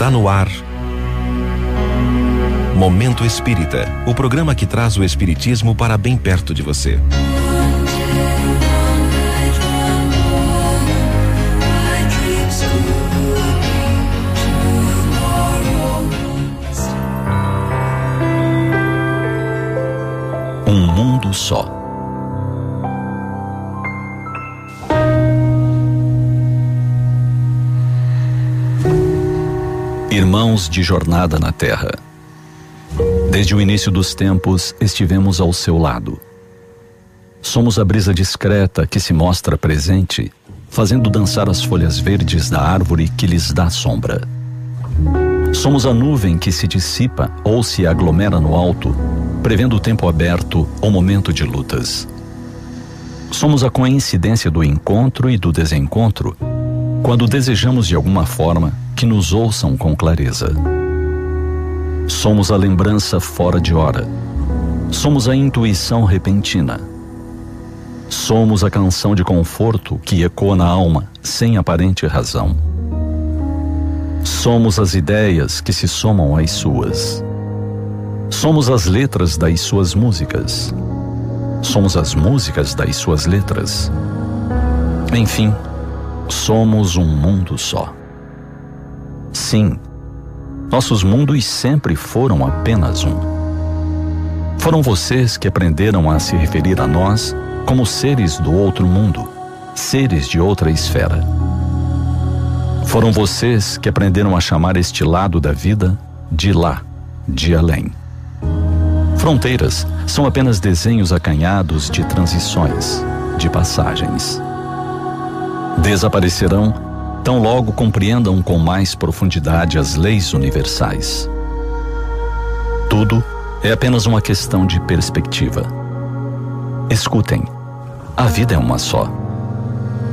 Está no ar. Momento Espírita o programa que traz o Espiritismo para bem perto de você. Um mundo só. Irmãos de jornada na Terra. Desde o início dos tempos estivemos ao seu lado. Somos a brisa discreta que se mostra presente, fazendo dançar as folhas verdes da árvore que lhes dá sombra. Somos a nuvem que se dissipa ou se aglomera no alto, prevendo o tempo aberto ou momento de lutas. Somos a coincidência do encontro e do desencontro, quando desejamos de alguma forma que nos ouçam com clareza. Somos a lembrança fora de hora. Somos a intuição repentina. Somos a canção de conforto que ecoa na alma sem aparente razão. Somos as ideias que se somam às suas. Somos as letras das suas músicas. Somos as músicas das suas letras. Enfim, somos um mundo só. Sim, nossos mundos sempre foram apenas um. Foram vocês que aprenderam a se referir a nós como seres do outro mundo, seres de outra esfera. Foram vocês que aprenderam a chamar este lado da vida de lá, de além. Fronteiras são apenas desenhos acanhados de transições, de passagens. Desaparecerão tão logo compreendam com mais profundidade as leis universais. Tudo é apenas uma questão de perspectiva. Escutem, a vida é uma só.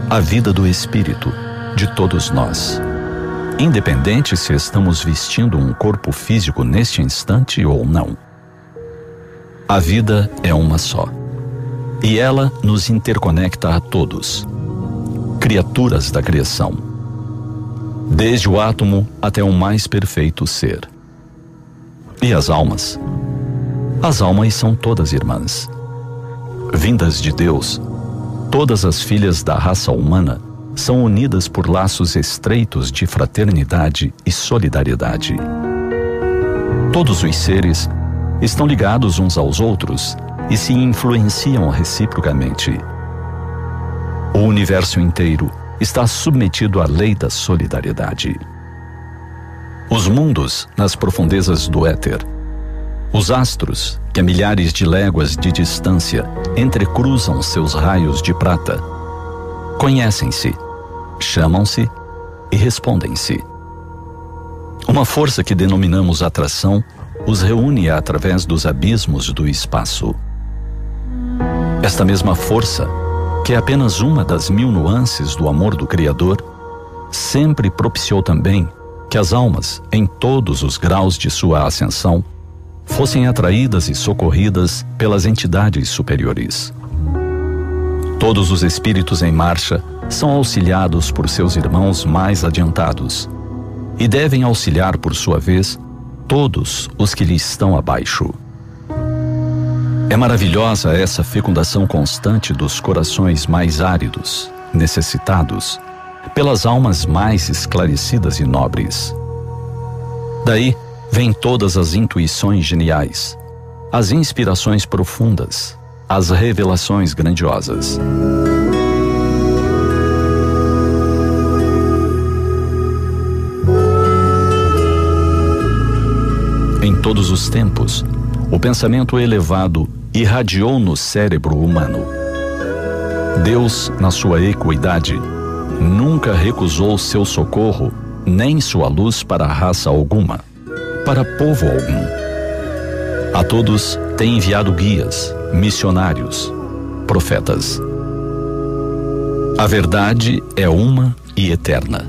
A vida do espírito, de todos nós. Independente se estamos vestindo um corpo físico neste instante ou não. A vida é uma só. E ela nos interconecta a todos, criaturas da criação desde o átomo até o mais perfeito ser. E as almas? As almas são todas irmãs. Vindas de Deus, todas as filhas da raça humana são unidas por laços estreitos de fraternidade e solidariedade. Todos os seres estão ligados uns aos outros e se influenciam reciprocamente. O universo inteiro está submetido à lei da solidariedade. Os mundos nas profundezas do éter, os astros que a milhares de léguas de distância entrecruzam seus raios de prata, conhecem-se, chamam-se e respondem-se. Uma força que denominamos atração os reúne através dos abismos do espaço. Esta mesma força que é apenas uma das mil nuances do amor do Criador, sempre propiciou também que as almas, em todos os graus de sua ascensão, fossem atraídas e socorridas pelas entidades superiores. Todos os espíritos em marcha são auxiliados por seus irmãos mais adiantados e devem auxiliar, por sua vez, todos os que lhe estão abaixo. É maravilhosa essa fecundação constante dos corações mais áridos, necessitados, pelas almas mais esclarecidas e nobres. Daí vêm todas as intuições geniais, as inspirações profundas, as revelações grandiosas. Em todos os tempos, o pensamento elevado irradiou no cérebro humano. Deus, na sua equidade, nunca recusou seu socorro nem sua luz para raça alguma, para povo algum. A todos tem enviado guias, missionários, profetas. A verdade é uma e eterna.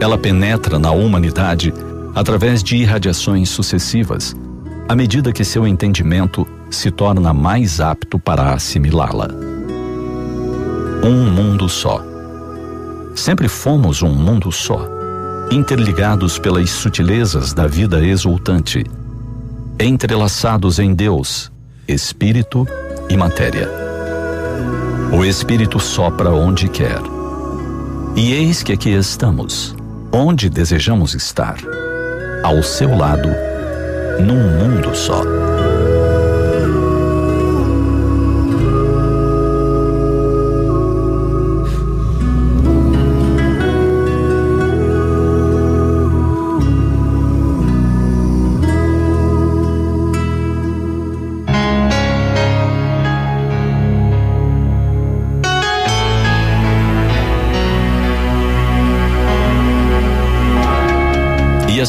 Ela penetra na humanidade através de irradiações sucessivas, à medida que seu entendimento se torna mais apto para assimilá-la. Um mundo só. Sempre fomos um mundo só. interligados pelas sutilezas da vida exultante, entrelaçados em Deus, espírito e matéria. O espírito sopra onde quer. E eis que aqui estamos, onde desejamos estar, ao seu lado, num mundo só.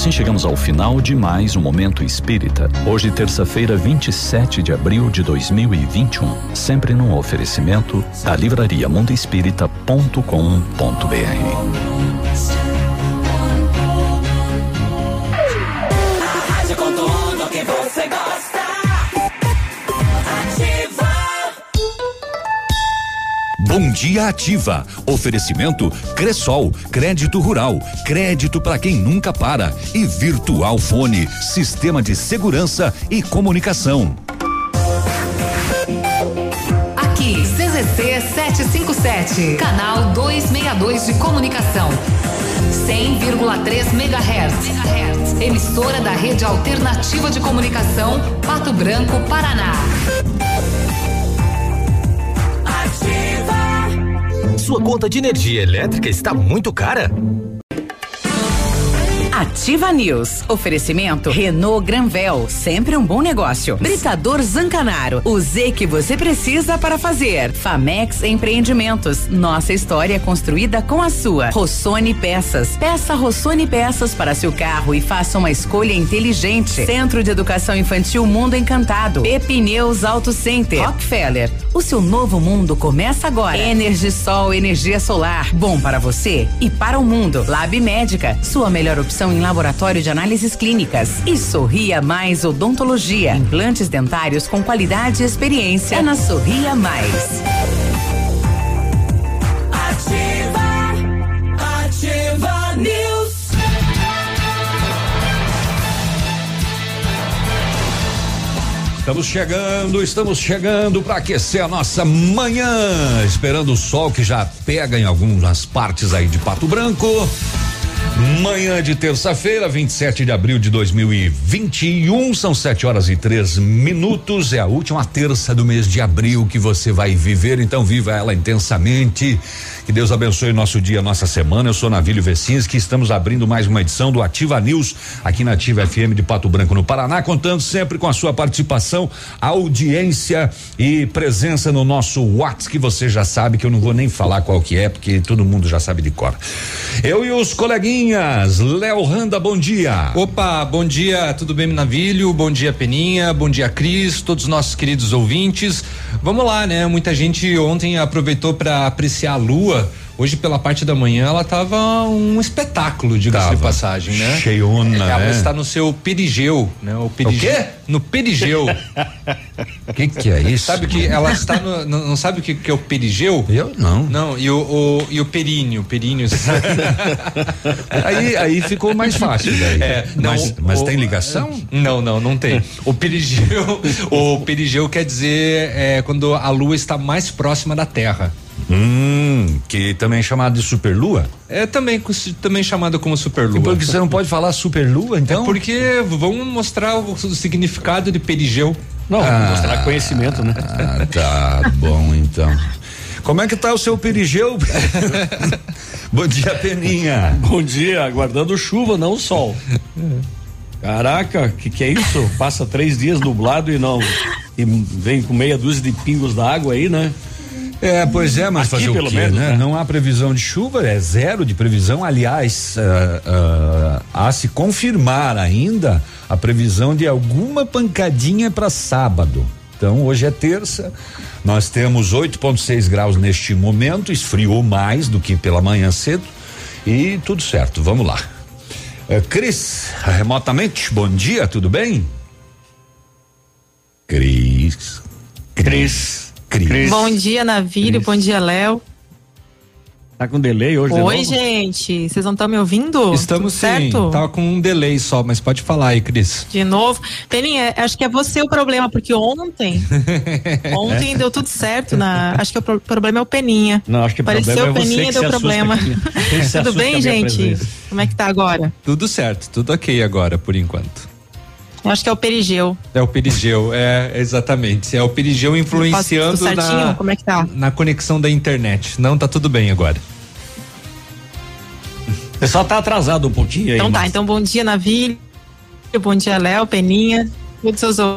Assim chegamos ao final de mais um Momento Espírita. Hoje, terça-feira, 27 de abril de 2021. Sempre num oferecimento da livraria mundoespírita.com.br. Bom Dia Ativa. Oferecimento Cressol, crédito rural, crédito para quem nunca para e Virtual Fone, sistema de segurança e comunicação. Aqui, CZC 757, canal 262 de comunicação. 100,3 MHz. Emissora da Rede Alternativa de Comunicação, Pato Branco, Paraná. Sua conta de energia elétrica está muito cara? Ativa News. Oferecimento Renault Granvel, sempre um bom negócio. Britador Zancanaro, o Z que você precisa para fazer. Famex Empreendimentos, nossa história construída com a sua. Rossoni Peças, peça Rossoni Peças para seu carro e faça uma escolha inteligente. Centro de Educação Infantil Mundo Encantado. Pepineus Auto Center. Rockefeller, o seu novo mundo começa agora. Energisol, energia solar, bom para você e para o mundo. Lab Médica, sua melhor opção em laboratório de análises clínicas. E Sorria Mais Odontologia. Implantes dentários com qualidade e experiência. É na Sorria Mais. Ativa, ativa News. Estamos chegando, estamos chegando para aquecer a nossa manhã, esperando o sol que já pega em algumas partes aí de Pato Branco. Manhã de terça-feira, 27 de abril de 2021, são 7 horas e três minutos. É a última terça do mês de abril que você vai viver, então viva ela intensamente. Que Deus abençoe nosso dia, nossa semana. Eu sou Navílio Vecinski, estamos abrindo mais uma edição do Ativa News aqui na Ativa FM de Pato Branco, no Paraná, contando sempre com a sua participação, audiência e presença no nosso WhatsApp, que você já sabe que eu não vou nem falar qual que é, porque todo mundo já sabe de cor. Eu e os coleguinhas, Léo Randa, bom dia. Opa, bom dia, tudo bem, Navílio? Bom dia, Peninha, bom dia, Cris, todos os nossos queridos ouvintes. Vamos lá, né? Muita gente ontem aproveitou para apreciar a lua. Hoje, pela parte da manhã, ela tava um espetáculo, diga-se de passagem, né? Cheiona, Ela né? está no seu perigeu, né? O, perigeu, quê? No perigeu. O que que é isso? sabe que ela está no, não, não sabe o que, que é o perigeu? Eu não. Não, e o, o- e o períneo, períneo. Aí, aí ficou mais fácil daí. É, não, mas mas o- tem ligação? Não, não, não tem. O perigeu, o perigeu quer dizer é, quando a lua está mais próxima da Terra. Hum, que também é chamado de superlua? É também, também chamado como superlua. Porque você não pode falar superlua, então? É porque vamos mostrar o, o significado de perigeu. Não, mostrar conhecimento, né? Ah, tá bom então. Como é que tá o seu perigeu? Bom dia, Peninha. Bom dia, aguardando chuva, não sol. Caraca, que que é isso? Passa três dias nublado e não. E vem com meia dúzia de pingos d'água aí, né? É, pois é, mas Aqui, fazer o pelo quê, menos, né? né? Não há previsão de chuva, é zero de previsão. Aliás, ah, a se confirmar ainda a previsão de alguma pancadinha para sábado. Então, hoje é terça, nós temos 8,6 graus neste momento, esfriou mais do que pela manhã cedo e tudo certo. Vamos lá. Eh, Cris, remotamente, bom dia, tudo bem? Cris. Cris. Cris. Bom dia, Navírio. Bom dia, Léo. Tá com delay hoje Oi, gente. Vocês não estão me ouvindo? Estamos Tudo sim. certo? Tava com um delay só, mas pode falar aí, Cris. De novo. Peninha, acho que é você o problema, porque ontem. ontem deu tudo certo. Na, acho que o pro- problema é o Peninha. Não, acho que o Apareceu problema é o você Peninha que e deu problema. Tudo bem, minha gente? Como é que tá agora? Tudo certo, tudo ok agora, por enquanto. Eu acho que é o Perigeu. É o perigeu, é, exatamente. É o perigeu influenciando na, Como é que tá? na conexão da internet. Não, tá tudo bem agora. O pessoal tá atrasado um pouquinho aí. Então tá, mas- então bom dia, Navilho. Bom dia, Léo, Peninha, todos os seus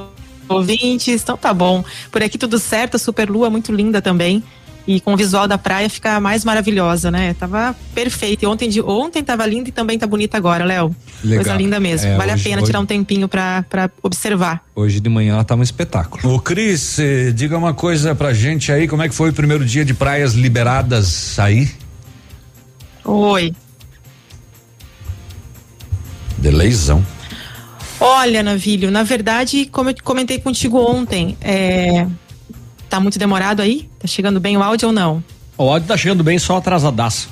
ouvintes. Então tá bom. Por aqui tudo certo, a super lua muito linda também. E com o visual da praia fica mais maravilhosa, né? Tava perfeito. E ontem, de, ontem tava linda e também tá bonita agora, Léo. Legal. Coisa linda mesmo. É, vale hoje- a pena hoje- tirar um tempinho pra, pra observar. Hoje de manhã ela tá um espetáculo. Ô Cris, eh, diga uma coisa pra gente aí, como é que foi o primeiro dia de praias liberadas aí? Oi. Delayzão. Olha, Navilho, na verdade, como eu comentei contigo ontem, é... tá muito demorado aí? Tá chegando bem o áudio ou não? O áudio tá chegando bem, só atrasadaço.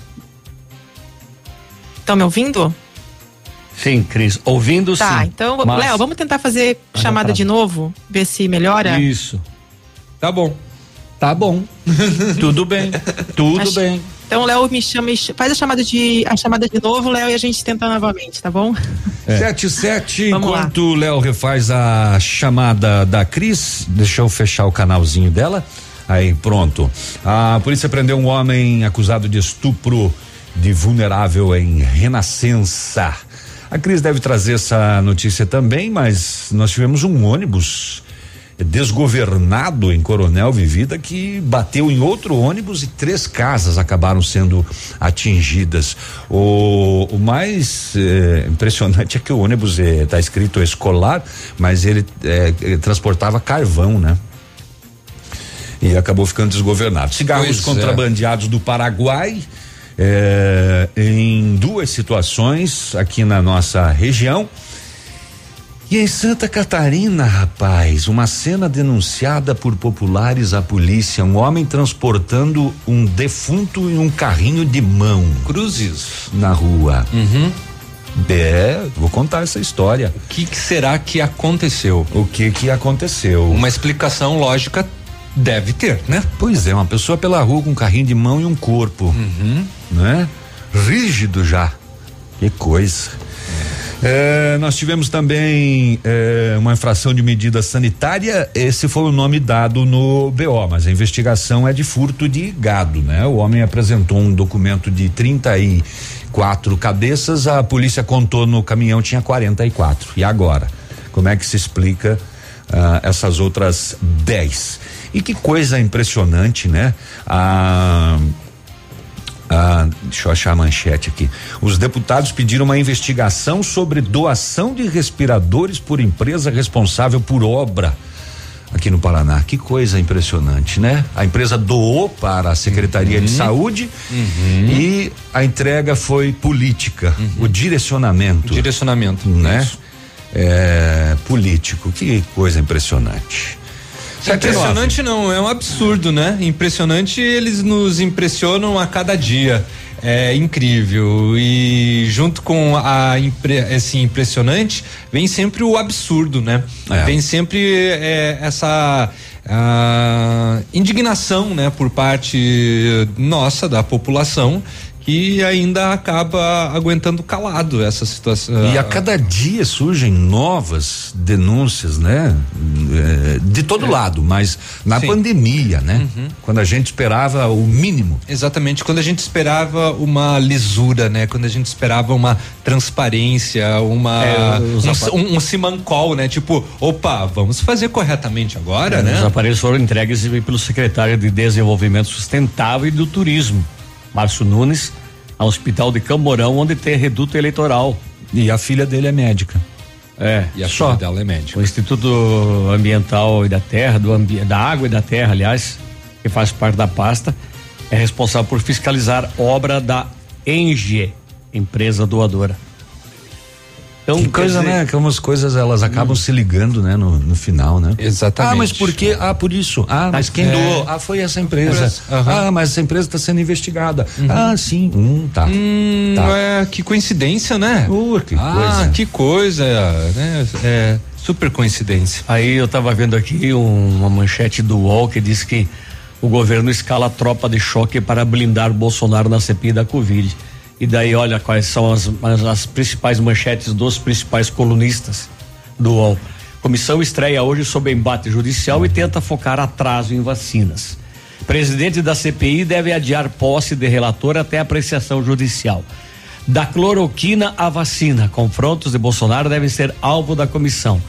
Estão me ouvindo? Sim, Cris. Ouvindo Tá, sim. então, Mas- Léo, vamos tentar fazer Mas chamada de novo, ver se melhora. Isso. Tá bom. Tá bom. Tudo bem. Tudo Acho- bem. Então, Léo, me chama, e ch- faz a chamada de a chamada de novo, Léo, e a gente tenta novamente, tá bom? Sete sete, Vamos lá. enquanto o Léo refaz a chamada da Cris, deixa eu fechar o canalzinho dela. Aí, pronto. A polícia prendeu um homem acusado de estupro de vulnerável em Renascença. A Cris deve trazer essa notícia também, mas nós tivemos um ônibus desgovernado em Coronel Vivida que bateu em outro ônibus e três casas acabaram sendo atingidas. O, o mais eh, impressionante é que o ônibus está escrito escolar, mas ele eh, eh, transportava carvão, né? E acabou ficando desgovernado. Cigarros Pois é. contrabandeados do Paraguai. eh, em duas situações aqui na nossa região. E em Santa Catarina, rapaz, uma cena denunciada por populares à polícia, um homem transportando um defunto em um carrinho de mão Cruzes. na rua. Uhum. É, vou contar essa história. O que, que será que aconteceu? O que que aconteceu? Uma explicação lógica deve ter, né? Pois é, uma pessoa pela rua com um carrinho de mão e um corpo, Uhum. né? Rígido já. Que coisa. É, nós tivemos também é, uma infração de medida sanitária. Esse foi o nome dado no BO, mas a investigação é de furto de gado, né? O homem apresentou um documento de 34 cabeças, a polícia contou no caminhão tinha 44. E agora? Como é que se explica ah, essas outras 10? E que coisa impressionante, né? Ah, ah, deixa eu achar a manchete aqui. Os deputados pediram uma investigação sobre doação de respiradores por empresa responsável por obra aqui no Paraná. Que coisa impressionante, né? A empresa doou para a Secretaria de Saúde e a entrega foi política, o direcionamento, Direcionamento. né? É, político. Que coisa impressionante. Impressionante não, é um absurdo, né? Impressionante, eles nos impressionam a cada dia. É incrível. E junto com a impre, esse impressionante, vem sempre o absurdo, né? É. Vem sempre é, essa ah, indignação, né, por parte nossa, da população, que ainda acaba aguentando calado essa situação. E a cada dia surgem novas denúncias, né? É, de todo lado, mas na Sim. pandemia, né? Quando a gente esperava o mínimo. Exatamente, quando a gente esperava uma lisura, né? Quando a gente esperava uma transparência, uma É, os um, um, um simancol, né? Tipo, opa, vamos fazer corretamente agora, Os né? aparelhos foram entregues pelo secretário de Desenvolvimento Sustentável e do Turismo, Márcio Nunes, ao Hospital de Camborão, onde tem reduto eleitoral. E a filha dele é médica. É, E a só. filha dela é médica. O Instituto Ambiental e da Terra, do ambi da Água e da Terra, aliás, que faz parte da pasta, é responsável por fiscalizar obra da Engie, empresa doadora. Então, que coisa, dizer, né? Que umas coisas elas acabam hum. se ligando, né? No, no final, né? Exatamente. Ah, mas por quê? Ah, por isso. Ah, mas quem é. doou? Ah, foi essa empresa. Uhum. Ah, mas essa empresa está sendo investigada. Uhum. Ah, sim. Hum, tá. Hum, tá. É, que coincidência, né? Uh, que ah, coisa. que coisa, né? É super coincidência. Aí eu estava vendo aqui um, uma manchete do UOL que diz que o governo escala tropa de choque para blindar Bolsonaro na CPI da Covid. E daí, olha quais são as, as, as principais manchetes dos principais colunistas do UOL. Comissão estreia hoje sob embate judicial e tenta focar atraso em vacinas. Presidente da CPI deve adiar posse de relator até apreciação judicial. Da cloroquina à vacina, confrontos de Bolsonaro devem ser alvo da comissão.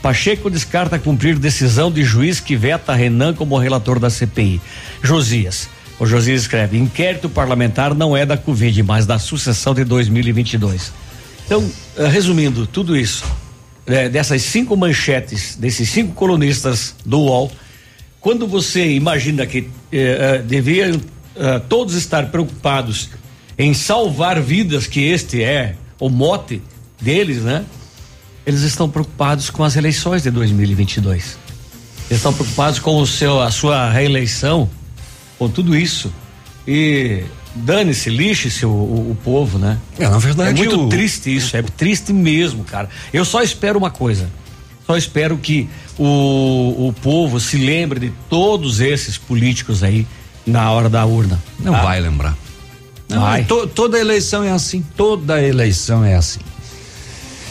Pacheco descarta cumprir decisão de juiz que veta Renan como relator da CPI. Josias, o Josias escreve: inquérito parlamentar não é da Covid, mas da sucessão de 2022. Então, eh, resumindo tudo isso, é, dessas cinco manchetes, desses cinco colunistas do UOL, quando você imagina que eh, deveriam todos estar preocupados em salvar vidas, que este é o mote deles, né? Eles estão preocupados com as eleições de 2022. Eles estão preocupados com o seu, a sua reeleição com tudo isso. E dane-se, lixe-se o, o, o, povo, né? É, na verdade. É muito o... triste isso, é triste mesmo, cara. Eu só espero uma coisa. Só espero que o, o povo se lembre de todos esses políticos aí na hora da urna. Não tá? vai lembrar. Não, vai. To, toda eleição é assim. Toda eleição é assim.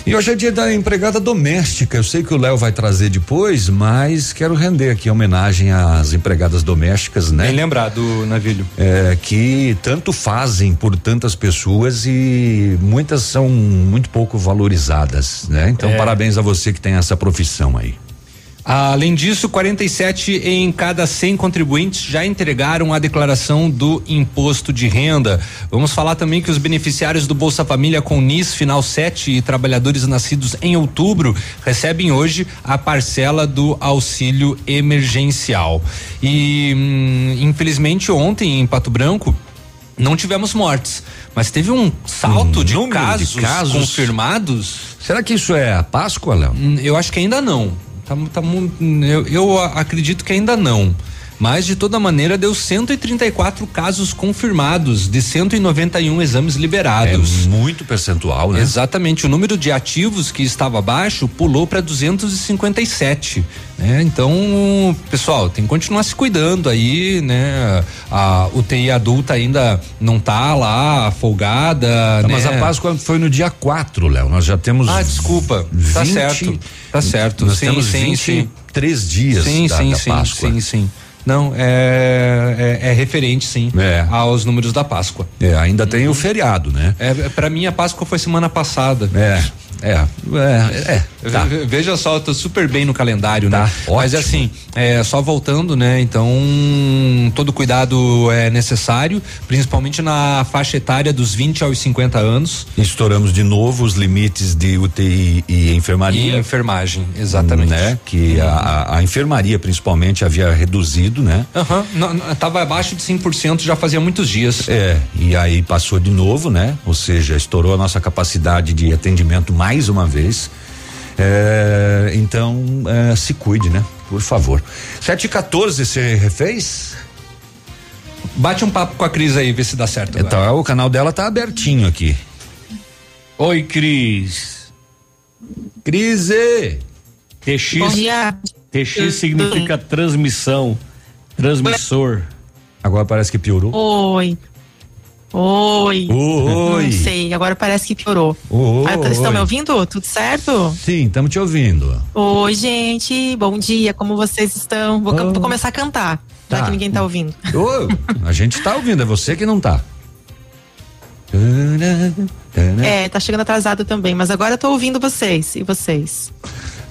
E hoje é dia da empregada doméstica. Eu sei que o Léo vai trazer depois, mas quero render aqui homenagem às empregadas domésticas, né? Bem lembrado, Navilho. É, que tanto fazem por tantas pessoas e muitas são muito pouco valorizadas, né? Então, é. parabéns a você que tem essa profissão aí. Além disso, 47 em cada 100 contribuintes já entregaram a declaração do imposto de renda. Vamos falar também que os beneficiários do Bolsa Família com NIS final 7 e trabalhadores nascidos em outubro recebem hoje a parcela do auxílio emergencial. E hum, infelizmente ontem em Pato Branco não tivemos mortes, mas teve um salto um de, casos de casos confirmados. Será que isso é a Páscoa, Léo? Hum, eu acho que ainda não. Tá, tá, eu, eu acredito que ainda não. Mas de toda maneira deu 134 casos confirmados de 191 exames liberados. É muito percentual, né? Exatamente. O número de ativos que estava baixo pulou para 257. Né? Então, pessoal, tem que continuar se cuidando aí, né? A UTI adulta ainda não tá lá folgada. Tá, né? Mas a Páscoa foi no dia 4, Léo. Nós já temos. Ah, desculpa. 20, tá certo. Tá certo. Nós sim, temos sim, 23 sim. dias sim, da, sim, da sim, Páscoa. Sim, sim. Não, é, é, é, referente, sim, é. aos números da Páscoa. É, ainda tem o uhum. feriado, né? É, para mim a Páscoa foi semana passada. É. É, é, é tá. Veja só, eu tô super bem no calendário, tá, né? Ótimo. Mas assim, é, só voltando, né? Então, todo cuidado é necessário, principalmente na faixa etária dos 20 aos 50 anos. Estouramos de novo os limites de UTI e enfermaria. E enfermagem, exatamente. Né? Que hum. a, a, enfermaria, principalmente, havia reduzido, né? Aham, uhum. tava abaixo de 100% já fazia muitos dias. É, e aí passou de novo, né? Ou seja, estourou a nossa capacidade de atendimento mais mais uma vez. É, então, é, se cuide, né? Por favor. 7 e 14 você refez? Bate um papo com a Cris aí, vê se dá certo. Então, agora. o canal dela tá abertinho aqui. Oi, Cris. Crise! TX. TX significa transmissão, transmissor. Agora parece que piorou. Oi. Oi. Oi. Não sei, agora parece que piorou. Oi. Ah, estão me ouvindo? Tudo certo? Sim, estamos te ouvindo. Oi, gente. Bom dia, como vocês estão? Vou, oh. vou começar a cantar, já tá. que ninguém está ouvindo. Oh, a gente está ouvindo, é você que não está. É, tá chegando atrasado também, mas agora eu tô ouvindo vocês. E vocês?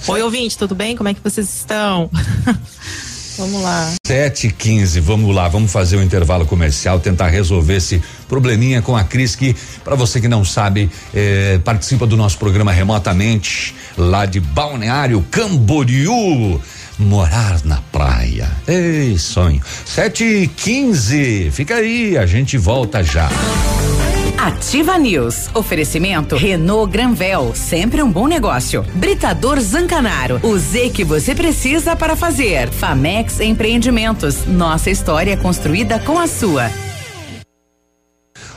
Oi, ouvinte, tudo bem? Como é que vocês estão? Vamos lá. 7 e 15 vamos lá, vamos fazer o um intervalo comercial, tentar resolver esse probleminha com a Cris, que, para você que não sabe, eh, participa do nosso programa remotamente, lá de Balneário Camboriú. Morar na praia. Ei, sonho. 7 e 15 fica aí, a gente volta já. Ativa News. Oferecimento Renault Granvel, sempre um bom negócio. Britador Zancanaro, o Z que você precisa para fazer. Famex Empreendimentos, nossa história construída com a sua.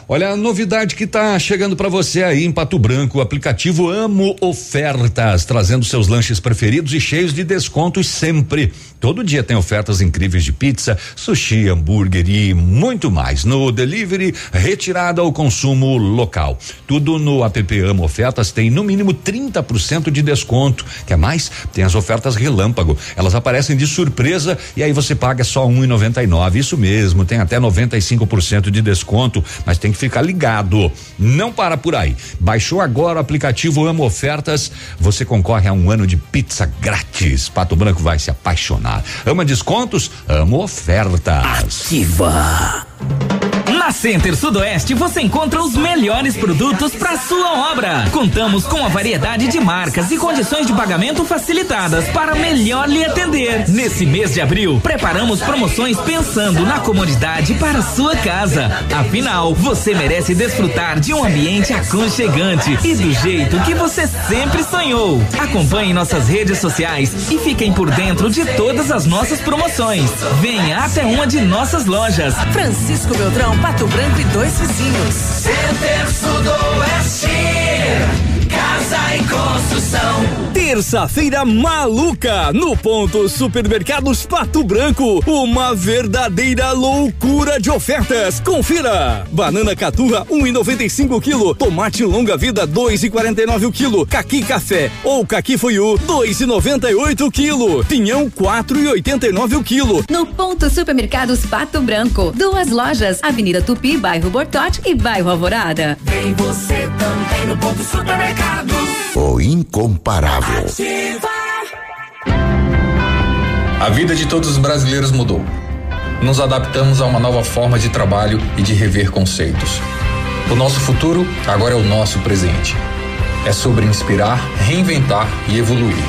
Olha a novidade que está chegando para você aí em Pato Branco, o aplicativo Amo Ofertas, trazendo seus lanches preferidos e cheios de descontos sempre. Todo dia tem ofertas incríveis de pizza, sushi, hambúrguer e muito mais. No delivery, retirada ao consumo local. Tudo no app Amo Ofertas tem no mínimo 30% de desconto. Quer mais? Tem as ofertas relâmpago. Elas aparecem de surpresa e aí você paga só um e noventa e nove. Isso mesmo, tem até 95% de desconto, mas tem que ficar ligado. Não para por aí. Baixou agora o aplicativo Amo Ofertas, você concorre a um ano de pizza grátis. Pato Branco vai se apaixonar. Ama descontos? Amo ofertas. Ativa. Na Center Sudoeste você encontra os melhores produtos para sua obra. Contamos com a variedade de marcas e condições de pagamento facilitadas para melhor lhe atender. Nesse mês de abril, preparamos promoções pensando na comodidade para sua casa. Afinal, você merece desfrutar de um ambiente aconchegante e do jeito que você sempre sonhou. Acompanhe nossas redes sociais e fiquem por dentro de todas as nossas promoções. Venha até uma de nossas lojas. Francisco Beltrão, Pato Branco e dois vizinhos. Center Sudoeste. Casa e construção. Terça-feira maluca no ponto Supermercados Pato Branco. Uma verdadeira loucura de ofertas. Confira: banana caturra 1,95 quilo, tomate longa vida 2,49 o quilo, caqui café ou caqui foiu 2,98 quilo, pinhão 4,89 o quilo. No ponto Supermercados Pato Branco, duas lojas, Avenida Tupi, bairro Bortote e bairro Alvorada. Vem você também no ponto supermercados. O incomparável. A vida de todos os brasileiros mudou. Nos adaptamos a uma nova forma de trabalho e de rever conceitos. O nosso futuro agora é o nosso presente. É sobre inspirar, reinventar e evoluir.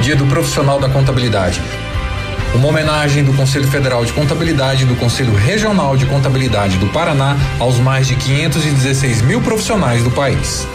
Dia do Profissional da Contabilidade. Uma homenagem do Conselho Federal de Contabilidade e do Conselho Regional de Contabilidade do Paraná aos mais de 516 mil profissionais do país.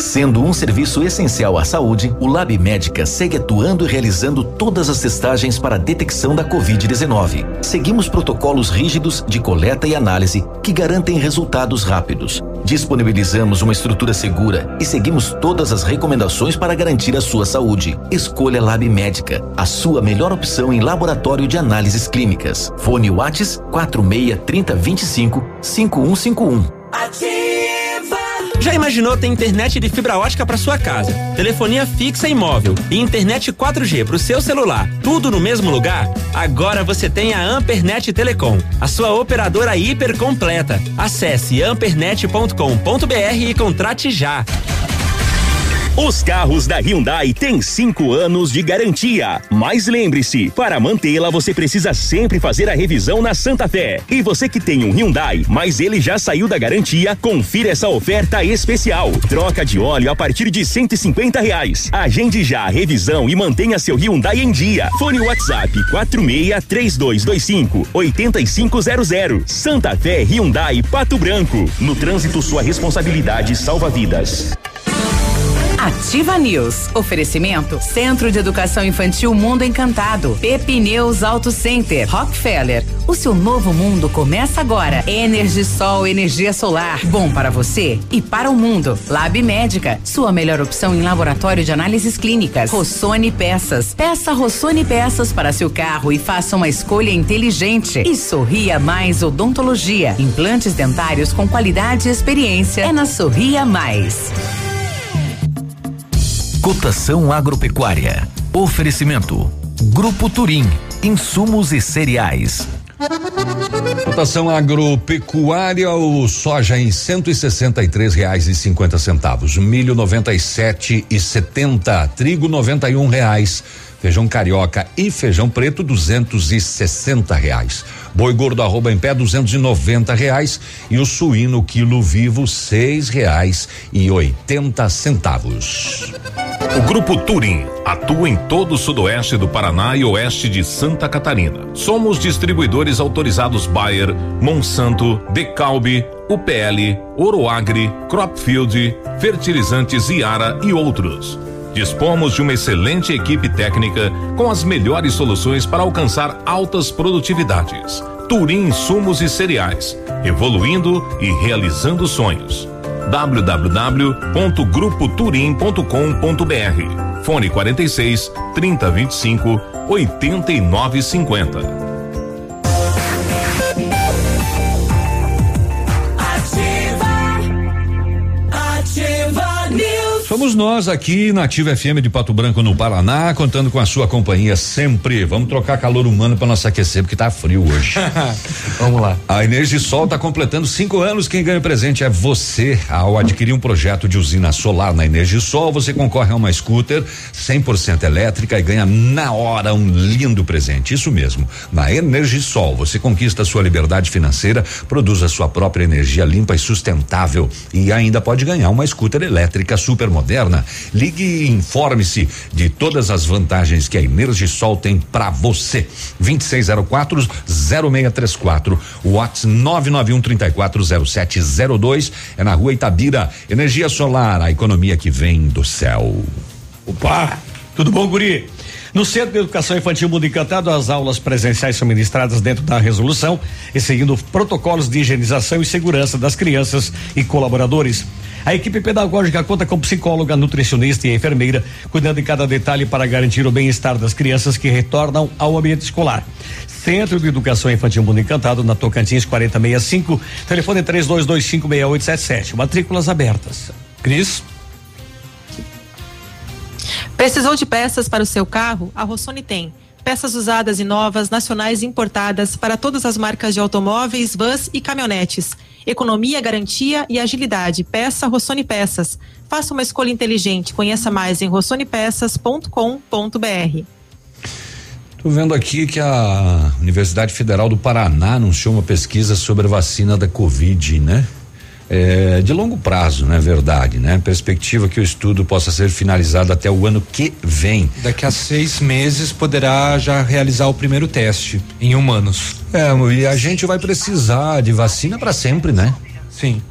Sendo um serviço essencial à saúde, o Lab Médica segue atuando e realizando todas as testagens para a detecção da Covid-19. Seguimos protocolos rígidos de coleta e análise que garantem resultados rápidos. Disponibilizamos uma estrutura segura e seguimos todas as recomendações para garantir a sua saúde. Escolha Lab Médica, a sua melhor opção em laboratório de análises clínicas. Fone Whats 46 30 25 5151. Já imaginou ter internet de fibra ótica para sua casa, telefonia fixa e móvel e internet 4G para o seu celular, tudo no mesmo lugar? Agora você tem a Ampernet Telecom, a sua operadora hiper completa. Acesse ampernet.com.br e contrate já. Os carros da Hyundai têm cinco anos de garantia. Mas lembre-se, para mantê-la você precisa sempre fazer a revisão na Santa Fé. E você que tem um Hyundai, mas ele já saiu da garantia, confira essa oferta especial. Troca de óleo a partir de 150 reais. Agende já a revisão e mantenha seu Hyundai em dia. Fone WhatsApp 46 3225 8500. Santa Fé Hyundai Pato Branco. No trânsito sua responsabilidade salva vidas. Ativa News. Oferecimento Centro de Educação Infantil Mundo Encantado. Pepineus Auto Center. Rockefeller. O seu novo mundo começa agora. Energisol, energia solar. Bom para você e para o mundo. Lab Médica. Sua melhor opção em laboratório de análises clínicas. Rossoni Peças. Peça Rossoni Peças para seu carro e faça uma escolha inteligente. E Sorria Mais Odontologia. Implantes dentários com qualidade e experiência. É na Sorria Mais. Cotação agropecuária. Oferecimento. Grupo Turim. Insumos e cereais. Cotação agropecuária, o soja em cento e sessenta e três reais e cinquenta centavos, milho noventa e sete e setenta, trigo noventa e um reais Feijão carioca e feijão preto, duzentos e sessenta reais. Boi gordo arroba em pé, duzentos e noventa reais. E o suíno quilo vivo, seis reais e oitenta centavos. O Grupo Turim atua em todo o sudoeste do Paraná e oeste de Santa Catarina. Somos distribuidores autorizados Bayer, Monsanto, Decalbe, UPL, Oroagri, Cropfield, Fertilizantes Iara e outros. Dispomos de uma excelente equipe técnica com as melhores soluções para alcançar altas produtividades. Turim Insumos e Cereais, evoluindo e realizando sonhos. www.grupoturim.com.br Fone 46 3025 8950. News. Somos nós aqui na Ativa FM de Pato Branco, no Paraná, contando com a sua companhia sempre. Vamos trocar calor humano para nos aquecer, porque tá frio hoje. Vamos lá. A Energisol está completando cinco anos. Quem ganha o presente é você. Ao adquirir um projeto de usina solar na Energisol, você concorre a uma scooter 100% elétrica e ganha na hora um lindo presente. Isso mesmo. Na Energisol, você conquista a sua liberdade financeira, produz a sua própria energia limpa e sustentável e ainda pode ganhar uma scooter elétrica super moderna. Ligue e informe-se de todas as vantagens que a Energisol tem para você. 2604 0634. WhatsApp 991 340702 é na rua Itabira. Energia solar, a economia que vem do céu. Opa, tudo bom, guri? No Centro de Educação Infantil Mundo Encantado, as aulas presenciais são ministradas dentro da resolução e seguindo protocolos de higienização e segurança das crianças e colaboradores. A equipe pedagógica conta com psicóloga, nutricionista e enfermeira, cuidando de cada detalhe para garantir o bem-estar das crianças que retornam ao ambiente escolar. Centro de Educação Infantil Mundo Encantado, na Tocantins 4065, telefone 32256877. Matrículas abertas. Cris? Precisou de peças para o seu carro? A Rossoni tem. Peças usadas e novas, nacionais e importadas para todas as marcas de automóveis, vans e caminhonetes. Economia, garantia e agilidade. Peça Rossoni Peças. Faça uma escolha inteligente. Conheça mais em rossonepeças.com.br. Tô vendo aqui que a Universidade Federal do Paraná anunciou uma pesquisa sobre a vacina da Covid, né? É, de longo prazo, não é verdade, né? Perspectiva que o estudo possa ser finalizado até o ano que vem. Daqui a seis meses poderá já realizar o primeiro teste em humanos. É, e a gente vai precisar de vacina para sempre, né? Sim.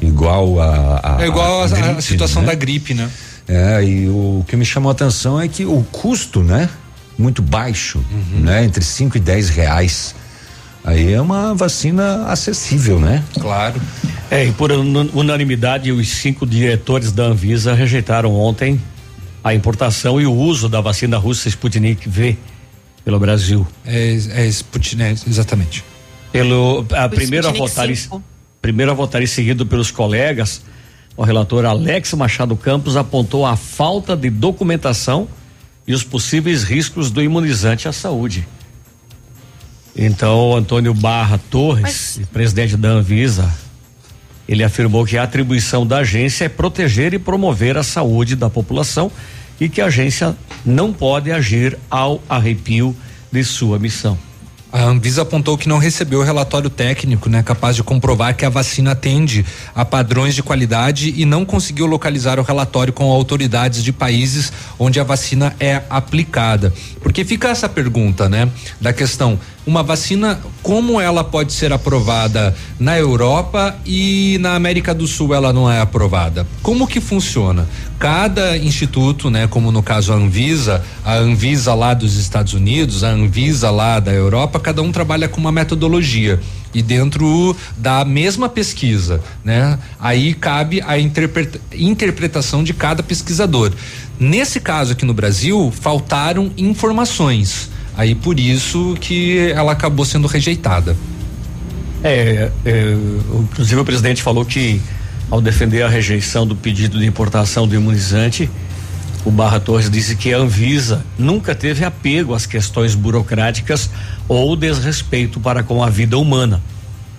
Igual a. a é igual a, a gripe, situação né? da gripe, né? É, e o que me chamou a atenção é que o custo, né? Muito baixo, né? Entre 5 e 10 reais. Aí é uma vacina acessível, né? Claro. É, e por unanimidade, os cinco diretores da Anvisa rejeitaram ontem a importação e o uso da vacina russa Sputnik V pelo Brasil. É, é Sputnik, exatamente. Pelo a O primeiro a votar, e- primeiro a votar e seguido pelos colegas, o relator Alex Machado Campos apontou a falta de documentação e os possíveis riscos do imunizante à saúde. Então, Antônio Barra Torres, presidente da Anvisa, ele afirmou que a atribuição da agência é proteger e promover a saúde da população e que a agência não pode agir ao arrepio de sua missão. A Anvisa apontou que não recebeu o relatório técnico, né, capaz de comprovar que a vacina atende a padrões de qualidade e não conseguiu localizar o relatório com autoridades de países onde a vacina é aplicada. Porque fica essa pergunta, né, da questão, uma vacina, como ela pode ser aprovada na Europa e na América do Sul ela não é aprovada? Como que funciona? Cada instituto, né, como no caso a Anvisa, a Anvisa lá dos Estados Unidos, a Anvisa lá da Europa, cada um trabalha com uma metodologia e dentro da mesma pesquisa, né? Aí cabe a interpreta- interpretação de cada pesquisador. Nesse caso aqui no Brasil, faltaram informações. Aí por isso que ela acabou sendo rejeitada. É, é, inclusive o presidente falou que ao defender a rejeição do pedido de importação do imunizante, o Barra Torres disse que a Anvisa nunca teve apego às questões burocráticas ou desrespeito para com a vida humana.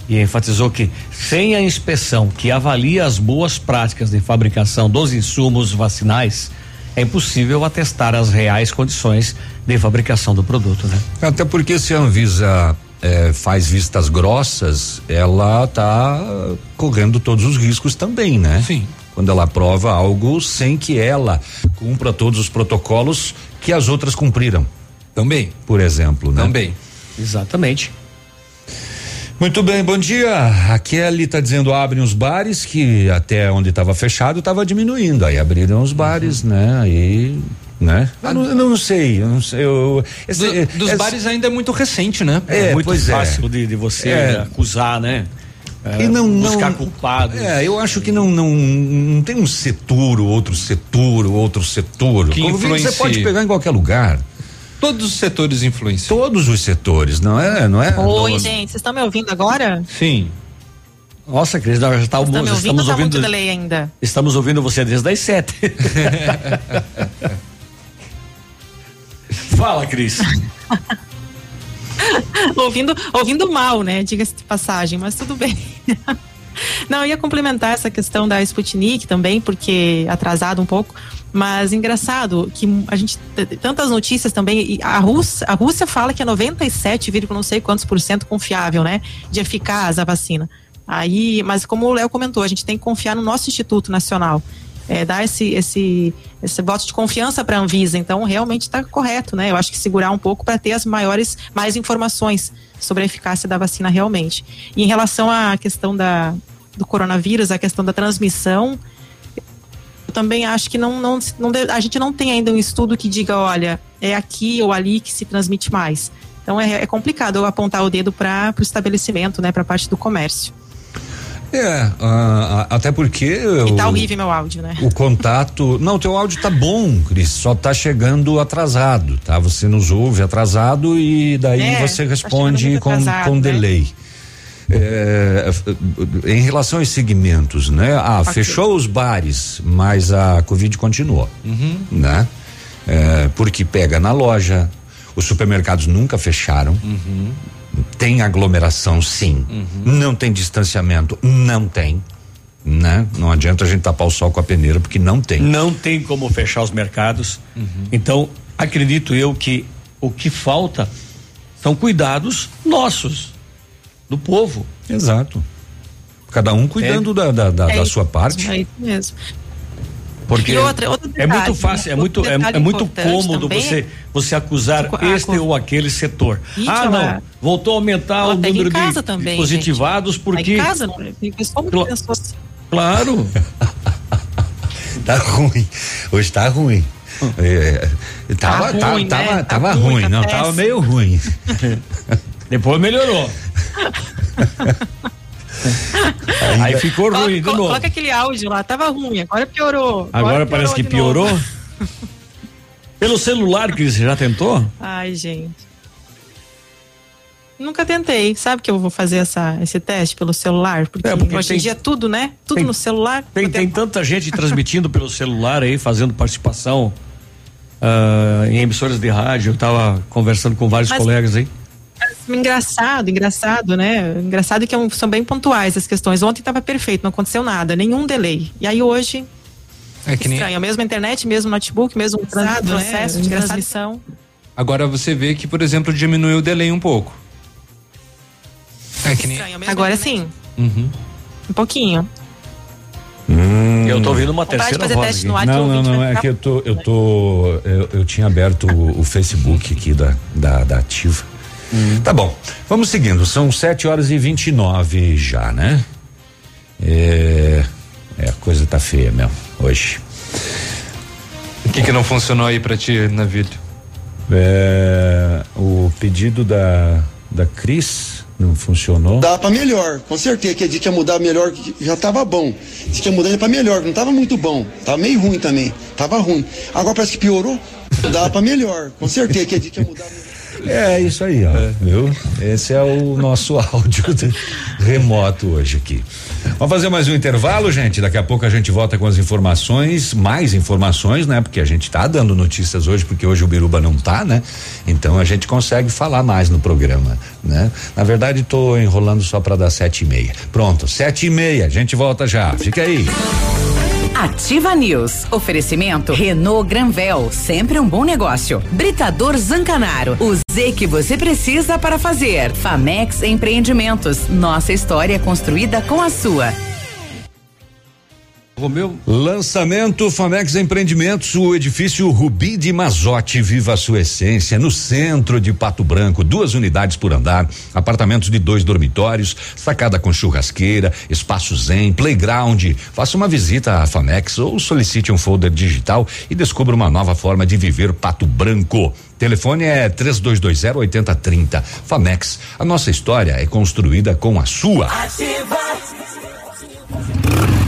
E enfatizou que, sem a inspeção que avalia as boas práticas de fabricação dos insumos vacinais, é impossível atestar as reais condições de fabricação do produto, né? Até porque se a Anvisa eh, faz vistas grossas, ela está correndo todos os riscos também, né? Sim. Quando ela aprova algo sem que ela cumpra todos os protocolos que as outras cumpriram. Também. Por exemplo, né? Também. Exatamente. Muito bem, bom dia. A Kelly está dizendo abrem os bares que até onde estava fechado estava diminuindo. Aí abriram os bares, Uhum. né? Aí, né? Eu não, eu não sei, eu não sei. Eu, esse- Do- dos esse- bares ainda é muito recente, né? É, muito pois é. fácil de, de você É. acusar, né? É, E não, buscar não, culpados. É, eu acho que não, não, não tem um setor, outro setor, outro setor. Que Convívio Você pode pegar em qualquer lugar. Todos os setores influenciam. Todos os setores, não é? Não é? Oi, gente, vocês estão me ouvindo agora? Sim. Nossa, Cris, nós já tá, ouvindo estamos tá ouvindo. muito delay ainda? Estamos ouvindo você desde as sete. Fala, Cris. ouvindo, ouvindo mal, né? Diga-se de passagem, mas tudo bem. Não, ia complementar essa questão da Sputnik também, porque atrasado um pouco, mas engraçado que a gente tantas notícias também, a Rússia, a Rússia fala que é 97, vírgula não sei quantos por cento confiável, né, de eficaz a vacina. Aí, mas como o Léo comentou, a gente tem que confiar no nosso Instituto Nacional. É, dar esse, esse, esse voto de confiança para a Anvisa. Então, realmente está correto, né? Eu acho que segurar um pouco para ter as maiores, mais informações sobre a eficácia da vacina realmente. E em relação à questão da, do coronavírus, a questão da transmissão, eu também acho que não, não, não a gente não tem ainda um estudo que diga, olha, é aqui ou ali que se transmite mais. Então é, é complicado eu apontar o dedo para o estabelecimento, né, para a parte do comércio. É, ah, ah, até porque. E tá o- horrível meu áudio, né? O contato. Não, teu áudio tá bom, Cris. Só tá chegando atrasado, tá? Você nos ouve atrasado e daí É, você tá responde muito com, atrasado, com né? delay. É, em relação aos segmentos, né? Ah, Ok. fechou os bares, mas a Covid continuou, Uhum. né? É, porque pega na loja, os supermercados nunca fecharam. Uhum. Tem aglomeração, sim. Não tem distanciamento, não tem. Né? Não adianta a gente tapar o sol com a peneira, porque não tem. Não tem como fechar os mercados. Então, acredito eu que o que falta são cuidados nossos, do povo. Exato. Cada um cuidando da, da, da, É da sua parte. É isso mesmo. Porque E outra- outro é muito detalhe, fácil, é né? muito, Outro é, detalhe é muito importante cômodo você, você acusar A este ou aquele setor. Gente, ah, ela- não, voltou a aumentar o número de também, positivados gente. porque. Tá em casa, não, assim. Claro. Tá ruim. Hoje tá ruim. É, tava, Tá tá- ruim, né? tava, Tá tava ruim, ruim, tá não, tava meio ruim. Depois melhorou. Aí ficou ruim de novo. Coloca aquele áudio lá, tava ruim, agora piorou. Agora parece que de novo. piorou. Pelo celular, Cris, você já tentou? Ai, gente. Nunca tentei. Sabe que eu vou fazer essa, esse teste pelo celular? Porque, É, porque hoje em dia tudo, né? Tudo tem- no celular. Tem, tem tanta gente transmitindo pelo celular aí, fazendo participação ah, em emissoras de rádio. Eu tava conversando com vários Mas- colegas aí. Engraçado, engraçado, né? Engraçado que é são bem pontuais as questões. Ontem tava perfeito, não aconteceu nada, nenhum delay. E aí hoje. É que nem- Estranho, a mesma internet, mesmo notebook, mesmo Engraçado, né? processo de transmissão. Agora você vê que, por exemplo, diminuiu o delay um pouco. É que nem. Agora sim, Uhum. um pouquinho. Eu tô ouvindo uma terceira fazer voz teste aqui. no ar Não, não, não, é que eu tô, eu tô, eu, eu tinha aberto o, o Facebook aqui da, da, da Ativa. Tá bom, vamos seguindo, são 7 horas e 29 já, né? É, é, a coisa tá feia mesmo, hoje. O que, que não funcionou aí pra ti, Navilho? É, o pedido da, da Cris não funcionou. Dá pra melhor, com certeza. Que a gente ia mudar melhor, já tava bom. Disse que ia mudar pra melhor, não tava muito bom. Tava meio ruim também. Tava ruim. Agora parece que piorou. Dá pra melhor, com certeza. Que a gente ia mudar É isso aí, ó. Viu? Esse é o nosso áudio remoto hoje aqui. Vamos fazer mais um intervalo, gente. Daqui a pouco a gente volta com as informações, mais informações, né? Porque a gente tá dando notícias hoje, porque hoje o Biruba não tá, né? Então a gente consegue falar mais no programa, né? Na verdade, tô enrolando só para dar sete e meia. Pronto, sete e meia. A gente volta já. Fica aí. Ativa News. Oferecimento Renault Granvel, sempre um bom negócio. Britador Zancanaro, o Z que você precisa para fazer. Famex Empreendimentos, nossa história é construída com a sua. Romeu. Lançamento Famex Empreendimentos, o edifício Rubi de Mazote, viva a sua essência, no centro de Pato Branco, duas unidades por andar, apartamentos de dois dormitórios, sacada com churrasqueira, espaço zen, playground. Faça uma visita à Famex ou solicite um folder digital e descubra uma nova forma de viver Pato Branco. Telefone é 3220 8030. Famex, a nossa história é construída com a sua. Ativa.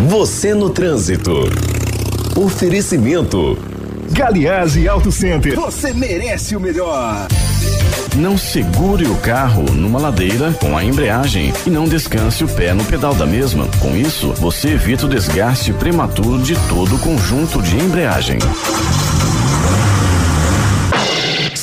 Você no trânsito. Oferecimento. Galiase Auto Center. Você merece o melhor. Não segure o carro numa ladeira com a embreagem e não descanse o pé no pedal da mesma. Com isso, você evita o desgaste prematuro de todo o conjunto de embreagem.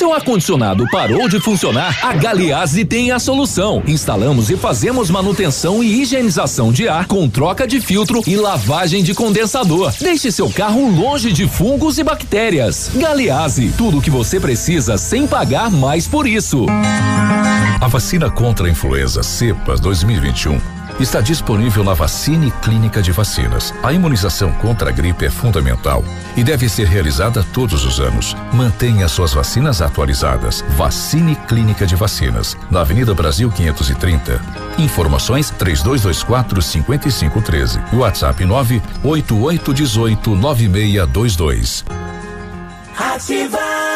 Seu ar-condicionado parou de funcionar? A Galiase tem a solução. Instalamos e fazemos manutenção e higienização de ar com troca de filtro e lavagem de condensador. Deixe seu carro longe de fungos e bactérias. Galiase, tudo o que você precisa sem pagar mais por isso. A vacina contra a influenza cepas 2021 está disponível na Vacine Clínica de Vacinas. A imunização contra a gripe é fundamental e deve ser realizada todos os anos. Mantenha suas vacinas atualizadas. Vacine Clínica de Vacinas, na Avenida Brasil 530. Informações 3224 5513. WhatsApp 98818 9622. Ativa!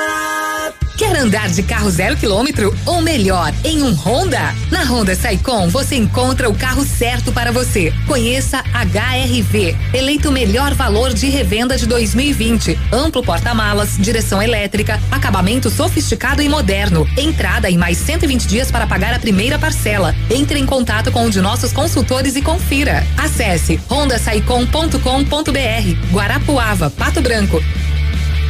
Quer andar de carro zero quilômetro ou melhor, em um Honda? Na Honda Saicom você encontra o carro certo para você. Conheça HRV, eleito o melhor valor de revenda de 2020. Amplo porta-malas, direção elétrica, acabamento sofisticado e moderno. Entrada e mais 120 dias para pagar a primeira parcela. Entre em contato com um de nossos consultores e confira. Acesse hondasaicom.com.br. Guarapuava, Pato Branco.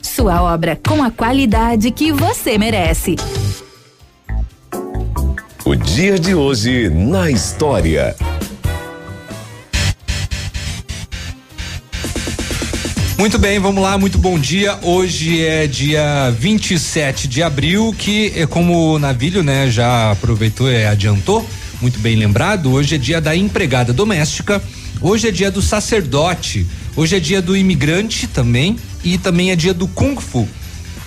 Sua obra com a qualidade que você merece. O dia de hoje na história. Muito bem, vamos lá, muito bom dia. Hoje é dia 27 de abril, que é como o Navilho, né, já aproveitou e adiantou, muito bem lembrado, hoje é dia da empregada doméstica, hoje é dia do sacerdote, hoje é dia do imigrante também e também é dia do Kung Fu.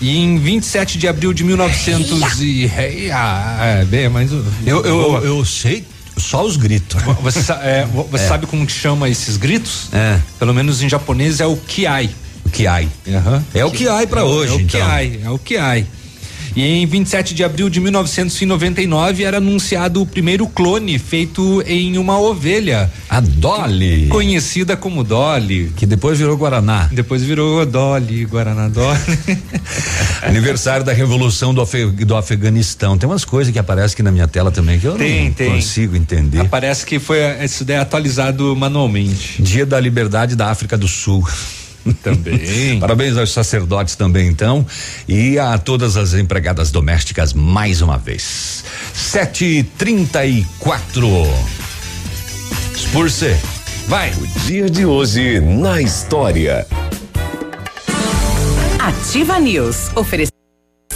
E em 27 de abril de 1900 e ah, é, bem, mas eu Eu, eu, eu sei só os gritos. Você, é, vo- você É. sabe como que chama esses gritos? É. Pelo menos em japonês é o kiai. O kiai. É o kiai pra hoje, É o então. kiai, é o kiai. E em 27 de abril de 1999 era anunciado o primeiro clone feito em uma ovelha. A Dolly. Conhecida como Dolly. Que depois virou Guaraná. Depois virou Dolly, Guaraná Dolly. Aniversário da Revolução do, do Afeganistão. Tem umas coisas que aparecem aqui na minha tela também que eu Tem, não tem. consigo entender. Parece que foi isso daí é atualizado manualmente. Dia da Liberdade da África do Sul. Também. Parabéns aos sacerdotes também, então, e a todas as empregadas domésticas mais uma vez. Sete e trinta e quatro. Por ser. Vai. O dia de hoje na história. Ativa News. Oferecimento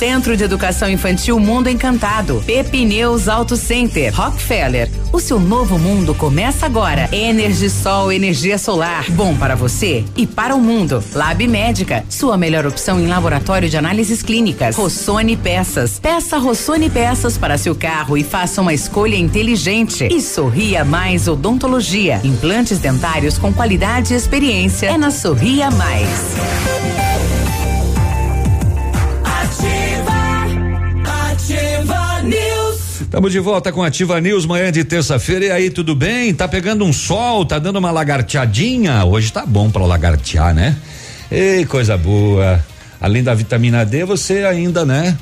Centro de Educação Infantil Mundo Encantado. Pepineus Auto Center. Rockefeller. O seu novo mundo começa agora. Energisol, energia solar. Bom para você e para o mundo. Lab Médica. Sua melhor opção em laboratório de análises clínicas. Rossoni Peças. Peça Rossoni Peças para seu carro e faça uma escolha inteligente. E Sorria Mais Odontologia. Implantes dentários com qualidade e experiência. É na Sorria Mais. Estamos de volta com a Ativa News, manhã de terça-feira. E aí, tudo bem? Tá pegando um sol, tá dando uma lagarteadinha? Hoje tá bom para lagartear, né? Ei, coisa boa. Além da vitamina D, você ainda, né?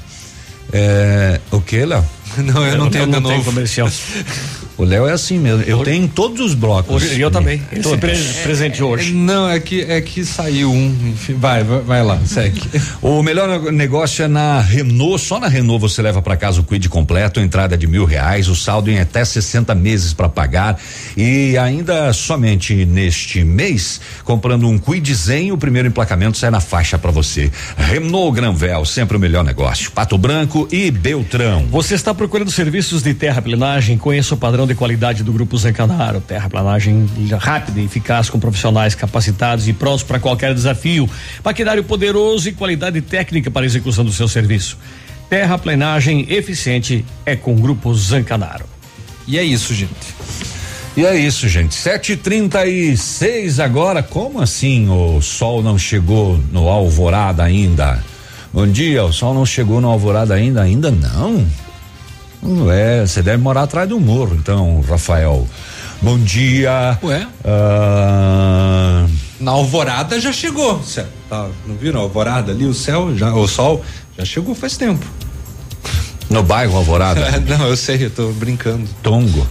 É, o que, Léo? Não, eu não tenho não de tenho comercial. O Léo é assim mesmo. Eu tenho em todos os blocos. Hoje, eu também. Todos. pre- presente hoje. Não, é que é que saiu um. Enfim, vai, vai, vai lá, segue. O melhor negócio é na Renault. Só na Renault você leva para casa o Quid completo, entrada de mil reais, o saldo em até 60 meses para pagar e ainda somente neste mês, comprando um Quid Zen, o primeiro emplacamento sai na faixa para você. Renault Granvel, sempre o melhor negócio. Pato Branco e Beltrão. Você está procurando serviços de terraplenagem? Conheça o padrão de qualidade do Grupo Zancanaro. Terraplanagem rápida e eficaz com profissionais capacitados e prontos para qualquer desafio. Maquinário poderoso e qualidade técnica para execução do seu serviço. Terraplenagem eficiente é com o Grupo Zancanaro. E é isso, gente. E é isso, gente. 7h36 agora. Como assim o sol não chegou no Alvorada ainda? Bom dia, o sol não chegou no Alvorada ainda? Ainda não? Não é, você deve morar atrás do morro, então, Rafael. Bom dia. Ué? Ah, Na alvorada já chegou. Cê- tá, não viram a alvorada ali? O céu, já, o sol já chegou faz tempo. no bairro Alvorada. não, eu sei, eu tô brincando. Tongo.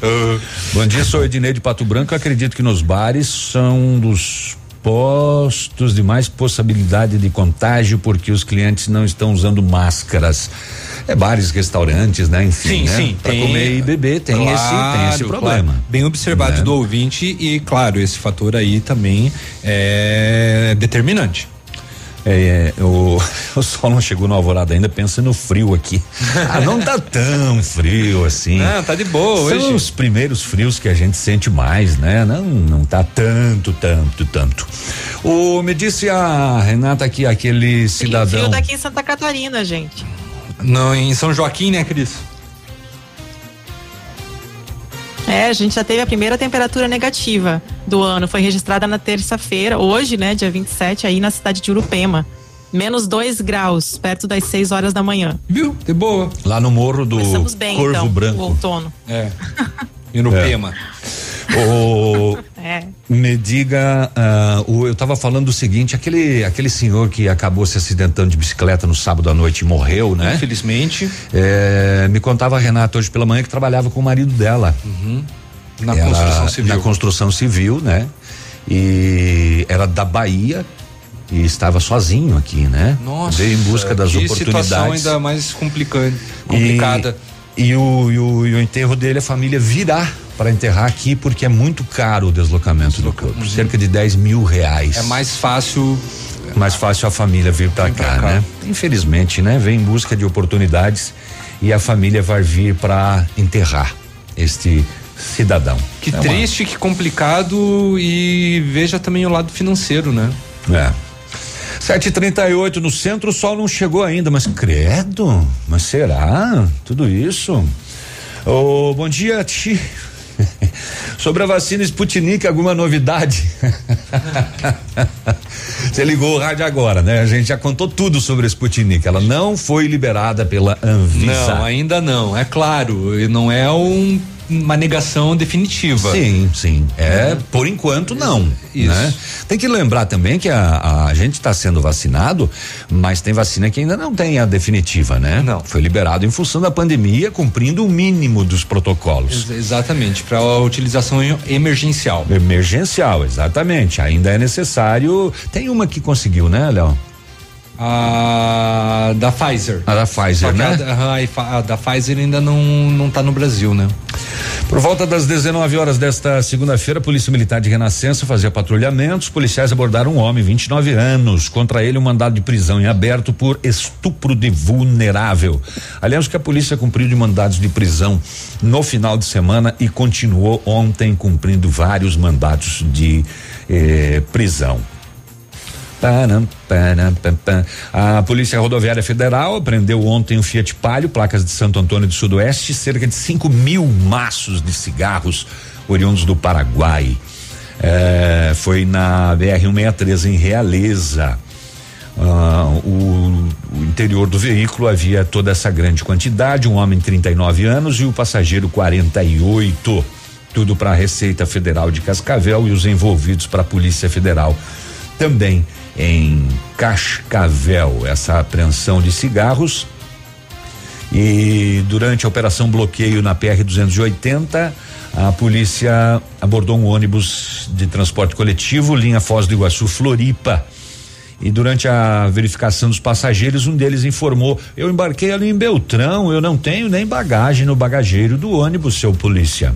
Bom dia, sou Ednei de Pato Branco. Acredito que nos bares são um dos postos de mais possibilidade de contágio porque os clientes não estão usando máscaras. É bares, restaurantes, né? Enfim, Sim, né? sim. Pra tem- comer e beber tem esse tem esse Claro, problema. claro. Bem observado Né? do ouvinte e, claro, esse fator aí também é determinante. É, é, o, o sol não chegou no alvorada ainda, pensa no frio aqui. Ah, não tá tão frio assim. Não, tá de boa São hoje. os primeiros frios que a gente sente mais, né? Não, não tá tanto, tanto, tanto. O, me disse a Renata que aquele Frio cidadão. daqui em Santa Catarina, gente. Não, em São Joaquim, né, Cris? É, a gente já teve a primeira temperatura negativa do ano. Foi registrada na terça-feira, hoje, né, dia 27, aí na cidade de Urupema. Menos 2 graus, perto das 6 horas da manhã. Viu? De boa. Lá no morro do bem, Corvo então, o Branco. outono. É. Irupema. O, É. me diga, ah, o, eu tava falando o seguinte, aquele aquele senhor que acabou se acidentando de bicicleta no sábado à noite e morreu, né? Infelizmente. É, me contava a Renata hoje pela manhã que trabalhava com o marido dela. Uhum. Na Ela- construção civil. Na construção civil, né? E era da Bahia e estava sozinho aqui, né? Nossa. Veio em busca das que oportunidades. situação ainda mais complicante, E- complicada. E, o, e o, e o enterro dele, a família virá para enterrar aqui porque é muito caro o deslocamento do corpo, cerca de 10 mil reais. É mais fácil. mais fácil a família vir para cá, cá. né? Infelizmente, né? Vem em busca de oportunidades e a família vai vir para enterrar este cidadão. Que É uma- triste, que complicado e veja também o lado financeiro, né? É. 7h38 no centro, o sol não chegou ainda, mas credo, mas será? Tudo isso? Ô, bom dia, Ti. Sobre a vacina Sputnik, alguma novidade? Você ligou o rádio agora, né? A gente já contou tudo sobre a Sputnik. Ela não foi liberada pela Anvisa. Não, ainda não. É claro, não é um- uma negação definitiva. Sim, sim. É, por enquanto não. Isso. Né? Tem que lembrar também que a, a gente está sendo vacinado, mas tem vacina que ainda não tem a definitiva, né? Não. Foi liberado em função da pandemia, cumprindo o mínimo dos protocolos. Ex- Exatamente, para a utilização em- emergencial. Emergencial, exatamente. Ainda é necessário. Tem uma que conseguiu, né, Léo? A da Pfizer. A da Pfizer, né? a, a da Pfizer ainda não não tá no Brasil, né? Por volta das 19 horas desta segunda-feira, a Polícia Militar de Renascença fazia patrulhamento. Os policiais abordaram um homem, 29 anos. Contra ele, um mandado de prisão em aberto por estupro de vulnerável. Aliás, que a polícia cumpriu de mandados de prisão no final de semana e continuou ontem cumprindo vários mandados de eh, prisão. A Polícia Rodoviária Federal apreendeu ontem um Fiat Palio, placas de Santo Antônio do Sudoeste, cerca de 5 mil maços de cigarros oriundos do Paraguai. É, foi na BR-163 em Realeza. Ah, o, o interior do veículo havia toda essa grande quantidade, um homem 39 anos e o passageiro 48. Tudo para a Receita Federal de Cascavel e os envolvidos para a Polícia Federal também em Cascavel. Essa apreensão de cigarros e durante a operação bloqueio na PR 280, a polícia abordou um ônibus de transporte coletivo, linha Foz do Iguaçu Floripa. E durante a verificação dos passageiros, um deles informou: Eu embarquei ali em Beltrão, eu não tenho nem bagagem no bagageiro do ônibus, seu polícia.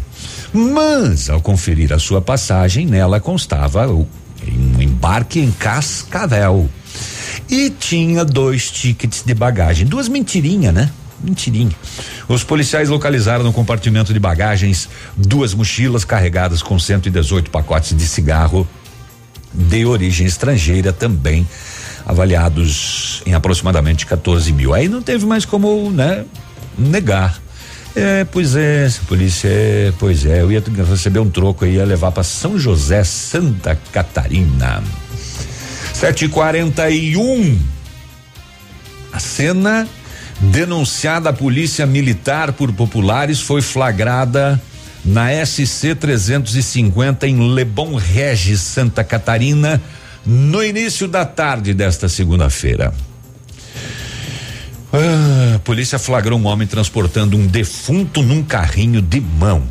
Mas, ao conferir a sua passagem, nela constava o, um embarque em Cascavel. E tinha dois tickets de bagagem, duas mentirinhas, né? Mentirinha. Os policiais localizaram no compartimento de bagagens duas mochilas carregadas com 118 pacotes de cigarro de origem estrangeira também avaliados em aproximadamente 14 mil. Aí não teve mais como, né, negar. É, pois é, polícia, é, pois é, eu ia receber um troco e ia levar para São José, Santa Catarina. 741. Um. A cena denunciada à polícia militar por populares foi flagrada na SC 350 em Lebon Regis, Santa Catarina, no início da tarde desta segunda-feira. Ah, a polícia flagrou um homem transportando um defunto num carrinho de mão.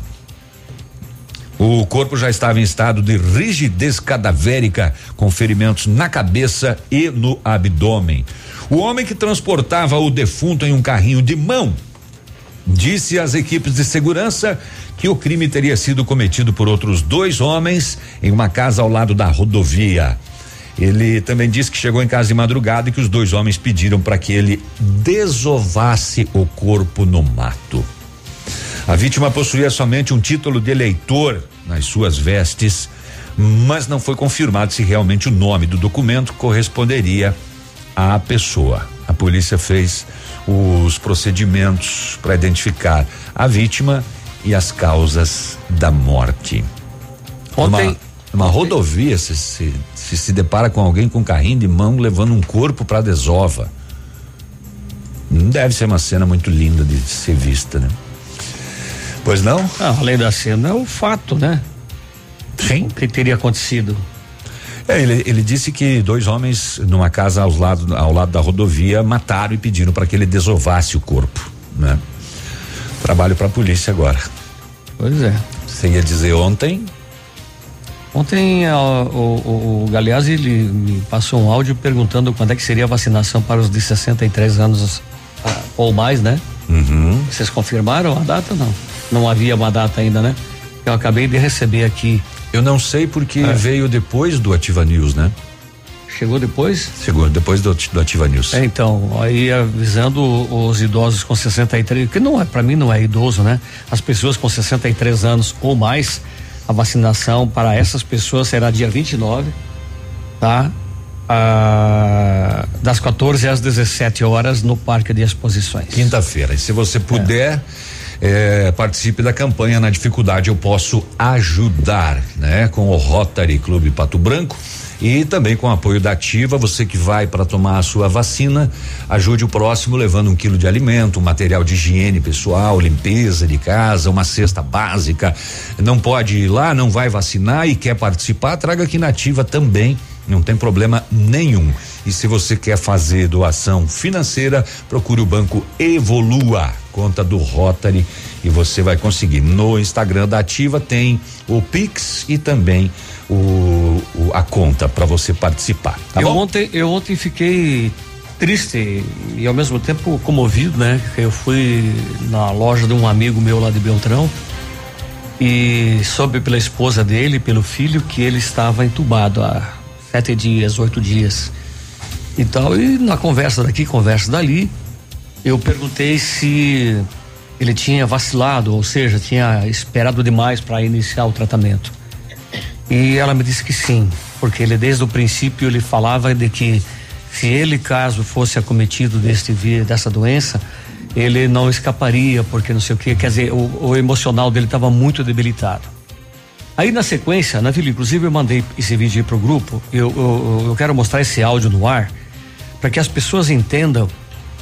O corpo já estava em estado de rigidez cadavérica, com ferimentos na cabeça e no abdômen. O homem que transportava o defunto em um carrinho de mão disse às equipes de segurança que o crime teria sido cometido por outros dois homens em uma casa ao lado da rodovia. Ele também disse que chegou em casa de madrugada e que os dois homens pediram para que ele desovasse o corpo no mato. A vítima possuía somente um título de eleitor nas suas vestes, mas não foi confirmado se realmente o nome do documento corresponderia à pessoa. A polícia fez os procedimentos para identificar a vítima e as causas da morte. Ontem. Uma, rodovia, se, se, se se depara com alguém com um carrinho de mão levando um corpo para desova. Não deve ser uma cena muito linda de ser vista, né? Pois não? Ah, além da cena, é o fato, né? Sim. O que teria acontecido? É, ele, ele disse que dois homens numa casa ao lado, ao lado da rodovia mataram e pediram para que ele desovasse o corpo, né? Trabalho para a polícia agora. Pois é. Você ia dizer ontem? Ontem o, o, o Galeazzi ele me passou um áudio perguntando quando é que seria a vacinação para os de 63 anos ah, ou mais, né? Uhum. Vocês confirmaram a data? Não. Não havia uma data ainda, né? Eu acabei de receber aqui. Eu não sei porque é. veio depois do Ativa News, né? Chegou depois? Chegou depois do, do Ativa News. É, então, aí avisando os idosos com 63, que não é, para mim não é idoso, né? As pessoas com 63 anos ou mais, a vacinação para essas pessoas será dia 29, tá? Ah, das 14 às 17 horas no Parque de Exposições. Quinta-feira. E se você puder. É. participe da campanha na dificuldade eu posso ajudar, né? Com o Rotary Clube Pato Branco e também com o apoio da Ativa, você que vai para tomar a sua vacina, ajude o próximo levando um quilo de alimento, material de higiene pessoal, limpeza de casa, uma cesta básica. Não pode ir lá, não vai vacinar e quer participar, traga aqui na Ativa também. Não tem problema nenhum. E se você quer fazer doação financeira, procure o banco Evolua, conta do Rotary, e você vai conseguir. No Instagram da Ativa tem o Pix e também o, o a conta para você participar. Tá eu bom? ontem eu ontem fiquei triste e ao mesmo tempo comovido, né? Eu fui na loja de um amigo meu lá de Beltrão e soube pela esposa dele, pelo filho, que ele estava entubado há sete dias, oito dias. Então, e na conversa daqui, conversa dali, eu perguntei se ele tinha vacilado, ou seja, tinha esperado demais para iniciar o tratamento. E ela me disse que sim, porque ele desde o princípio ele falava de que se ele caso fosse acometido deste dessa doença, ele não escaparia, porque não sei o que, quer dizer, o, o emocional dele estava muito debilitado. Aí na sequência, na vila, inclusive eu mandei esse vídeo para o grupo, eu, eu, eu quero mostrar esse áudio no ar, para que as pessoas entendam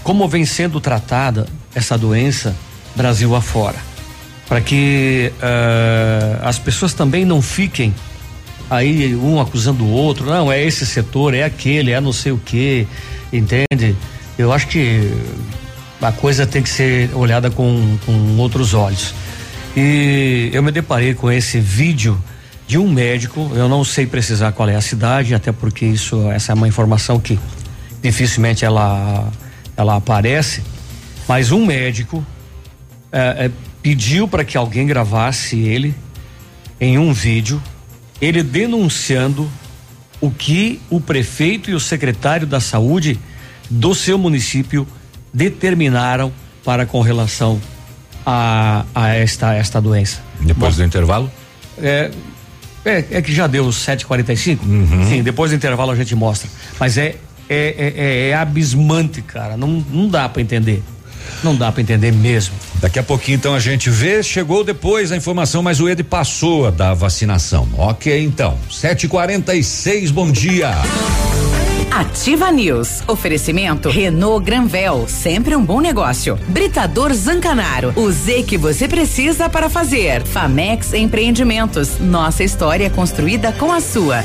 como vem sendo tratada essa doença Brasil afora. Para que uh, as pessoas também não fiquem aí um acusando o outro, não, é esse setor, é aquele, é não sei o que, entende? Eu acho que a coisa tem que ser olhada com, com outros olhos. E eu me deparei com esse vídeo de um médico, eu não sei precisar qual é a cidade, até porque isso, essa é uma informação que dificilmente ela, ela aparece, mas um médico é, é, pediu para que alguém gravasse ele em um vídeo, ele denunciando o que o prefeito e o secretário da saúde do seu município determinaram para com relação a, a esta, esta doença. Depois Bom, do intervalo? É, é, é, que já deu 7h45. Uhum. Sim, depois do intervalo a gente mostra. Mas é, é, é, é, é abismante, cara. Não, não dá para entender. Não dá para entender mesmo. Daqui a pouquinho então a gente vê, chegou depois a informação, mas o Ed passou da vacinação. Ok, então. 7h46, bom dia. Ativa News. Oferecimento Renault Granvel, sempre um bom negócio. Britador Zancanaro, o Z que você precisa para fazer. Famex Empreendimentos, nossa história construída com a sua.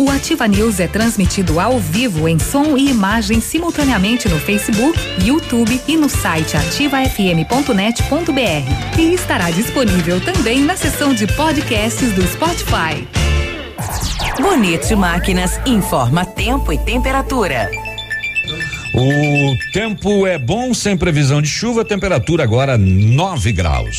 O Ativa News é transmitido ao vivo em som e imagem simultaneamente no Facebook, YouTube e no site ativafm.net.br. E estará disponível também na seção de podcasts do Spotify. Bonito Máquinas informa tempo e temperatura. O tempo é bom, sem previsão de chuva, temperatura agora 9 graus.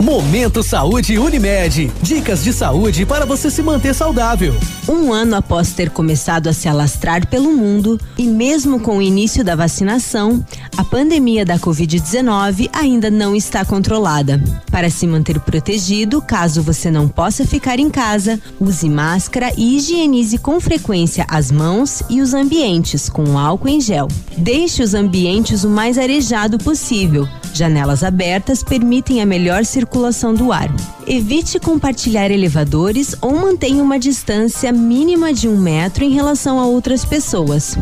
Momento Saúde Unimed. Dicas de saúde para você se manter saudável. Um ano após ter começado a se alastrar pelo mundo e mesmo com o início da vacinação, a pandemia da Covid-19 ainda não está controlada. Para se manter protegido, caso você não possa ficar em casa, use máscara e higienize com frequência as mãos e os ambientes com álcool em gel. Deixe os ambientes o mais arejado possível. Janelas abertas permitem a melhor circulação do ar. Evite compartilhar elevadores ou mantenha uma distância mínima de um metro em relação a outras pessoas.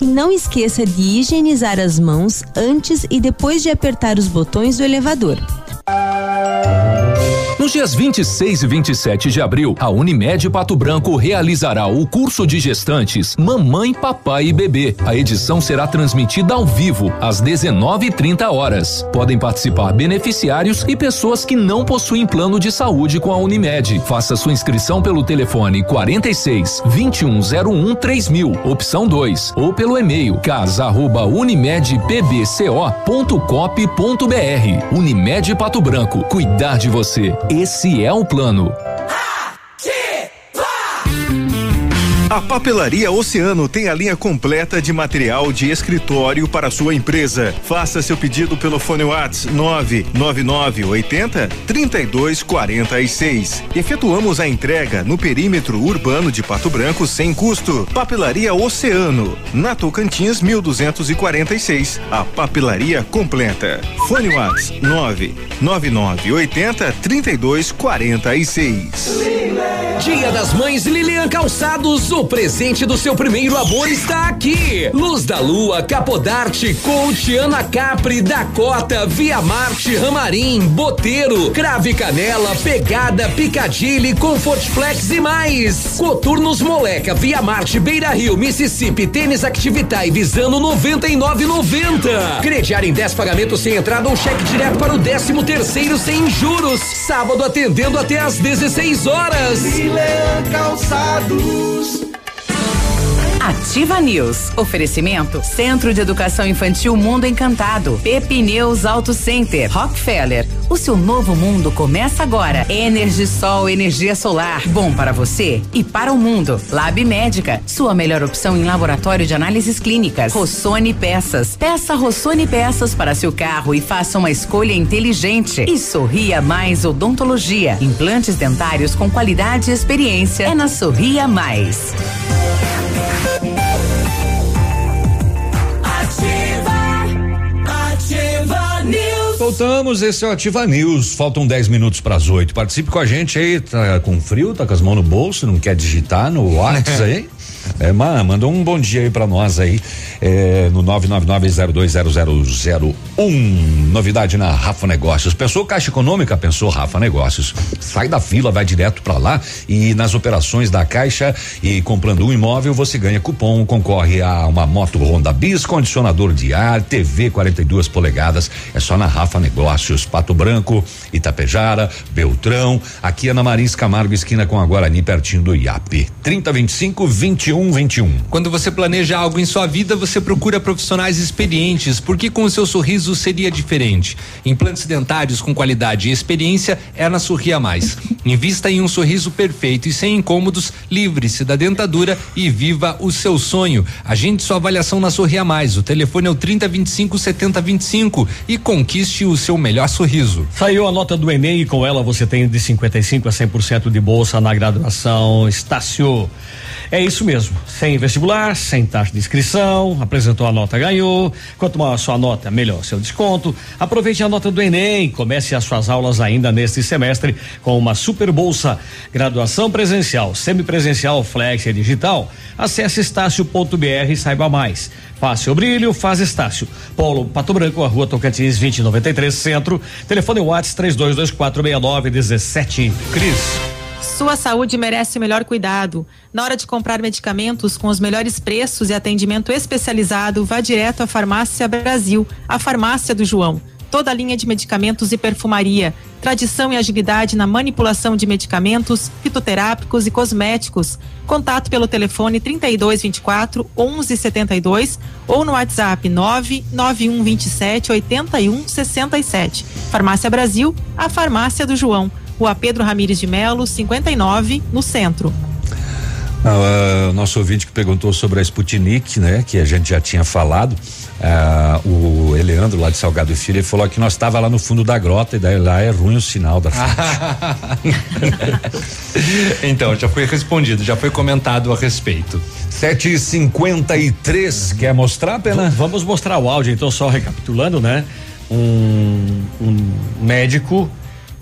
E não esqueça de higienizar as mãos antes e depois de apertar os botões do elevador. Nos dias 26 e 27 de abril, a Unimed Pato Branco realizará o curso de gestantes Mamãe, Papai e Bebê. A edição será transmitida ao vivo às 19:30 horas. Podem participar beneficiários e pessoas que não possuem plano de saúde com a Unimed. Faça sua inscrição pelo telefone 46 2101 3000, opção 2, ou pelo e-mail casa@unimedpbco.cop.br. Unimed Pato Branco, cuidar de você. Esse é o plano. A Papelaria Oceano tem a linha completa de material de escritório para sua empresa. Faça seu pedido pelo fone Whats 99980 3246. Efetuamos a entrega no perímetro urbano de Pato Branco sem custo. Papelaria Oceano, na Tocantins 1246. A papelaria completa. Fone Whats 99980 3246. Dia das Mães Lilian Calçados O presente do seu primeiro amor está aqui. Luz da Lua, Capodarte, Coach, Ana Capri, Dakota, Via Marte, Ramarim, Boteiro, Crave Canela, Pegada, Picadilly, Comfort Flex e mais. Coturnos Moleca, Via Marte, Beira Rio, Mississippi, Tênis Activitar e Visano 99,90. Crediar em 10 pagamentos sem entrada ou cheque direto para o 13 terceiro sem juros. Sábado atendendo até às 16 horas. Milan Calçados. Ativa News. Oferecimento Centro de Educação Infantil Mundo Encantado. Pepineus Auto Center. Rockefeller. O seu novo mundo começa agora. Energisol, energia solar. Bom para você e para o mundo. Lab Médica. Sua melhor opção em laboratório de análises clínicas. Rossoni Peças. Peça Rossoni Peças para seu carro e faça uma escolha inteligente. E Sorria Mais Odontologia. Implantes dentários com qualidade e experiência. É na Sorria Mais. Voltamos, esse é o Ativa News. Faltam 10 minutos para as 8. Participe com a gente aí. Tá com frio, tá com as mãos no bolso, não quer digitar no WhatsApp aí? É, ma- manda um bom dia aí pra nós aí, é, no 999020001. Novidade na Rafa Negócios. Pensou Caixa Econômica? Pensou Rafa Negócios. Sai da fila, vai direto pra lá e nas operações da Caixa e comprando um imóvel você ganha cupom, concorre a uma moto Honda Bis, condicionador de ar, TV 42 polegadas. É só na Rafa Negócios, Pato Branco, Itapejara, Beltrão, aqui é na Marins Camargo, esquina com a Guarani, pertinho do IAP. 3025 2121. Quando você planeja algo em sua vida, você procura profissionais experientes, porque com o seu sorriso seria diferente. Implantes dentários com qualidade e experiência é na Sorria Mais. Invista em um sorriso perfeito e sem incômodos, livre-se da dentadura e viva o seu sonho. Agende sua avaliação na Sorria Mais. O telefone é o 3025 7025 e conquiste o seu melhor sorriso. Saiu a nota do Enem e com ela você tem de 55 a 100% de bolsa na graduação Estácio. É isso mesmo, sem vestibular, sem taxa de inscrição, apresentou a nota, ganhou. Quanto maior a sua nota, melhor seu desconto. Aproveite a nota do Enem, comece as suas aulas ainda neste semestre com uma super bolsa. Graduação presencial, semipresencial, flex e digital. Acesse estácio.br e saiba mais. Fácil Brilho, faz Estácio. Polo Pato Branco, a rua Tocantins 2093 Centro. Telefone Whats 32246917. Cris. Sua saúde merece o melhor cuidado. Na hora de comprar medicamentos com os melhores preços e atendimento especializado, vá direto à Farmácia Brasil, a farmácia do João. Toda a linha de medicamentos e perfumaria, tradição e agilidade na manipulação de medicamentos, fitoterápicos e cosméticos. Contato pelo telefone 3224 1172 ou no WhatsApp 99127 8167. Farmácia Brasil, a farmácia do João. Rua Pedro Ramires de Melo, 59, no centro. Ah, o nosso ouvinte que perguntou sobre a Sputnik, né? Que a gente já tinha falado. ah, o Eleandro lá de Salgado Filho, ele falou que nós estava lá no fundo da grota e daí lá é ruim o sinal da frente. então, já foi respondido, já foi comentado a respeito. 7h53, quer mostrar, Pena? V- Vamos mostrar o áudio, então, só recapitulando, né? Um, um médico,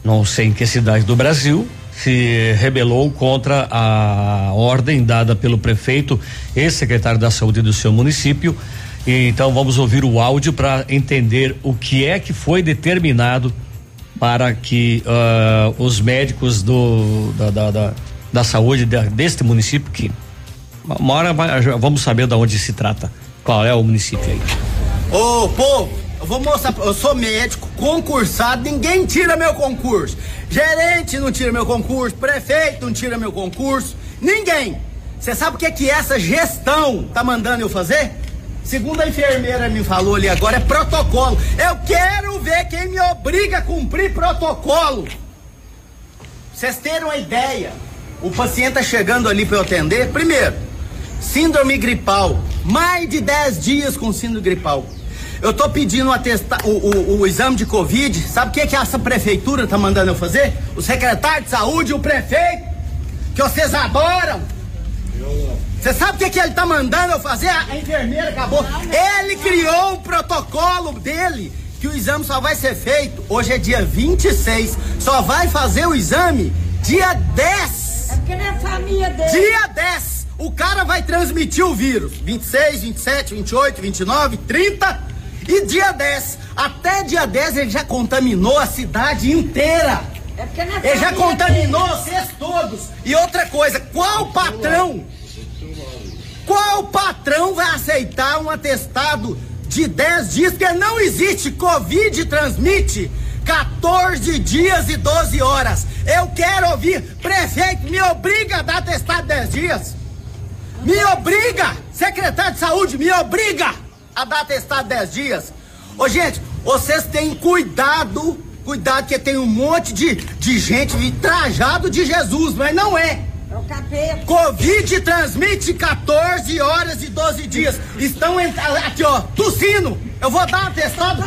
não sei em que cidade do Brasil, se rebelou contra a ordem dada pelo prefeito e secretário da saúde do seu município. E, então vamos ouvir o áudio para entender o que é que foi determinado para que ah, os médicos do da, da, da, da saúde deste município que uma hora vamos saber de onde se trata. Qual é o município aí? Ô, povo, eu vou mostrar, eu sou médico, concursado, ninguém tira meu concurso. Gerente não tira meu concurso, prefeito não tira meu concurso, ninguém. Você sabe o que que essa gestão tá mandando eu fazer? Segundo a enfermeira me falou ali agora, é protocolo. Eu quero ver quem me obriga a cumprir protocolo. Vocês terem uma ideia, o paciente tá chegando ali para eu atender, primeiro, síndrome gripal, mais de 10 dias com síndrome gripal. Eu tô pedindo atesta- o, o- o exame de Covid, sabe o que, que essa prefeitura tá mandando eu fazer? O secretário de saúde o prefeito, que vocês adoram. Você sabe o que, que ele tá mandando eu fazer? A, a enfermeira acabou. Ele criou um protocolo dele que o exame só vai ser feito. Hoje é dia 26. Só vai fazer o exame dia 10. É porque não é família dele. Dia 10. O cara vai transmitir o vírus 26, 27, 28, 29, 30 e dia 10. Até dia 10 ele já contaminou a cidade inteira. Ele já contaminou vocês todos. E outra coisa, qual patrão? Qual patrão vai aceitar um atestado de 10 dias que não existe? Covid transmite 14 dias e 12 horas. Eu quero ouvir, prefeito, me obriga a dar atestado 10 dias. Me obriga, secretário de saúde, me obriga a dar atestado 10 dias. Ô gente, vocês têm cuidado, cuidado que tem um monte de, de gente trajado de Jesus, mas não é. É o capeta. Covid transmite 14 horas e 12 dias. Estão aqui, ó, tossindo. Eu vou dar um atestado.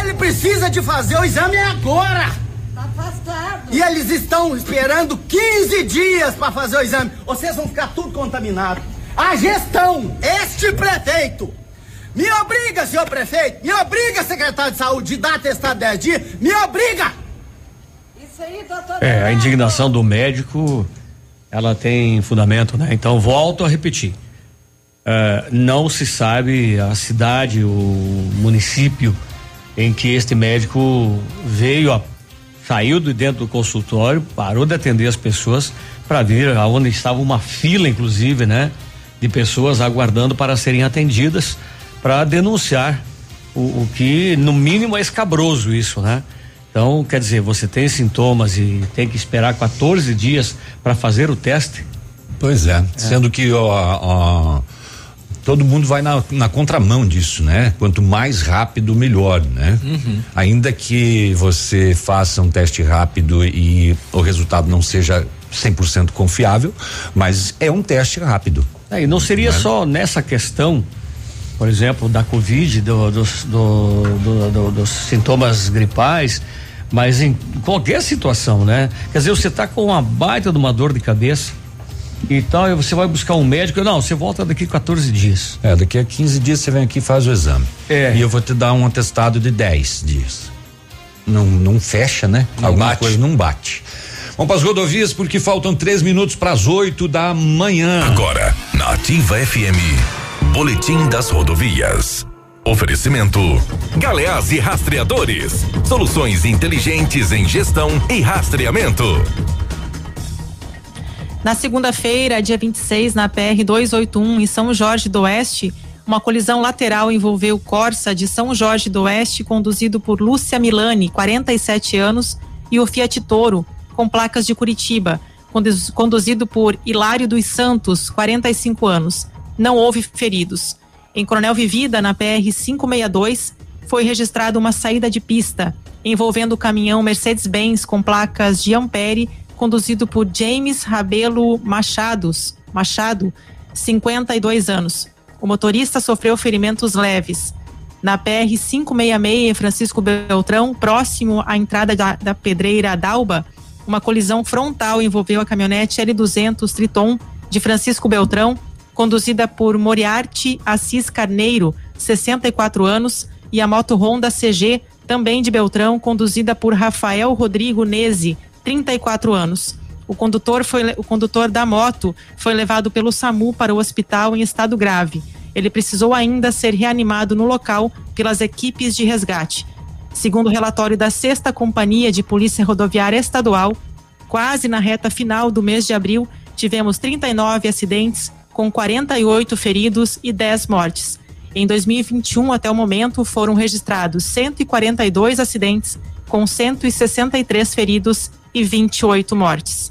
Ele precisa de fazer o exame agora. Tá afastado. E eles estão esperando 15 dias para fazer o exame. Vocês vão ficar tudo contaminados. A gestão, este prefeito, me obriga, senhor prefeito, me obriga, secretário de saúde, de dar atestado 10 dias, me obriga. Isso aí, doutor. É, a indignação do médico, ela tem fundamento, né? Então, volto a repetir. É, não se sabe a cidade, o município em que este médico veio, a, saiu de dentro do consultório, parou de atender as pessoas para vir aonde estava uma fila, inclusive, né? De pessoas aguardando para serem atendidas para denunciar o, o que, no mínimo, é escabroso isso, né? Então, quer dizer, você tem sintomas e tem que esperar 14 dias para fazer o teste? Pois é, sendo que ó, ó, todo mundo vai na, na contramão disso, né? Quanto mais rápido, melhor, né? Uhum. Ainda que você faça um teste rápido e o resultado não seja 100% confiável, mas é um teste rápido. É, e não seria Né? só nessa questão, por exemplo, da Covid, do- dos, do- do- do- dos sintomas gripais, mas em qualquer situação, né? Quer dizer, você tá com uma baita de uma dor de cabeça e tal, e você vai buscar um médico, não, você volta daqui 14 dias. É, daqui a 15 dias você vem aqui e faz o exame. É. E eu vou te dar um atestado de 10 dias. Não, não fecha, né? Alguma bate. coisa não bate. Vamos para as rodovias porque faltam três minutos para as 8 da manhã. Agora, na Ativa FM, Boletim das Rodovias. Oferecimento: Galeás e Rastreadores. Soluções inteligentes em gestão e rastreamento. Na segunda-feira, dia 26, na PR 281, em São Jorge do Oeste, uma colisão lateral envolveu Corsa de São Jorge do Oeste, conduzido por Lúcia Milani, 47 anos, e o Fiat Toro, com placas de Curitiba, conduz- conduzido por Hilário dos Santos, 45 anos. Não houve feridos. Em Coronel Vivida, na PR 562, foi registrada uma saída de pista envolvendo o caminhão Mercedes-Benz com placas de Ampere, conduzido por James Rabelo Machados, Machado, 52 anos. O motorista sofreu ferimentos leves. Na PR 566 em Francisco Beltrão, próximo à entrada da, da Pedreira Dalba, uma colisão frontal envolveu a caminhonete L200 Triton de Francisco Beltrão, conduzida por Moriarty Assis Carneiro, 64 anos, e a moto Honda CG, também de Beltrão, conduzida por Rafael Rodrigo Nese, 34 anos. O condutor, foi, o condutor da moto foi levado pelo SAMU para o hospital em estado grave. Ele precisou ainda ser reanimado no local pelas equipes de resgate. Segundo o relatório da Sexta Companhia de Polícia Rodoviária Estadual, quase na reta final do mês de abril, tivemos 39 acidentes, com 48 feridos e 10 mortes. Em 2021, até o momento, foram registrados 142 acidentes, com 163 feridos e 28 mortes.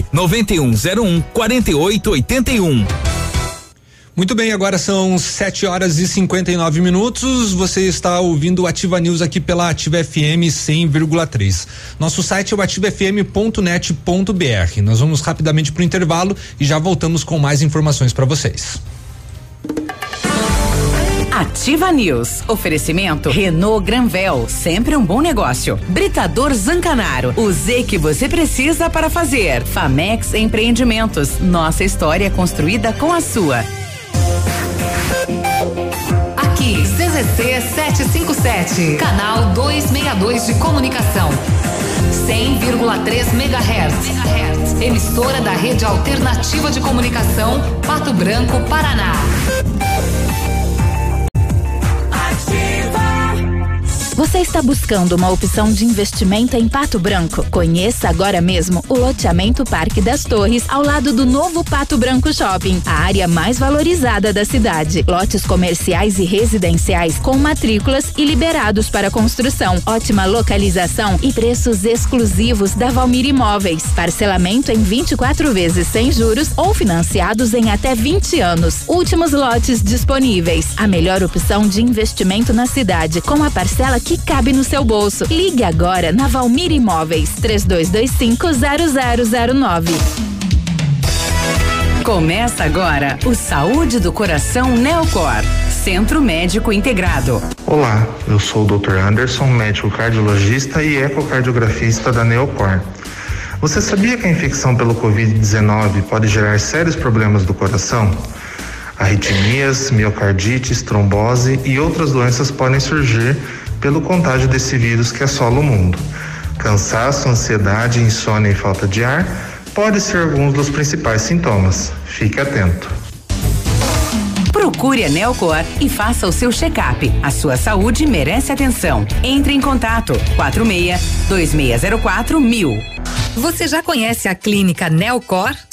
99101 4881. Muito bem, agora são 7 horas e 59 minutos. Você está ouvindo o Ativa News aqui pela Ativa FM 100,3. Nosso site é o ativafm.net.br. Nós vamos rapidamente para o intervalo e já voltamos com mais informações para vocês. Ativa News. Oferecimento Renault Granvel, sempre um bom negócio. Britador Zancanaro, o Z que você precisa para fazer. Famex Empreendimentos, nossa história é construída com a sua. Aqui, CZC 757, canal 262 de comunicação. 100,3 MHz. Emissora da Rede Alternativa de Comunicação, Pato Branco, Paraná. Você está buscando uma opção de investimento em Pato Branco? Conheça agora mesmo o loteamento Parque das Torres, ao lado do novo Pato Branco Shopping, a área mais valorizada da cidade. Lotes comerciais e residenciais com matrículas e liberados para construção. Ótima localização e preços exclusivos da Valmir Imóveis. Parcelamento em 24 vezes sem juros ou financiados em até 20 anos. Últimos lotes disponíveis. A melhor opção de investimento na cidade, com a parcela que cabe no seu bolso. Ligue agora na Valmir Imóveis 32250009. Começa agora o Saúde do Coração Neocor. Centro Médico Integrado. Olá, eu sou o Dr. Anderson, médico cardiologista e ecocardiografista da Neocor. Você sabia que a infecção pelo Covid-19 pode gerar sérios problemas do coração? Arritmias, miocardites, trombose e outras doenças podem surgir pelo contágio desse vírus que assola o mundo. Cansaço, ansiedade, insônia e falta de ar podem ser alguns dos principais sintomas. Fique atento. Procure a Neocor e faça o seu check-up. A sua saúde merece atenção. Entre em contato 46 2604 mil. Você já conhece a clínica Neocor?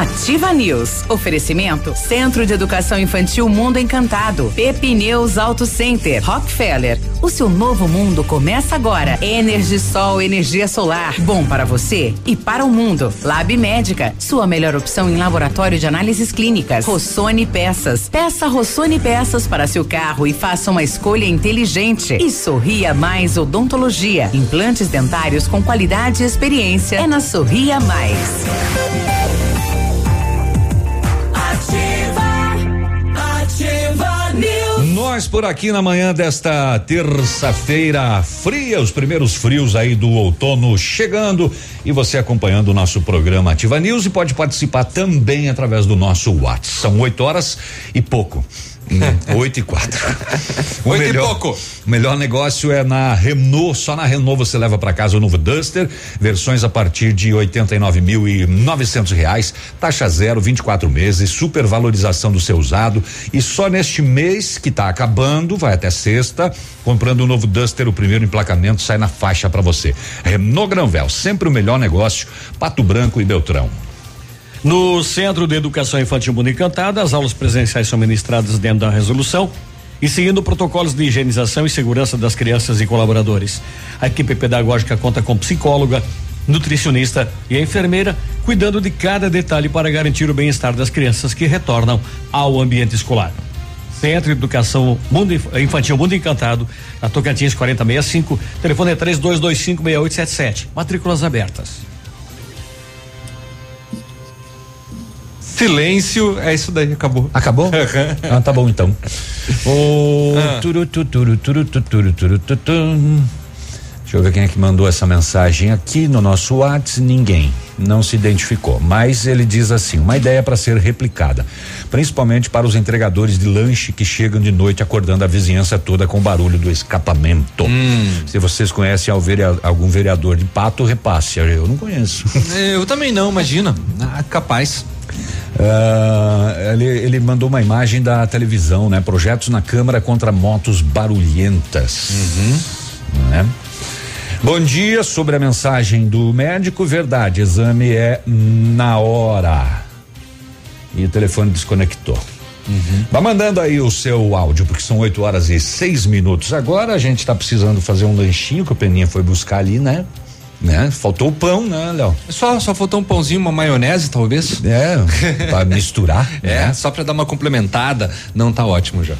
Ativa News. Oferecimento Centro de Educação Infantil Mundo Encantado. Pepineus Auto Center. Rockefeller. O seu novo mundo começa agora. Energisol, energia solar. Bom para você e para o mundo. Lab Médica. Sua melhor opção em laboratório de análises clínicas. Rossoni Peças. Peça Rossoni Peças para seu carro e faça uma escolha inteligente. E Sorria Mais Odontologia. Implantes dentários com qualidade e experiência. É na Sorria Mais. Nós por aqui na manhã desta terça-feira fria, os primeiros frios aí do outono chegando e você acompanhando o nosso programa Ativa News e pode participar também através do nosso WhatsApp. São 8 horas e pouco. Oito e quatro. O Oito e melhor, pouco. O melhor negócio é na Renault. Só na Renault você leva para casa o novo Duster, versões a partir de oitenta e nove mil e novecentos reais, taxa zero, 24 meses, supervalorização do seu usado e só neste mês que tá acabando, vai até sexta, comprando o novo Duster, o primeiro emplacamento sai na faixa para você. Renault Granvel, sempre o melhor negócio, Pato Branco e Beltrão. No Centro de Educação Infantil Mundo Encantada, as aulas presenciais são ministradas dentro da resolução e seguindo protocolos de higienização e segurança das crianças e colaboradores. A equipe pedagógica conta com psicóloga, nutricionista e a enfermeira, cuidando de cada detalhe para garantir o bem-estar das crianças que retornam ao ambiente escolar. Centro de Educação Mundo Inf- Infantil Mundo Encantado, na Tocantins 4065, telefone é 32256877. Matrículas abertas. Silêncio, é isso daí, acabou. Acabou? ah, tá bom então. O Ah. turu, tu, turu, turu, tu, turu, turu, tu, tum. Deixa eu ver quem é que mandou essa mensagem aqui no nosso WhatsApp. Ninguém. Não se identificou. Mas ele diz assim: uma ideia para ser replicada. Principalmente para os entregadores de lanche que chegam de noite acordando a vizinhança toda com o barulho do escapamento. Se vocês conhecem algum vereador de pato, repasse. Eu não conheço. Eu também não, imagina. Ah, capaz. Ah, ele, ele mandou uma imagem da televisão, né? Projetos na Câmara contra motos barulhentas. Né? Bom dia, sobre a mensagem do médico, verdade, exame é na hora. E o telefone desconectou. Vai mandando aí o seu áudio, porque são 8 horas e seis minutos. Agora a gente tá precisando fazer um lanchinho que o Peninha foi buscar ali, né? Né? Faltou o pão, né, Léo? Só, só faltou um pãozinho, uma maionese, talvez. É, pra misturar. É, né? só pra dar uma complementada. Não tá ótimo já.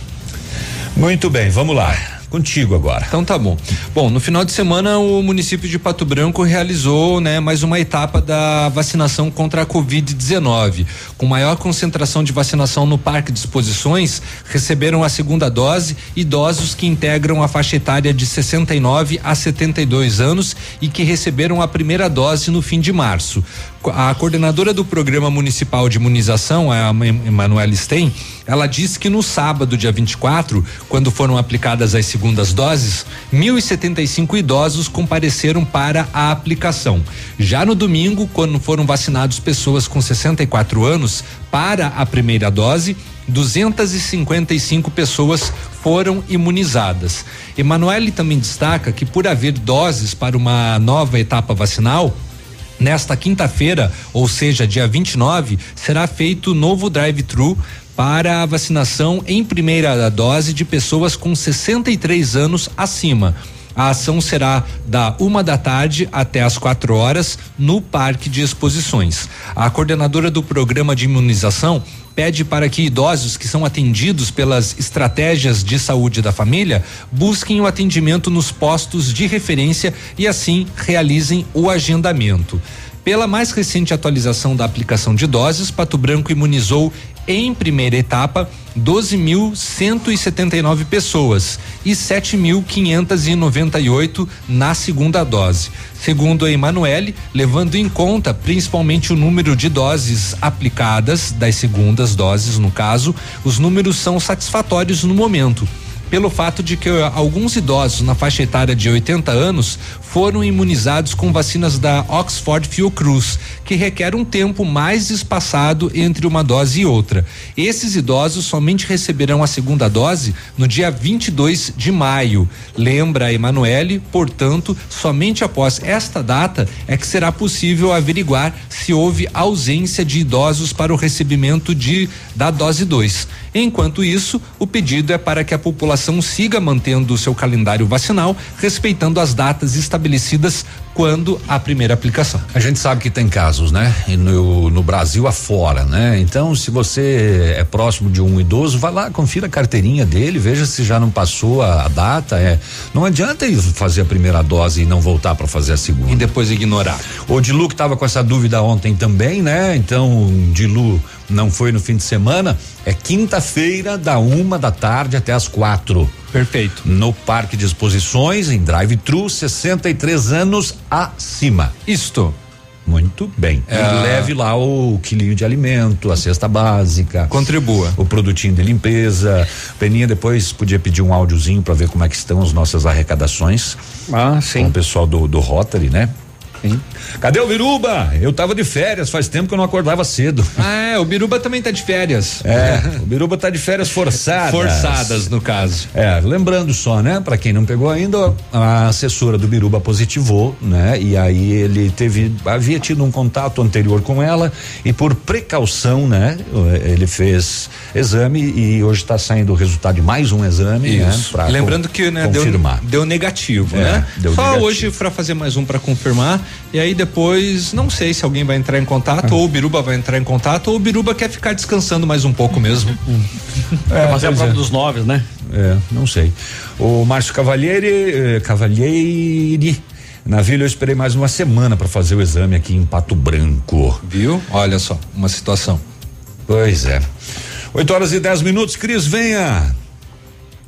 Muito bem, vamos lá. Contigo agora. Então tá bom. Bom, no final de semana o município de Pato Branco realizou, né, mais uma etapa da vacinação contra a Covid-19. Com maior concentração de vacinação no Parque de Exposições, receberam a segunda dose idosos que integram a faixa etária de 69 a 72 anos e que receberam a primeira dose no fim de março. A coordenadora do Programa Municipal de Imunização, a Em- Emanuela Stein, ela disse que no sábado, dia 24, quando foram aplicadas as segundas doses, 1.075 idosos compareceram para a aplicação. Já no domingo, quando foram vacinados pessoas com 64 anos para a primeira dose, 255 pessoas foram imunizadas. Emanuele também destaca que por haver doses para uma nova etapa vacinal, Nesta quinta-feira, ou seja, dia 29, será feito novo drive-thru para a vacinação em primeira dose de pessoas com 63 anos acima. A ação será da uma da tarde até às quatro horas no Parque de Exposições. A coordenadora do programa de imunização pede para que idosos que são atendidos pelas estratégias de saúde da família busquem o atendimento nos postos de referência e assim realizem o agendamento. Pela mais recente atualização da aplicação de doses, Pato Branco imunizou em primeira etapa 12.179 pessoas e 7.598 na segunda dose. Segundo a Emanuele, levando em conta principalmente o número de doses aplicadas, das segundas doses no caso, os números são satisfatórios no momento pelo fato de que eh, alguns idosos na faixa etária de 80 anos foram imunizados com vacinas da Oxford Fiocruz, que requer um tempo mais espaçado entre uma dose e outra. Esses idosos somente receberão a segunda dose no dia 22 de maio. Lembra a Emanuele, portanto, somente após esta data é que será possível averiguar se houve ausência de idosos para o recebimento de da dose 2. Enquanto isso, o pedido é para que a população siga mantendo o seu calendário vacinal, respeitando as datas estabelecidas quando a primeira aplicação. A gente sabe que tem casos, né? E no, no Brasil afora, né? Então, se você é próximo de um idoso, vai lá, confira a carteirinha dele, veja se já não passou a, a data. É, não adianta fazer a primeira dose e não voltar para fazer a segunda. E depois ignorar. O Dilu que estava com essa dúvida ontem também, né? Então, Dilu não foi no fim de semana. É quinta-feira, da uma da tarde até as quatro. Perfeito. No Parque de Exposições, em drive-thru, 63 anos acima. Isto. Muito bem. É. E leve lá o quilinho de alimento, a cesta básica. Contribua. O produtinho de limpeza. Peninha depois podia pedir um áudiozinho para ver como é que estão as nossas arrecadações. Ah, sim. Com o pessoal do, do Rotary, né? Cadê o Biruba? Eu tava de férias, faz tempo que eu não acordava cedo. Ah, é, o Biruba também tá de férias. É, o Biruba tá de férias forçadas. Forçadas, no caso. É, lembrando só, né, para quem não pegou ainda, a assessora do Biruba positivou, né? E aí ele teve havia tido um contato anterior com ela e por precaução, né, ele fez exame e hoje está saindo o resultado de mais um exame, né, Isso. pra Lembrando que né, deu, confirmar. deu negativo, É, né? deu Só negativo. hoje para fazer mais um para confirmar e aí depois não sei se alguém vai entrar em Ah. contato ou o Biruba vai entrar em contato ou o Biruba quer ficar descansando mais um pouco mesmo. É, mas é a pois prova é. dos nove, né? É, não sei. O Márcio Cavalheire, eh, Cavalheire, na vila eu esperei mais uma semana para fazer o exame aqui em Pato Branco. Viu? Olha só, uma situação. Pois é. 8 horas e 10 minutos, Cris, venha.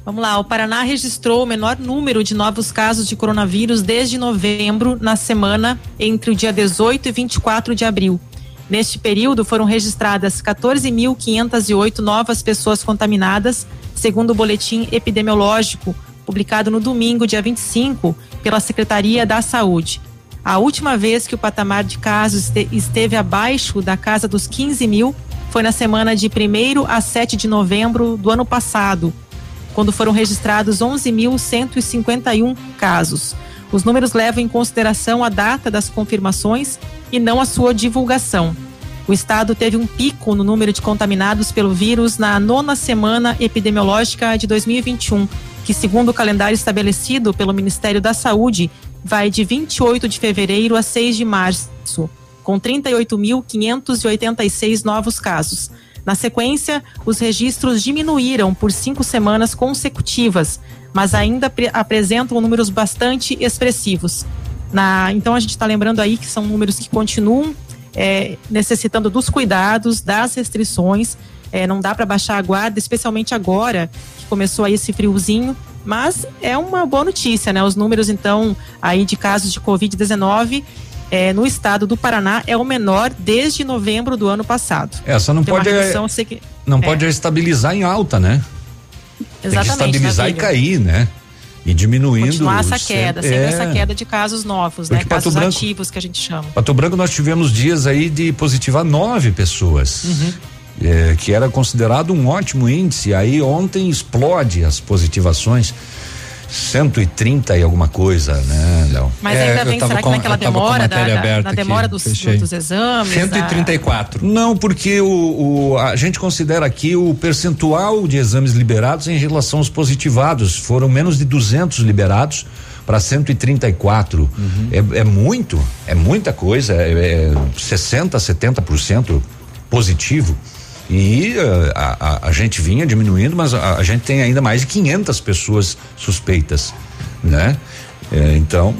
Vamos lá, o Paraná registrou o menor número de novos casos de coronavírus desde novembro, na semana entre o dia 18 e 24 de abril. Neste período, foram registradas 14.508 novas pessoas contaminadas, segundo o boletim epidemiológico publicado no domingo, dia 25, pela Secretaria da Saúde. A última vez que o patamar de casos este- esteve abaixo da casa dos 15 mil foi na semana de 1 a 7 de novembro do ano passado, quando foram registrados 11.151 casos. Os números levam em consideração a data das confirmações e não a sua divulgação. O estado teve um pico no número de contaminados pelo vírus na nona semana epidemiológica de 2021, que, segundo o calendário estabelecido pelo Ministério da Saúde, vai de 28 de fevereiro a 6 de março, com 38.586 novos casos. Na sequência, os registros diminuíram por cinco semanas consecutivas, mas ainda pre- apresentam números bastante expressivos. Na- então a gente está lembrando aí que são números que continuam é, necessitando dos cuidados, das restrições. É, não dá para baixar a guarda, especialmente agora que começou aí esse friozinho. Mas é uma boa notícia, né? Os números então aí de casos de Covid-19 é, no estado do Paraná é o menor desde novembro do ano passado. É, só não Tem pode redução, que- não é, pode estabilizar em alta, né? Tem que Exatamente, estabilizar e cair, né? E diminuindo. Continuar essa queda, sempre é. essa queda de casos novos, né? Casos Branco- ativos que a gente chama. Pato Branco nós tivemos dias aí de positivar nove pessoas. Uhum. é, que era considerado um ótimo índice. Aí ontem explode as positivações. 130 e alguma coisa, né, Léo? Mas ainda bem, será que naquela demora, da, da- na demora dos, dos exames? da- Não, porque o, o- a gente considera aqui o percentual de exames liberados em relação aos positivados. Foram menos de 200 liberados para 134. É, é muito, é muita coisa. É, é 60, 70% positivo. E eh, a, a- a gente vinha diminuindo, mas a, a gente tem ainda mais de 500 pessoas suspeitas, né? É, então,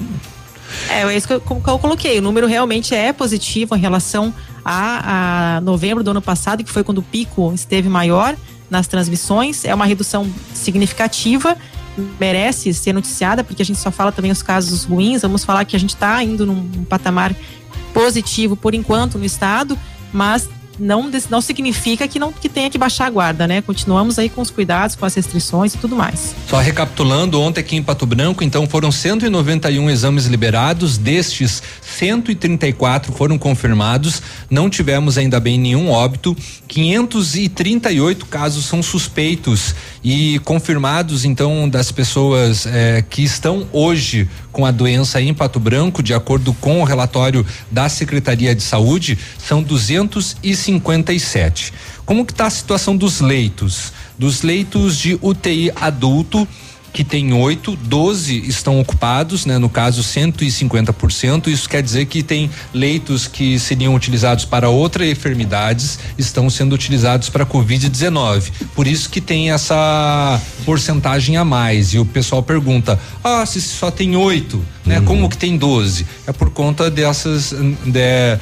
É, é isso que eu, que eu coloquei. O número realmente é positivo em relação a, a novembro do ano passado, que foi quando o pico esteve maior nas transmissões. É uma redução significativa, merece ser noticiada, porque a gente só fala também os casos ruins. Vamos falar que a gente está indo num patamar positivo por enquanto no estado, mas não, não significa que não que tenha que baixar a guarda, né? Continuamos aí com os cuidados, com as restrições e tudo mais. Só recapitulando, ontem aqui em Pato Branco, então foram 191 exames liberados, destes 134 foram confirmados, não tivemos ainda bem nenhum óbito, 538 casos são suspeitos e confirmados então das pessoas eh, que estão hoje com a doença em Pato Branco, de acordo com o relatório da Secretaria de Saúde, são 257. Como que está a situação dos leitos? Dos leitos de UTI adulto, que tem oito, 12 estão ocupados, né? No caso, 150%. Isso quer dizer que tem leitos que seriam utilizados para outras enfermidades, estão sendo utilizados para Covid-19. Por isso que tem essa porcentagem a mais. E o pessoal pergunta: ah, se só tem oito, né? Como que tem 12? É por conta dessas. De,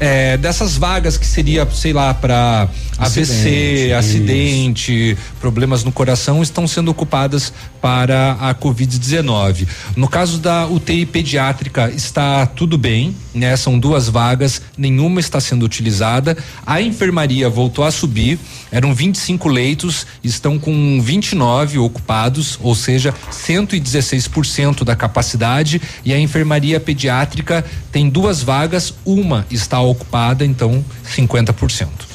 é, dessas vagas que seria, sei lá, para AVC, Acidente, acidente, problemas no coração, estão sendo ocupadas para a Covid-19. No caso da UTI pediátrica, está tudo bem, né? São duas vagas, nenhuma está sendo utilizada. A enfermaria voltou a subir, eram 25 leitos, estão com 29 ocupados, ou seja, 116% da capacidade. E a enfermaria pediátrica tem duas vagas, uma está ocupada, então 50%.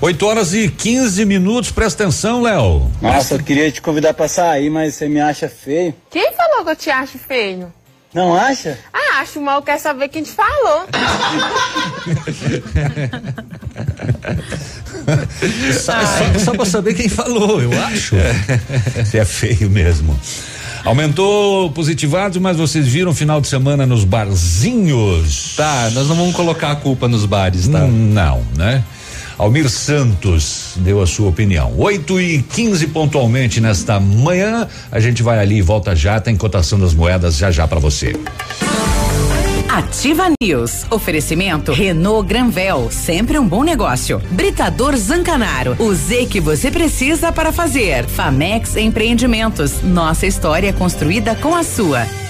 8 horas e 15 minutos, presta atenção, Léo. Nossa, eu queria te convidar pra sair, mas você me acha feio. Quem falou que eu te acho feio? Não acha? Ah, acho mal, quer saber quem te falou. Só, só, só pra saber quem falou, eu acho. Você é feio mesmo. Aumentou positivados, mas vocês viram final de semana nos barzinhos? Tá, nós não vamos colocar a culpa nos bares, tá? Hum, Não, né? Almir Santos deu a sua opinião. 8 e 15 pontualmente nesta manhã. A gente vai ali e volta já. Tem cotação das moedas já já para você. Ativa News. Oferecimento Renault Granvel, sempre um bom negócio. Britador Zancanaro, o Z que você precisa para fazer. Famex Empreendimentos, nossa história construída com a sua.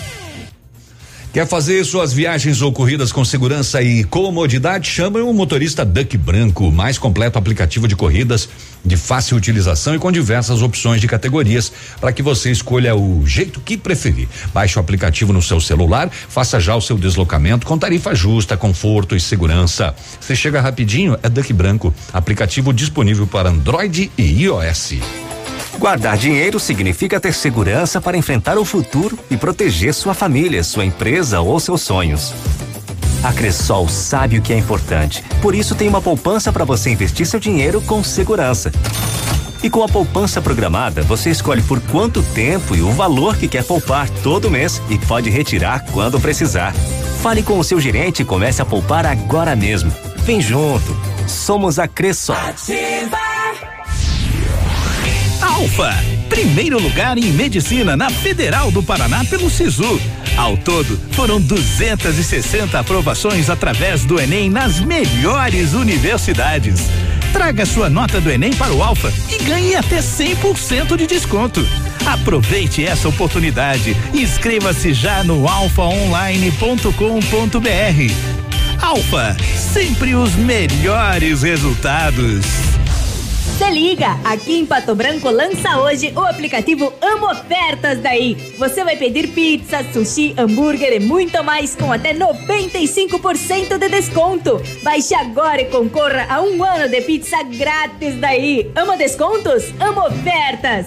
Quer fazer suas viagens ou corridas com segurança e comodidade? Chama o motorista Duck Branco, mais completo aplicativo de corridas de fácil utilização e com diversas opções de categorias para que você escolha o jeito que preferir. Baixe o aplicativo no seu celular, faça já o seu deslocamento com tarifa justa, conforto e segurança. Você chega rapidinho, é Duck Branco, aplicativo disponível para Android e iOS. Guardar dinheiro significa ter segurança para enfrentar o futuro e proteger sua família, sua empresa ou seus sonhos. A Cressol sabe o que é importante, por isso tem uma poupança para você investir seu dinheiro com segurança. E com a poupança programada, você escolhe por quanto tempo e o valor que quer poupar todo mês e pode retirar quando precisar. Fale com o seu gerente e comece a poupar agora mesmo. Vem junto. Somos a Cressol. Alfa, primeiro lugar em medicina na Federal do Paraná pelo Sisu. Ao todo, foram 260 aprovações através do Enem nas melhores universidades. Traga sua nota do Enem para o Alfa e ganhe até 100% de desconto. Aproveite essa oportunidade. Inscreva-se já no alfaonline.com.br. Alfa, sempre os melhores resultados. Se liga, aqui em Pato Branco lança hoje o aplicativo Amo Ofertas daí. Você vai pedir pizza, sushi, hambúrguer e muito mais com até 95% de desconto. Baixe agora e concorra a um ano de pizza grátis daí. Ama descontos? Amo ofertas.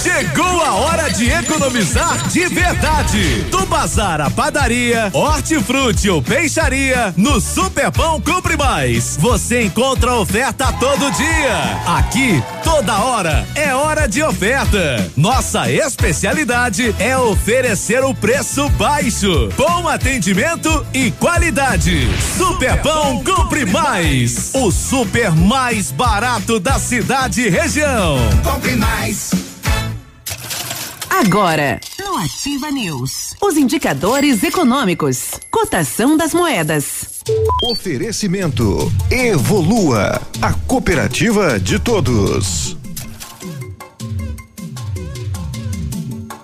Chegou a hora de economizar de verdade. Do bazar à padaria, hortifruti ou peixaria, no Superpão Compre Mais. Você encontra oferta todo dia. Aqui, toda hora, é hora de oferta. Nossa especialidade é oferecer o preço baixo, bom atendimento e qualidade. Superpão Compre Mais. O super mais barato da cidade e região. Compre mais. Agora, no Ativa News, os indicadores econômicos, cotação das moedas. Oferecimento Evolua, a cooperativa de todos.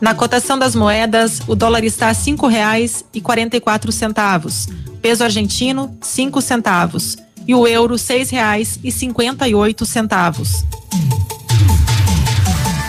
Na cotação das moedas, o dólar está a cinco reais e quarenta e quatro centavos. Peso argentino, cinco centavos. E o euro, seis reais e cinquenta e oito centavos.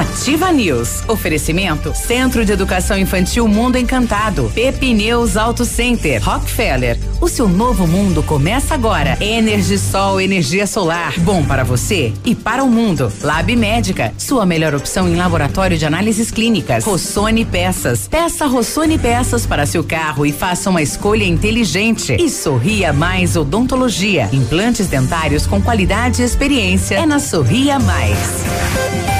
Ativa News. Oferecimento Centro de Educação Infantil Mundo Encantado. Pepineus Auto Center. Rockefeller. O seu novo mundo começa agora. Energisol, energia solar. Bom para você e para o mundo. Lab Médica. Sua melhor opção em laboratório de análises clínicas. Rossoni Peças. Peça Rossoni Peças para seu carro e faça uma escolha inteligente. E Sorria Mais Odontologia. Implantes dentários com qualidade e experiência. É na Sorria Mais.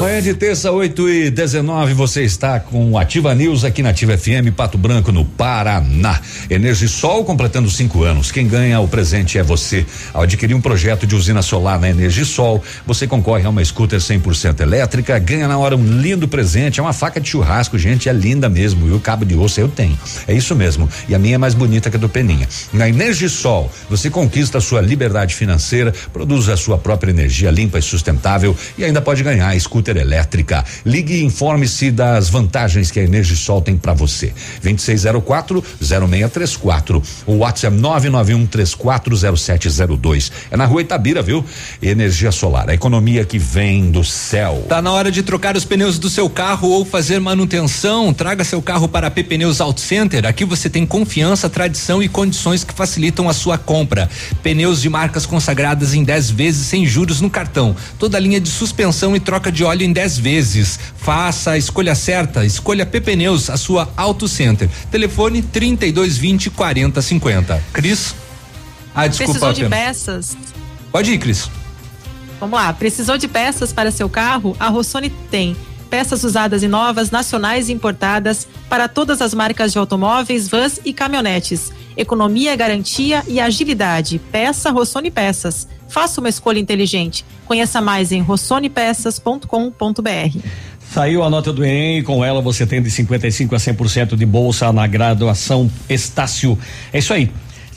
Manhã de terça, 8 e 19, você está com Ativa News aqui na Ativa FM Pato Branco, no Paraná. Energisol completando cinco anos. Quem ganha o presente é você. Ao adquirir um projeto de usina solar na Energisol, você concorre a uma scooter 100% elétrica, ganha na hora um lindo presente. É uma faca de churrasco, gente, é linda mesmo. E o cabo de osso eu tenho. É isso mesmo. E a minha é mais bonita que a do Peninha. Na Energisol, você conquista a sua liberdade financeira, produz a sua própria energia limpa e sustentável e ainda pode ganhar a scooter elétrica. Ligue e informe-se das vantagens que a Energisol tem para você. 2604 0634. O WhatsApp 991 340702. É na rua Itabira, viu? Energia solar, a economia que vem do céu. Tá na hora de trocar os pneus do seu carro ou fazer manutenção. Traga seu carro para a P Pneus Auto Center. Aqui você tem confiança, tradição e condições que facilitam a sua compra. Pneus de marcas consagradas em 10 vezes sem juros no cartão. Toda a linha de suspensão e troca de óleo em 10 vezes. Faça a escolha certa. Escolha P Pneus, a sua Auto Center. Telefone 3220 4050. Cris? Ah, desculpa. Precisou de peças? Pode ir, Cris. Vamos lá. Precisou de peças para seu carro? A Rossoni tem. Peças usadas e novas, nacionais e importadas, para todas as marcas de automóveis, vans e caminhonetes. Economia, garantia e agilidade. Peça Rossoni Peças. Faça uma escolha inteligente. Conheça mais em rossonepeças.com.br. Saiu a nota do Enem e com ela você tem de 55 a 100% de bolsa na graduação Estácio. É isso aí.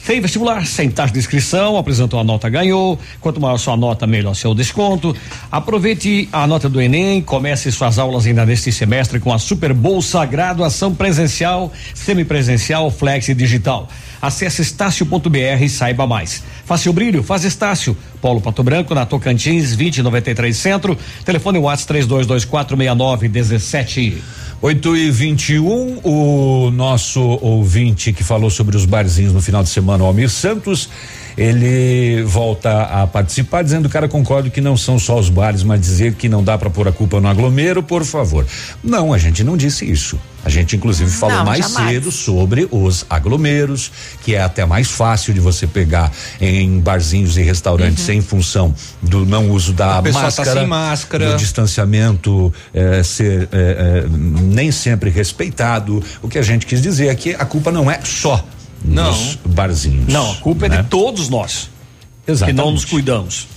Sem vestibular, sem taxa de inscrição, apresentou a nota, ganhou. Quanto maior sua nota, melhor seu desconto. Aproveite a nota do Enem, comece suas aulas ainda neste semestre com a Super Bolsa Graduação Presencial, Semipresencial, Flex e Digital. Acesse estácio.br e saiba mais. Faça o brilho, faz Estácio. Paulo Pato Branco, na Tocantins, 2093 Centro. Telefone WhatsApp 32246917. 8 e 21 o nosso ouvinte que falou sobre os barzinhos no final de semana, o Almir Santos, ele volta a participar dizendo, cara, concordo que não são só os bares, mas dizer que não dá para pôr a culpa no aglomero, por favor. Não, a gente não disse isso. A gente inclusive falou Não, mais jamais. cedo sobre os aglomeros, que é até mais fácil de você pegar em barzinhos e restaurantes em função do não uso da tá máscara, sem máscara. do distanciamento eh, ser eh, eh, nem sempre respeitado. O que a gente quis dizer é que a culpa não é só nos barzinhos. Não, a culpa é né? de todos nós. Exatamente. Que não nos cuidamos.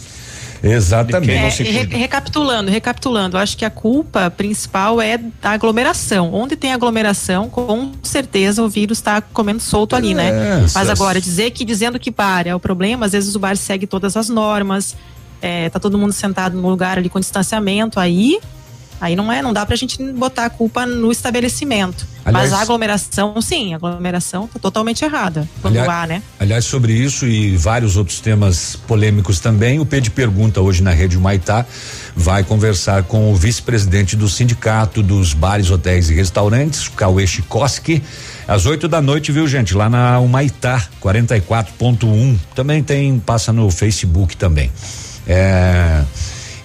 Exatamente. Não É, e re- recapitulando, recapitulando, acho que a culpa principal é da aglomeração. Onde tem aglomeração, com certeza o vírus está comendo solto ali, né? É, Mas essas- agora, dizer que dizendo que bar é o problema, às vezes o bar segue todas as normas, é, tá todo mundo sentado no lugar ali com distanciamento, aí. Aí não é, não dá pra gente botar a culpa no estabelecimento. Aliás- Mas a aglomeração, sim, a aglomeração tá totalmente errada. Quando Aliás- há, né? Aliás, sobre isso e vários outros temas polêmicos também, o P de Pergunta hoje na Rede Maitá vai conversar com o vice-presidente do Sindicato dos Bares, Hotéis e Restaurantes, Cauê Chikoski, às 8 da noite, viu, gente? Lá na Humaitá, 44.1. Também tem, passa no Facebook também. É,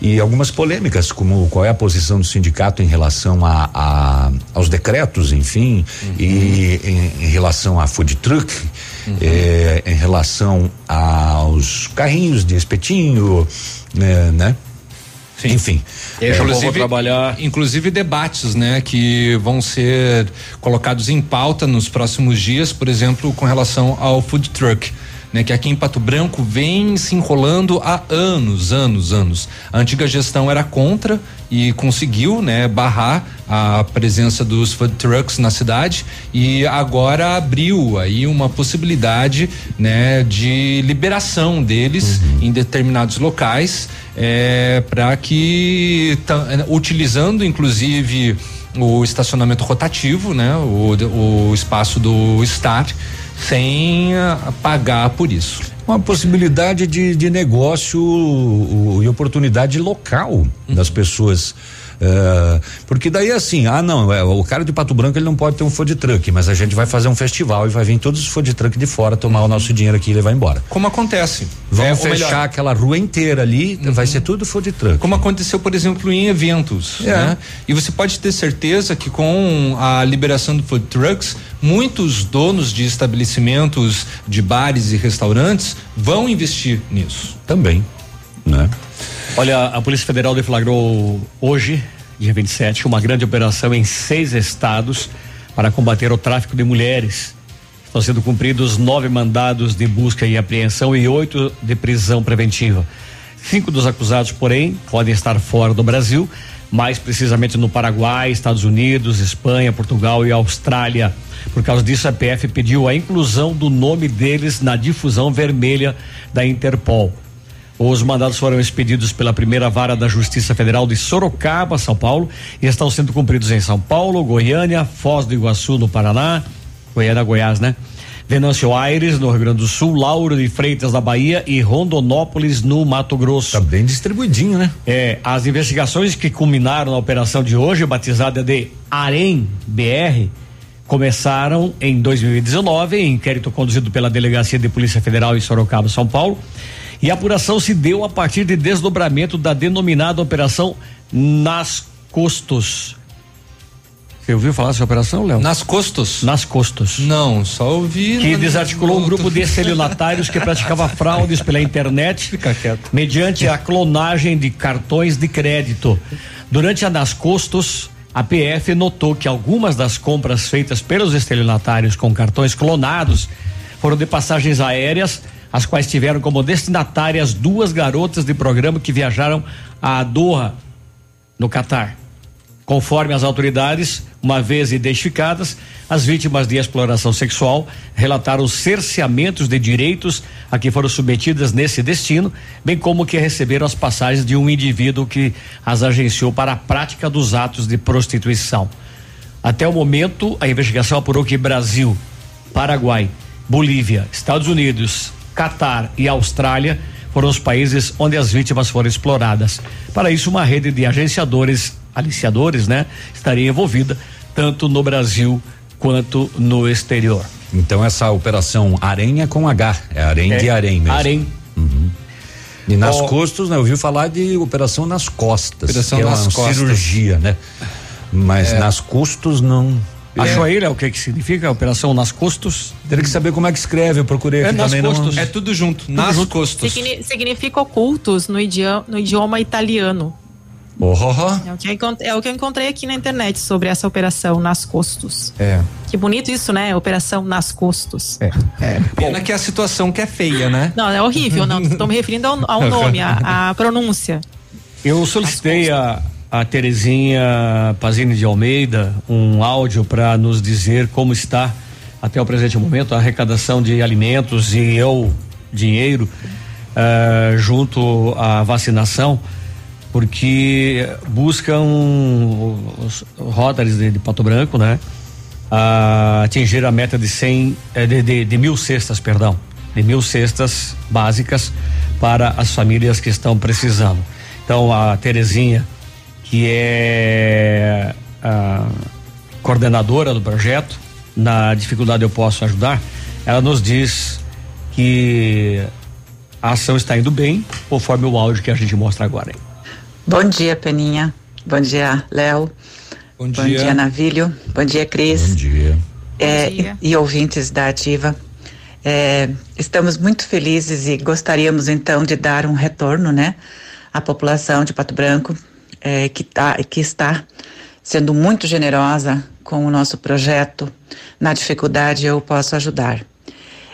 e algumas polêmicas, como qual é a posição do sindicato em relação a, a- aos decretos, enfim, e em, em relação à food truck, eh, em relação aos carrinhos de espetinho, né? né? Enfim. Eu já vou trabalhar. Inclusive debates, né, que vão ser colocados em pauta nos próximos dias, por exemplo, com relação ao food truck. Né, que aqui em Pato Branco vem se enrolando há anos, anos, anos. A antiga gestão era contra e conseguiu, né, barrar a presença dos food trucks na cidade e agora abriu aí uma possibilidade, né, de liberação deles Uhum. em determinados locais, é, para que utilizando inclusive o estacionamento rotativo, né, o, o espaço do Star, sem ah, pagar por isso. Uma possibilidade de, de negócio e oportunidade local das pessoas. É, porque daí assim, ah não, é, o cara de Pato Branco ele não pode ter um food truck, mas a gente vai fazer um festival e vai vir todos os food truck de fora tomar o nosso dinheiro aqui e levar embora. Como acontece. Vamos É, fechar melhor, aquela rua inteira ali, vai ser tudo food truck. Como aconteceu, por exemplo, em eventos. É. Né? E você pode ter certeza que com a liberação do food trucks, muitos donos de estabelecimentos de bares e restaurantes vão investir nisso. Também, né? Olha, a Polícia Federal deflagrou hoje, dia 27, uma grande operação em seis estados para combater o tráfico de mulheres. Estão sendo cumpridos nove mandados de busca e apreensão e oito de prisão preventiva. Cinco dos acusados, porém, podem estar fora do Brasil, mais precisamente no Paraguai, Estados Unidos, Espanha, Portugal e Austrália. Por causa disso, a PF pediu a inclusão do nome deles na difusão vermelha da Interpol. Os mandados foram expedidos pela primeira vara da Justiça Federal de Sorocaba, São Paulo, e estão sendo cumpridos em São Paulo, Goiânia, Foz do Iguaçu, no Paraná, Goiânia, Goiás, né? Venâncio Aires, no Rio Grande do Sul, Lauro de Freitas, na Bahia e Rondonópolis, no Mato Grosso. Tá bem distribuidinho, né? É, as investigações que culminaram na operação de hoje, batizada de Arém BR, começaram em 2019, em inquérito conduzido pela Delegacia de Polícia Federal em Sorocaba, São Paulo. E a apuração se deu a partir de desdobramento da denominada Operação Nas Costos. Você ouviu falar dessa operação, Léo? Nas Costos? Nas Costos. Não, só ouvi. Que desarticulou um grupo de estelionatários que praticava fraudes pela internet. Fica quieto. Mediante a clonagem de cartões de crédito. Durante a Nas Costos, a PF notou que algumas das compras feitas pelos estelionatários com cartões clonados foram de passagens aéreas, as quais tiveram como destinatárias duas garotas de programa que viajaram a Doha, no Catar. Conforme as autoridades, uma vez identificadas, as vítimas de exploração sexual relataram cerceamentos de direitos a que foram submetidas nesse destino, bem como que receberam as passagens de um indivíduo que as agenciou para a prática dos atos de prostituição. Até o momento, a investigação apurou que Brasil, Paraguai, Bolívia, Estados Unidos, Catar e Austrália foram os países onde as vítimas foram exploradas. Para isso, uma rede de agenciadores, aliciadores, né, estaria envolvida tanto no Brasil quanto no exterior. Então essa operação é com H, é Arém É, de Arém mesmo. Arém. Uhum. E nas costas, né? Eu ouvi falar de operação nas costas. Operação que é nas uma costas. cirurgia, né? Mas É. nas costas não. Achou aí, Léo, o que que significa a operação nas costos? Teria que saber como é que escreve, eu procurei É aqui nas também. não-. É tudo junto, nas costas. Signi- significa ocultos no idioma, no idioma italiano. Oh, oh, oh. É o, que eu encont- é o que eu encontrei aqui na internet sobre essa operação nas costos. É. Que bonito isso, né? Operação nas costos. É. Pena que a situação que é feia, né? Não, é horrível. Não, estou me referindo ao, ao nome, à à pronúncia. Eu solicitei a, a Terezinha Pazini de Almeida um áudio para nos dizer como está até o presente momento a arrecadação de alimentos e eu dinheiro eh, junto à vacinação, porque buscam os Rotaries de, de Pato Branco, né? a atingir a meta de 100 eh, de, de, de mil cestas, perdão, de mil cestas básicas para as famílias que estão precisando. Então a Terezinha, que é a coordenadora do projeto, na dificuldade eu posso ajudar, ela nos diz que a ação está indo bem, conforme o áudio que a gente mostra agora. Bom dia, Peninha. Bom dia, Léo. Bom Bom dia. dia, Navilho. Bom dia, Cris. Bom dia. É, Bom dia. E, e ouvintes da Ativa. É, estamos muito felizes e gostaríamos então de dar um retorno, né, à população de Pato Branco, é, que, tá, que está sendo muito generosa com o nosso projeto. Na dificuldade eu posso ajudar.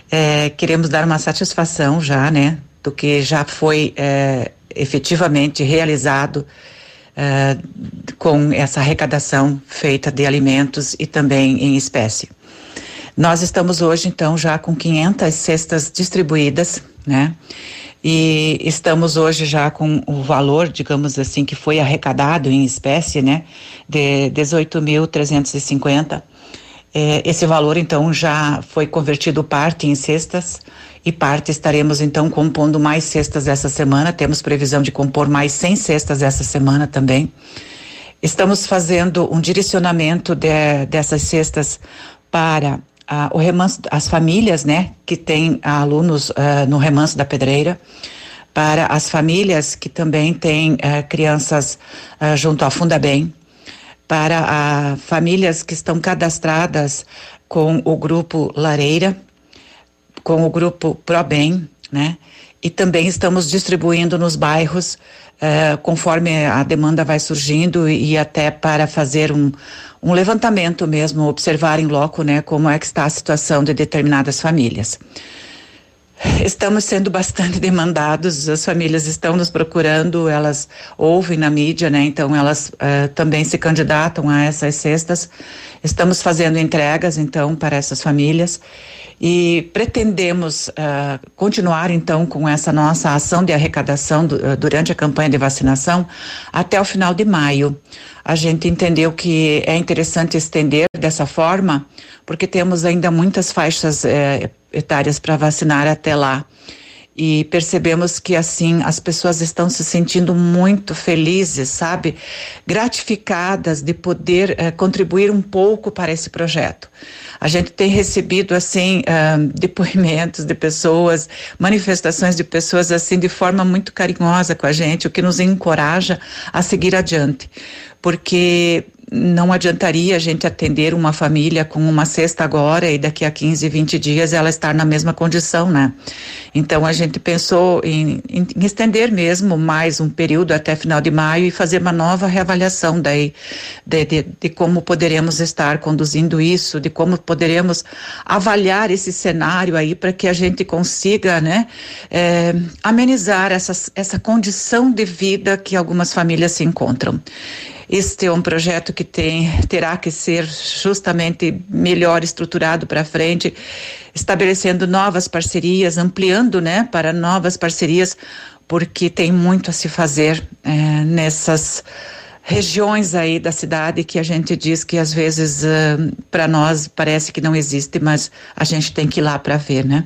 É, queremos dar uma satisfação já, né, do que já foi é, efetivamente realizado é, com essa arrecadação feita de alimentos e também em espécie. Nós estamos hoje, então, já com 500 cestas distribuídas, né? E estamos hoje já com o valor, digamos assim, que foi arrecadado em espécie, né? De 18.350. É, esse valor, então, já foi convertido parte em cestas e parte estaremos, então, compondo mais cestas essa semana. Temos previsão de compor mais 100 cestas essa semana também. Estamos fazendo um direcionamento de, dessas cestas para ah, o remanso, as famílias, né, que têm alunos ah, no remanso da pedreira, para as famílias que também têm ah, crianças ah, junto à Fundabem, para ah, famílias que estão cadastradas com o grupo Lareira, com o grupo ProBem, né, e também estamos distribuindo nos bairros eh, conforme a demanda vai surgindo e até para fazer um, um levantamento mesmo, observar em loco, né, como é que está a situação de determinadas famílias. Estamos sendo bastante demandados, as famílias estão nos procurando, elas ouvem na mídia, né? Então elas uh, também se candidatam a essas cestas. Estamos fazendo entregas, então, para essas famílias e pretendemos uh, continuar então com essa nossa ação de arrecadação do, uh, durante a campanha de vacinação até o final de maio. A gente entendeu que é interessante estender dessa forma, porque temos ainda muitas faixas eh, etárias para vacinar até lá. E percebemos que assim as pessoas estão se sentindo muito felizes, sabe? Gratificadas de poder eh, contribuir um pouco para esse projeto. A gente tem recebido assim uh, depoimentos de pessoas, manifestações de pessoas assim de forma muito carinhosa com a gente, o que nos encoraja a seguir adiante, porque não adiantaria a gente atender uma família com uma cesta agora e daqui a 15, 20 dias ela estar na mesma condição, né? Então a gente pensou em, em, estender mesmo mais um período até final de maio e fazer uma nova reavaliação daí de, de, de como poderemos estar conduzindo isso, de como poderemos avaliar esse cenário aí para que a gente consiga, né, é, amenizar essa, essa condição de vida que algumas famílias se encontram. Este é um projeto que tem, terá que ser justamente melhor estruturado para frente, estabelecendo novas parcerias, ampliando, né, para novas parcerias, porque tem muito a se fazer é, nessas regiões aí da cidade que a gente diz que às vezes uh, para nós parece que não existe, mas a gente tem que ir lá para ver, né?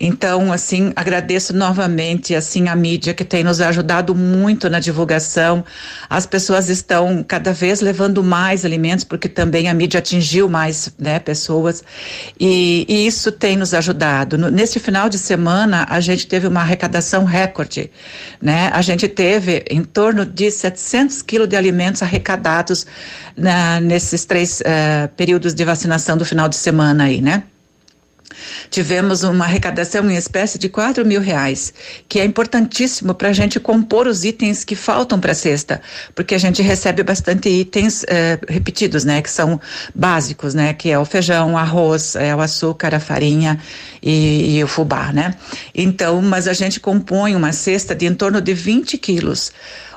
Então, assim, agradeço novamente assim a mídia que tem nos ajudado muito na divulgação. As pessoas estão cada vez levando mais alimentos porque também a mídia atingiu mais, né, pessoas. E, e isso tem nos ajudado. No, nesse final de semana, a gente teve uma arrecadação recorde, né? A gente teve em torno de 700 quilos de alimentos arrecadados nesses três uh, períodos de vacinação do final de semana aí, né? Tivemos uma arrecadação em espécie de quatro mil reais, que é importantíssimo para a gente compor os itens que faltam para a cesta, porque a gente recebe bastante itens eh, repetidos, né, que são básicos, né, que é o feijão, arroz, é o açúcar, a farinha e, e o fubá, né. Então, mas a gente compõe uma cesta de em torno de 20 quilos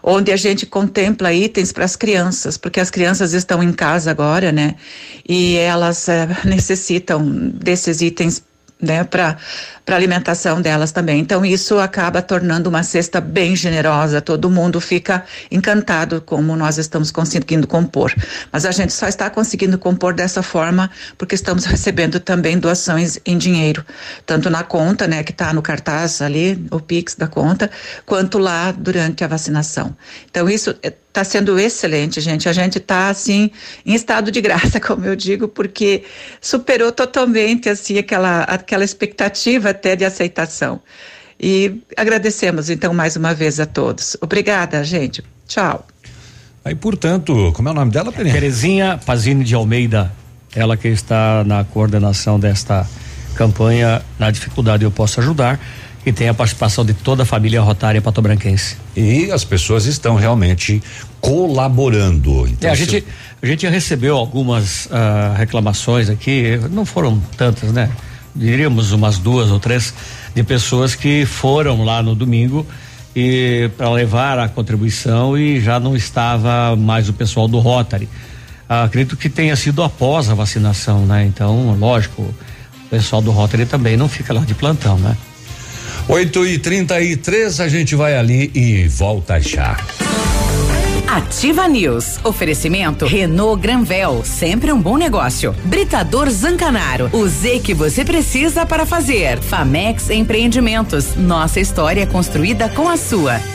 onde a gente contempla itens para as crianças, porque as crianças estão em casa agora, né? E elas é, necessitam desses itens né, para a alimentação delas também. Então, isso acaba tornando uma cesta bem generosa, todo mundo fica encantado como nós estamos conseguindo compor. Mas a gente só está conseguindo compor dessa forma porque estamos recebendo também doações em dinheiro, tanto na conta, né, que está no cartaz ali, o Pix da conta, quanto lá durante a vacinação. Então, isso está sendo excelente, gente. A gente está assim em estado de graça, como eu digo, porque superou totalmente assim aquela aquela expectativa até de aceitação. E agradecemos então mais uma vez a todos. Obrigada, gente. Tchau. Aí, portanto, como é o nome dela, Peninha? Terezinha Pazini de Almeida, ela que está na coordenação desta campanha Na Dificuldade Eu Posso Ajudar e tem a participação de toda a família rotária patobranquense. E as pessoas estão realmente colaborando. Então, é, a, gente, a gente recebeu algumas uh, reclamações aqui, não foram tantas, né? Diríamos umas duas ou três de pessoas que foram lá no domingo e para levar a contribuição e já não estava mais o pessoal do Rotary. Ah, acredito que tenha sido após a vacinação, né? Então, lógico, o pessoal do Rotary também não fica lá de plantão, né? 8 e 33 a gente vai ali e volta já. Ativa News. Oferecimento Renault Granvel, sempre um bom negócio. Britador Zancanaro, o Z que você precisa para fazer. Famex Empreendimentos, nossa história construída com a sua.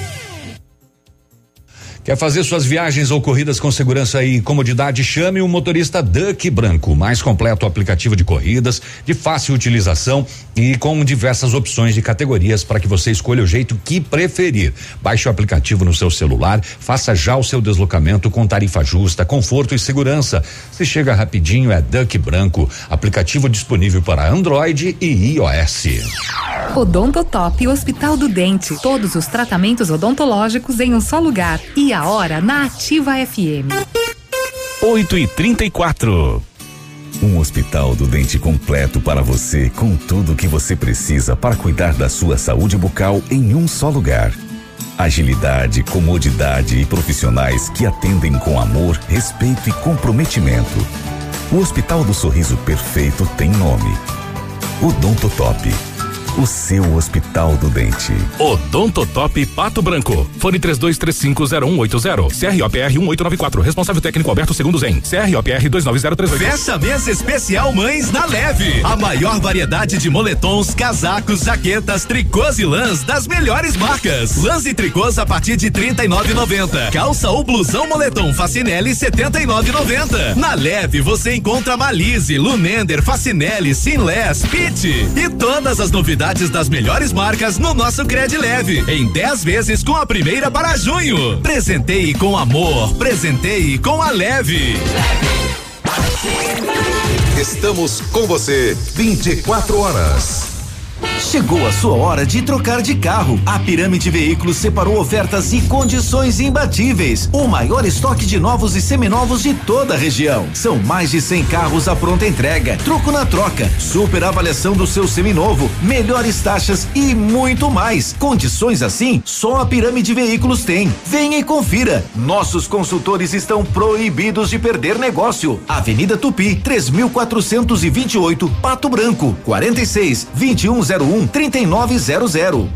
Quer fazer suas viagens ou corridas com segurança e comodidade? Chame o motorista Duck Branco, mais completo aplicativo de corridas, de fácil utilização e com diversas opções de categorias para que você escolha o jeito que preferir. Baixe o aplicativo no seu celular, faça já o seu deslocamento com tarifa justa, conforto e segurança. Se chega rapidinho é Duck Branco, aplicativo disponível para Android e iOS. Odontotop Hospital do Dente. Todos os tratamentos odontológicos em um só lugar. E a hora na Ativa FM. 8 e 34 Um hospital do dente completo para você, com tudo o que você precisa para cuidar da sua saúde bucal em um só lugar. Agilidade, comodidade e profissionais que atendem com amor, respeito e comprometimento. O Hospital do Sorriso Perfeito tem nome. Odontotop. O seu Hospital do Dente. Odontotop Pato Branco. Fone 32350180. CROPR 1894. Responsável técnico Alberto Segundo Zen. CROPR 29038. Fecha mês especial Mães na Leve. A maior variedade de moletons, casacos, jaquetas, tricôs e lãs das melhores marcas. Lãs e tricôs a partir de R$ 39,90. Calça ou blusão moletom Facinelli R$ 79,90. Na Leve você encontra Malise, Lunender, Facinelli, Sinless, Pit e todas as novidades das melhores marcas no nosso Cred Leve. Em 10 vezes com a primeira para junho. Presenteie com amor, presenteie com a Leve. Estamos com você 24 horas. Chegou a sua hora de trocar de carro. A Pirâmide Veículos separou ofertas e condições imbatíveis. O maior estoque de novos e seminovos de toda a região. São mais de 100 carros à pronta entrega, troco na troca, super avaliação do seu seminovo, melhores taxas e muito mais. Condições assim, só a Pirâmide Veículos tem. Venha e confira. Nossos consultores estão proibidos de perder negócio. Avenida Tupi, 3428, Pato Branco, 46 2101 3900.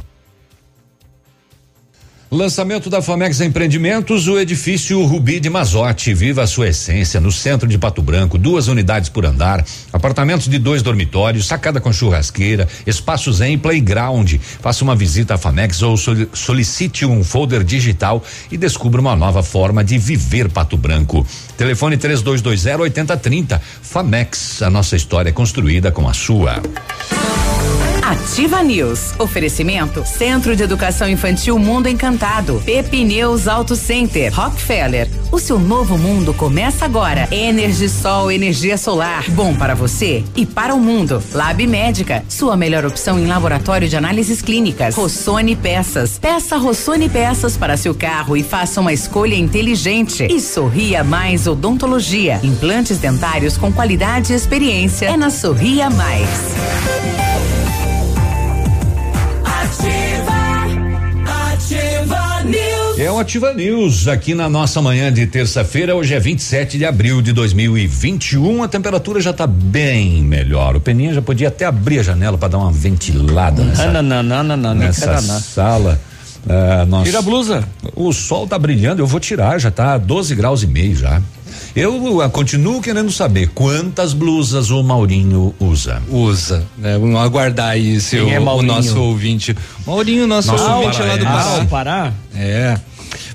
Lançamento da Famex Empreendimentos, o edifício Rubi de Mazote. Viva a sua essência no centro de Pato Branco, duas unidades por andar, apartamentos de dois dormitórios, sacada com churrasqueira, espaços em playground. Faça uma visita à Famex ou soli- solicite um folder digital e descubra uma nova forma de viver Pato Branco. Telefone 3220 8030. Famex, a nossa história é construída com a sua. Ativa News. Oferecimento Centro de Educação Infantil Mundo Encantado. Pepineus Auto Center. Rockefeller. O seu novo mundo começa agora. Energisol, energia solar. Bom para você e para o mundo. Lab Médica. Sua melhor opção em laboratório de análises clínicas. Rossoni Peças. Peça Rossoni Peças para seu carro e faça uma escolha inteligente. E Sorria Mais Odontologia. Implantes dentários com qualidade e experiência. É na Sorria Mais. O Ativa News aqui na nossa manhã de terça-feira. Hoje é 27 de abril de 2021. A temperatura já está bem melhor. O Peninha já podia até abrir a janela para dar uma ventilada nessa, Não, não, não, não, não, nem nessa não. sala. Ah, Tira a blusa. O sol tá brilhando, eu vou tirar, já tá 12 graus e meio já. Eu ah, continuo querendo saber quantas blusas o Maurinho usa. Usa, né? Vamos aguardar aí se Quem o, é o nosso ouvinte. Maurinho, nosso Nosso ouvinte lá do paraense. Pará. Ah, o Pará? É.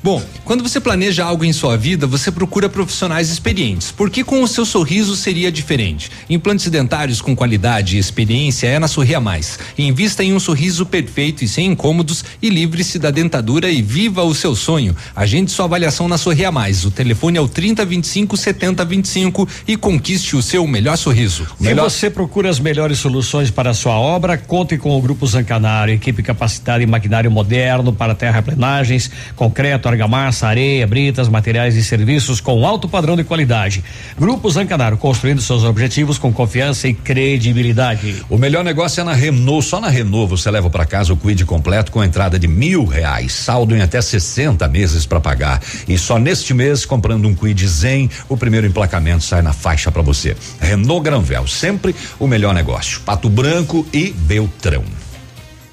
Bom, quando você planeja algo em sua vida, você procura profissionais experientes, porque com o seu sorriso seria diferente. Implantes dentários com qualidade e experiência é na Sorria Mais. Invista em um sorriso perfeito e sem incômodos e livre-se da dentadura e viva o seu sonho. Agende sua avaliação na Sorria Mais. O telefone é o 3025 25 70 25 e conquiste o seu melhor sorriso. Se você procura as melhores soluções para a sua obra, conte com o Grupo Zancanaro, equipe capacitada em maquinário moderno para terraplenagens, concreto, argamassa, areia, britas, materiais e serviços com alto padrão de qualidade. Grupo Zancanaro, construindo seus objetivos com confiança e credibilidade. O melhor negócio é na Renault. Só na Renault você leva para casa o Quid completo com entrada de mil reais, saldo em até 60 meses para pagar. E só neste mês, comprando um Quid Zen, o primeiro emplacamento sai na faixa para você. Renault Granvel, sempre o melhor negócio. Pato Branco e Beltrão.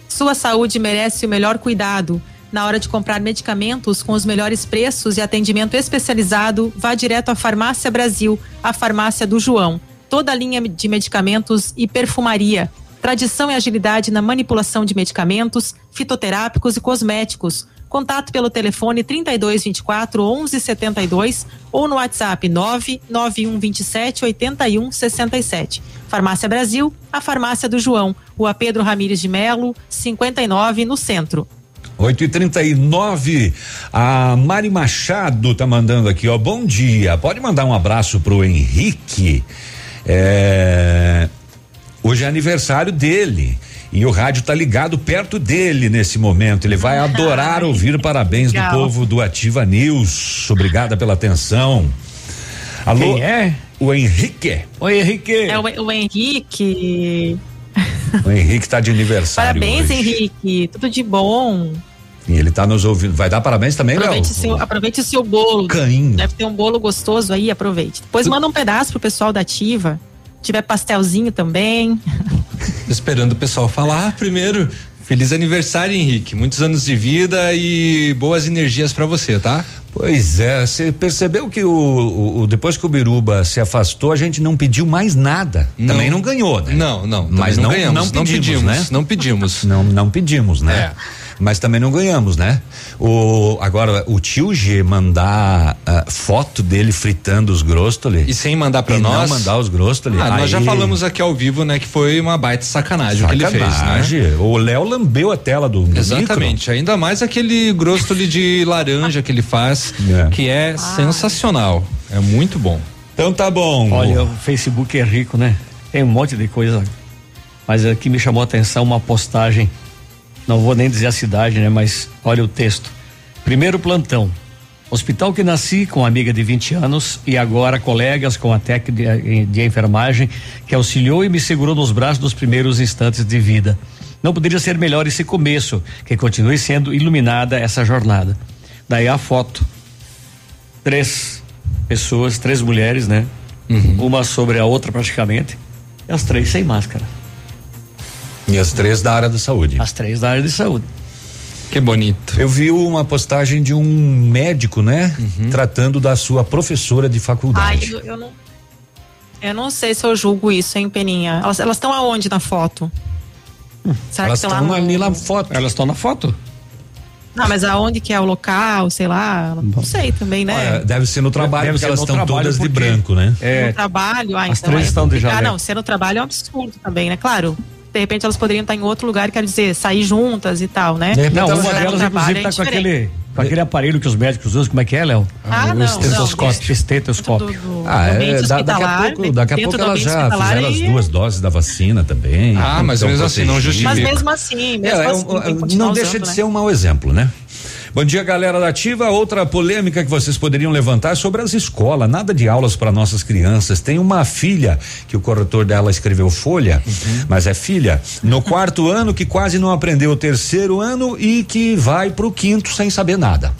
Sua saúde merece o melhor cuidado. Na hora de comprar medicamentos com os melhores preços e atendimento especializado, vá direto à Farmácia Brasil, a farmácia do João. Toda a linha de medicamentos e perfumaria. Tradição e agilidade na manipulação de medicamentos, fitoterápicos e cosméticos. Contato pelo telefone 3224 1172 ou no WhatsApp 99127 8167. Farmácia Brasil, a farmácia do João, Rua Pedro Ramires de Melo, 59 no centro. 8 e 39 A Mari Machado tá mandando aqui, ó. Bom dia. Pode mandar um abraço pro Henrique. É, hoje é aniversário dele. E o rádio tá ligado perto dele nesse momento. Ele vai adorar ouvir parabéns legal. do povo do Ativa News. Obrigada pela atenção. Alô? Quem é? O Henrique. Oi, Henrique. É o, o Henrique. O Henrique tá de aniversário. Parabéns, hoje. Henrique. Tudo de bom. E ele tá nos ouvindo. Vai dar parabéns também, Léo? Aproveite, seu, aproveite o seu bolo. Cainho. Deve ter um bolo gostoso aí, aproveite. Depois manda um pedaço pro pessoal da Ativa. Se tiver pastelzinho também. Esperando o pessoal falar primeiro. Feliz aniversário, Henrique. Muitos anos de vida e boas energias para você, tá? Pois é, você percebeu que o, o- o- depois que o Biruba se afastou, a gente não pediu mais nada. Não. Também não ganhou, né? Não, não. Mas também não, ganhamos, não pedimos, né? Não pedimos. Não, não pedimos, né? Mas também não ganhamos, né? O, agora, o tio G mandar ah, foto dele fritando os grostoli. E sem mandar pra e nós. não mandar os grostoli. Ah, nós já aí- falamos aqui ao vivo, né, que foi uma baita sacanagem, o que ele fez, né? Sacanagem. O Léo lambeu a tela do, do Exatamente, ainda mais aquele grostoli de laranja que ele faz, que é sensacional. É muito bom. Então tá bom. Olha, o Facebook é rico, né? Tem um monte de coisa. Mas aqui me chamou a atenção uma postagem. Não vou nem dizer a cidade, né? Mas olha o texto. Primeiro plantão. Hospital que nasci com amiga de 20 anos e agora colegas com a técnica de, de enfermagem que auxiliou e me segurou nos braços nos primeiros instantes de vida. Não poderia ser melhor esse começo, que continue sendo iluminada essa jornada. Daí a foto. Três pessoas, três mulheres, né? Uma sobre a outra praticamente. E as três sem máscara. E as três da área da saúde. As três da área de saúde. Que bonito. Eu vi uma postagem de um médico, né? Tratando da sua professora de Ai, faculdade. eu, eu não. Eu não sei se eu julgo isso, hein, Peninha? Elas estão aonde na foto? Será Elas que estão lá estão no... ali na foto. Elas estão na foto? Não, mas aonde que é o local, sei lá, não sei também, né? Olha, deve ser no trabalho, Deve porque elas estão todas de porque- branco, né? É, no trabalho, ah, as então três é estão de jaleco. não, ser no trabalho é um absurdo também, né? Claro, de repente elas poderiam estar em outro lugar, quer dizer, sair juntas e tal, né? Não, Mas uma no delas, trabalho inclusive, tá é com aquele, com aquele aparelho que os médicos usam. Como é que é, Léo? Ah, o não, estetoscópio. Estetoscópio. Ah, é, da- daqui a pouco, daqui a pouco ambiente já fizeram as e- duas doses da vacina também. Ah, mas mesmo assim, não justifica. Mas mesmo assim, mesmo É, é um- assim, não deixa usando, de né? ser um mau exemplo, né? Bom dia, galera da Ativa. Outra polêmica que vocês poderiam levantar é sobre as escolas. Nada de aulas para nossas crianças. Tem uma filha que o corretor dela escreveu folha, mas é filha, no quarto ano que quase não aprendeu o terceiro ano e que vai pro quinto sem saber nada.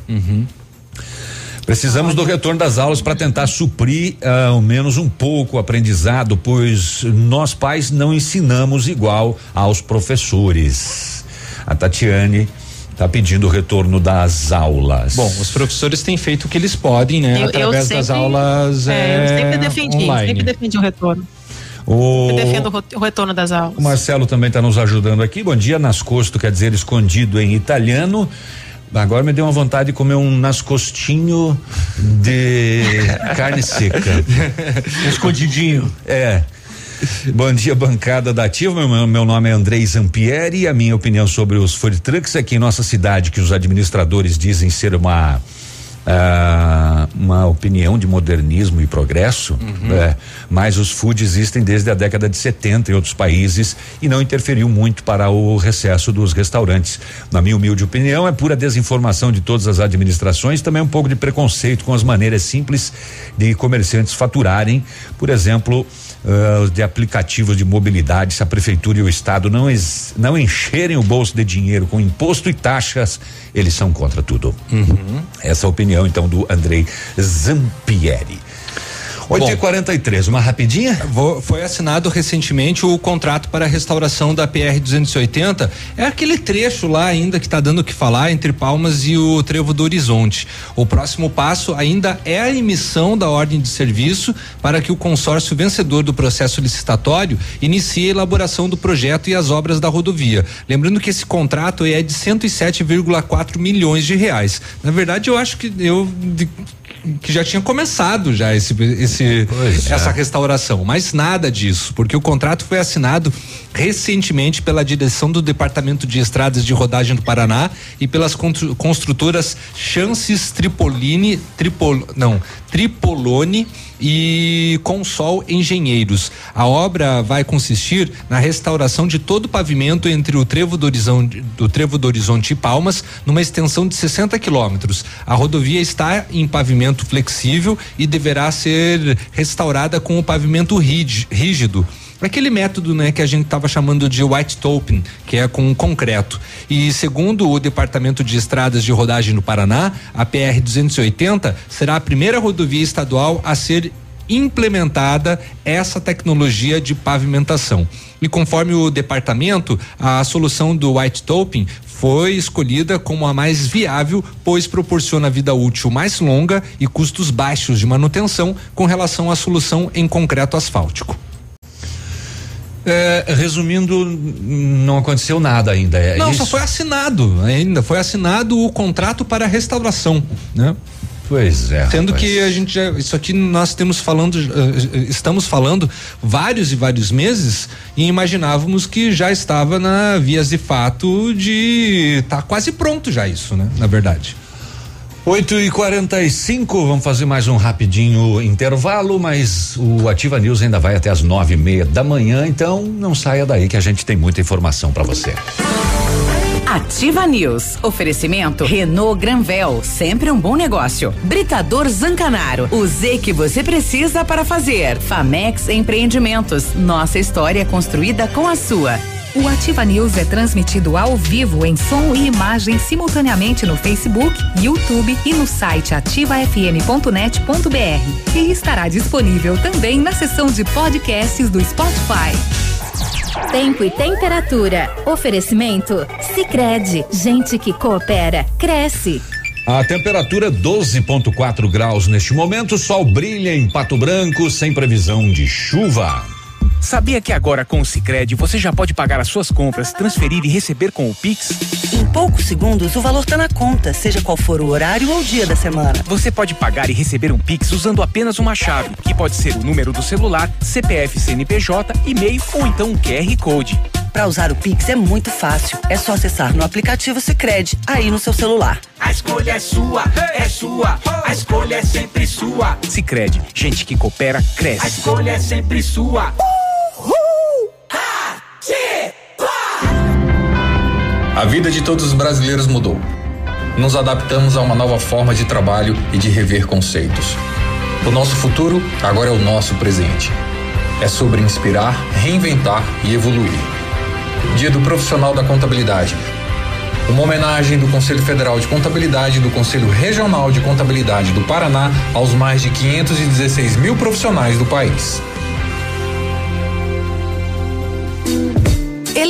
Precisamos do retorno das aulas para tentar suprir ah, ao menos um pouco o aprendizado, pois nós pais não ensinamos igual aos professores. A Tatiane está pedindo o retorno das aulas. Bom, os professores têm feito o que eles podem, né? Eu- eu através das sempre- aulas É, eu é, sempre defendi, online. sempre defendi o retorno. O, Eu defendo o retorno das aulas. o Marcelo também está nos ajudando aqui. Bom dia, nascosto quer dizer escondido em italiano. Agora me deu uma vontade de comer um nascostinho de carne seca. Escondidinho. É. Bom dia, bancada da Ativa. Meu, meu nome é Andrei Zampieri e a minha opinião sobre os food trucks é que em nossa cidade, que os administradores dizem ser uma ah, uma opinião de modernismo e progresso, é, mas os food existem desde a década de 70 em outros países e não interferiu muito para o recesso dos restaurantes. Na minha humilde opinião, é pura desinformação de todas as administrações, também um pouco de preconceito com as maneiras simples de comerciantes faturarem, por exemplo, ah, de aplicativos de mobilidade, se a prefeitura e o estado não, ex- não encherem o bolso de dinheiro com imposto e taxas, eles são contra tudo. Essa é a opinião então do Andrei Zampieri. 8 e 43 uma rapidinha? Vou- foi assinado recentemente o contrato para a restauração da PR 280. É aquele trecho lá ainda que está dando o que falar entre Palmas e o Trevo do Horizonte. O próximo passo ainda é a emissão da ordem de serviço para que o consórcio vencedor do processo licitatório inicie a elaboração do projeto e as obras da rodovia. Lembrando que esse contrato é de 107,4 milhões de reais. Na verdade, eu acho que eu de- que já tinha começado já esse, esse Pois é. essa restauração, mas nada disso, porque o contrato foi assinado recentemente pela direção do Departamento de Estradas de Rodagem do Paraná e pelas constru- construtoras Chances Tripoline, Tripol, não, Tripolone e Consol Engenheiros. A obra vai consistir na restauração de todo o pavimento entre o Trevo do Horizonte, do Trevo do Horizonte e Palmas, numa extensão de 60 quilômetros. A rodovia está em pavimento flexível e deverá ser restaurada com o pavimento rígi- rígido. Aquele método, né, que a gente estava chamando de white topping, que é com concreto. E segundo o Departamento de Estradas de Rodagem do Paraná, a PR 280 será a primeira rodovia estadual a ser implementada essa tecnologia de pavimentação. E conforme o departamento, a solução do white topping foi escolhida como a mais viável, pois proporciona vida útil mais longa e custos baixos de manutenção com relação à solução em concreto asfáltico. É, resumindo, não aconteceu nada ainda. É Não, isso? só foi assinado ainda, foi assinado o contrato para a restauração, né? Pois é. Sendo rapaz. que a gente já, isso aqui nós temos falando, eh, eh, estamos falando vários e vários meses e imaginávamos que já estava na vias de fato de tá quase pronto já isso, né? Na verdade. 8 e 45 vamos fazer mais um rapidinho intervalo, mas o Ativa News ainda vai até as nove e meia da manhã, então não saia daí que a gente tem muita informação para você. Ativa News. Oferecimento Renault Granvel, sempre um bom negócio. Britador Zancanaro, o Z que você precisa para fazer. Famex Empreendimentos, nossa história construída com a sua. O Ativa News é transmitido ao vivo em som e imagem simultaneamente no Facebook, YouTube e no site ativafm.net.br. E estará disponível também na seção de podcasts do Spotify. Tempo e temperatura. Oferecimento? Sicredi Gente que coopera, cresce. A temperatura 12.4 graus neste momento, sol brilha em Pato Branco sem previsão de chuva. Sabia que agora com o Sicredi você já pode pagar as suas compras, transferir e receber com o Pix? Em poucos segundos, o valor está na conta, seja qual for o horário ou dia da semana. Você pode pagar e receber um Pix usando apenas uma chave, que pode ser o número do celular, CPF, CNPJ, e-mail ou então um QR Code. Para usar o Pix é muito fácil. É só acessar no aplicativo Sicredi aí no seu celular. A escolha é sua, é sua. A escolha é sempre sua. Sicredi, gente que coopera A cresce. escolha é sempre sua. A vida de todos os brasileiros mudou. Nos adaptamos a uma nova forma de trabalho e de rever conceitos. O nosso futuro agora é o nosso presente. É sobre inspirar, reinventar e evoluir. Dia do Profissional da Contabilidade. Uma homenagem do Conselho Federal de Contabilidade e do Conselho Regional de Contabilidade do Paraná aos mais de 516 mil profissionais do país.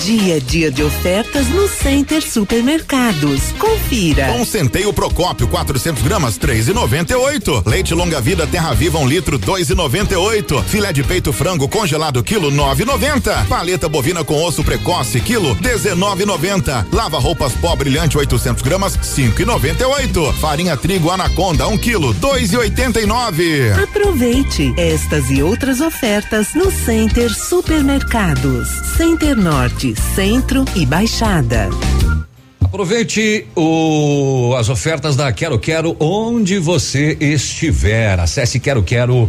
dia a dia de ofertas no Center Supermercados. Confira. Pão centeio Procópio 400 gramas 3,98. Leite longa vida Terra Viva um litro 2,98. Filé de peito frango congelado quilo 9,90. Paleta bovina com osso precoce quilo 19,90. Lava roupas pó brilhante 800 gramas 5,98. Farinha trigo Anaconda 1 um quilo 2,89. Aproveite estas e outras ofertas no Center Supermercados. Center Norte, Centro e Baixada. Aproveite o, as ofertas da Quero Quero onde você estiver. Acesse Quero Quero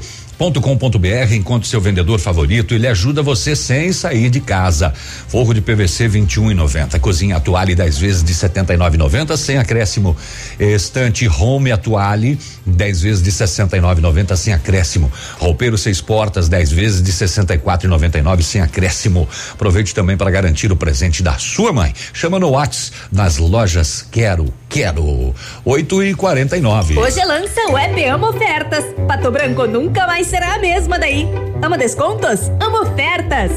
com.br encontre seu vendedor favorito, ele ajuda você sem sair de casa. Forro de PVC 21,90. Cozinha Atuale 10 vezes de 79,90 sem acréscimo. Estante Home Atuale 10 vezes de 69,90 sem acréscimo. Roupeiro seis portas 10 vezes de 64,99 sem acréscimo. Aproveite também para garantir o presente da sua mãe. Chama no Whats nas lojas Quero Quero 8 e 49 Hoje lança o app Amo Ofertas. Pato Branco nunca mais será a mesma daí. Ama descontos? Ama ofertas.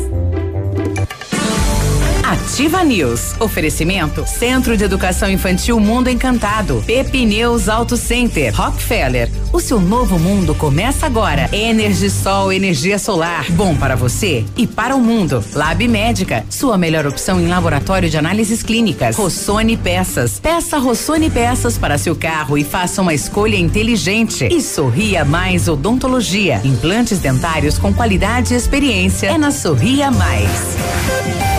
Ativa News. Oferecimento Centro de Educação Infantil Mundo Encantado. Pepineus Auto Center. Rockefeller. O seu novo mundo começa agora. Energisol, energia solar. Bom para você e para o mundo. Lab Médica. Sua melhor opção em laboratório de análises clínicas. Rossoni Peças. Peça Rossoni Peças para seu carro e faça uma escolha inteligente. E Sorria Mais Odontologia. Implantes dentários com qualidade e experiência. É na Sorria Mais.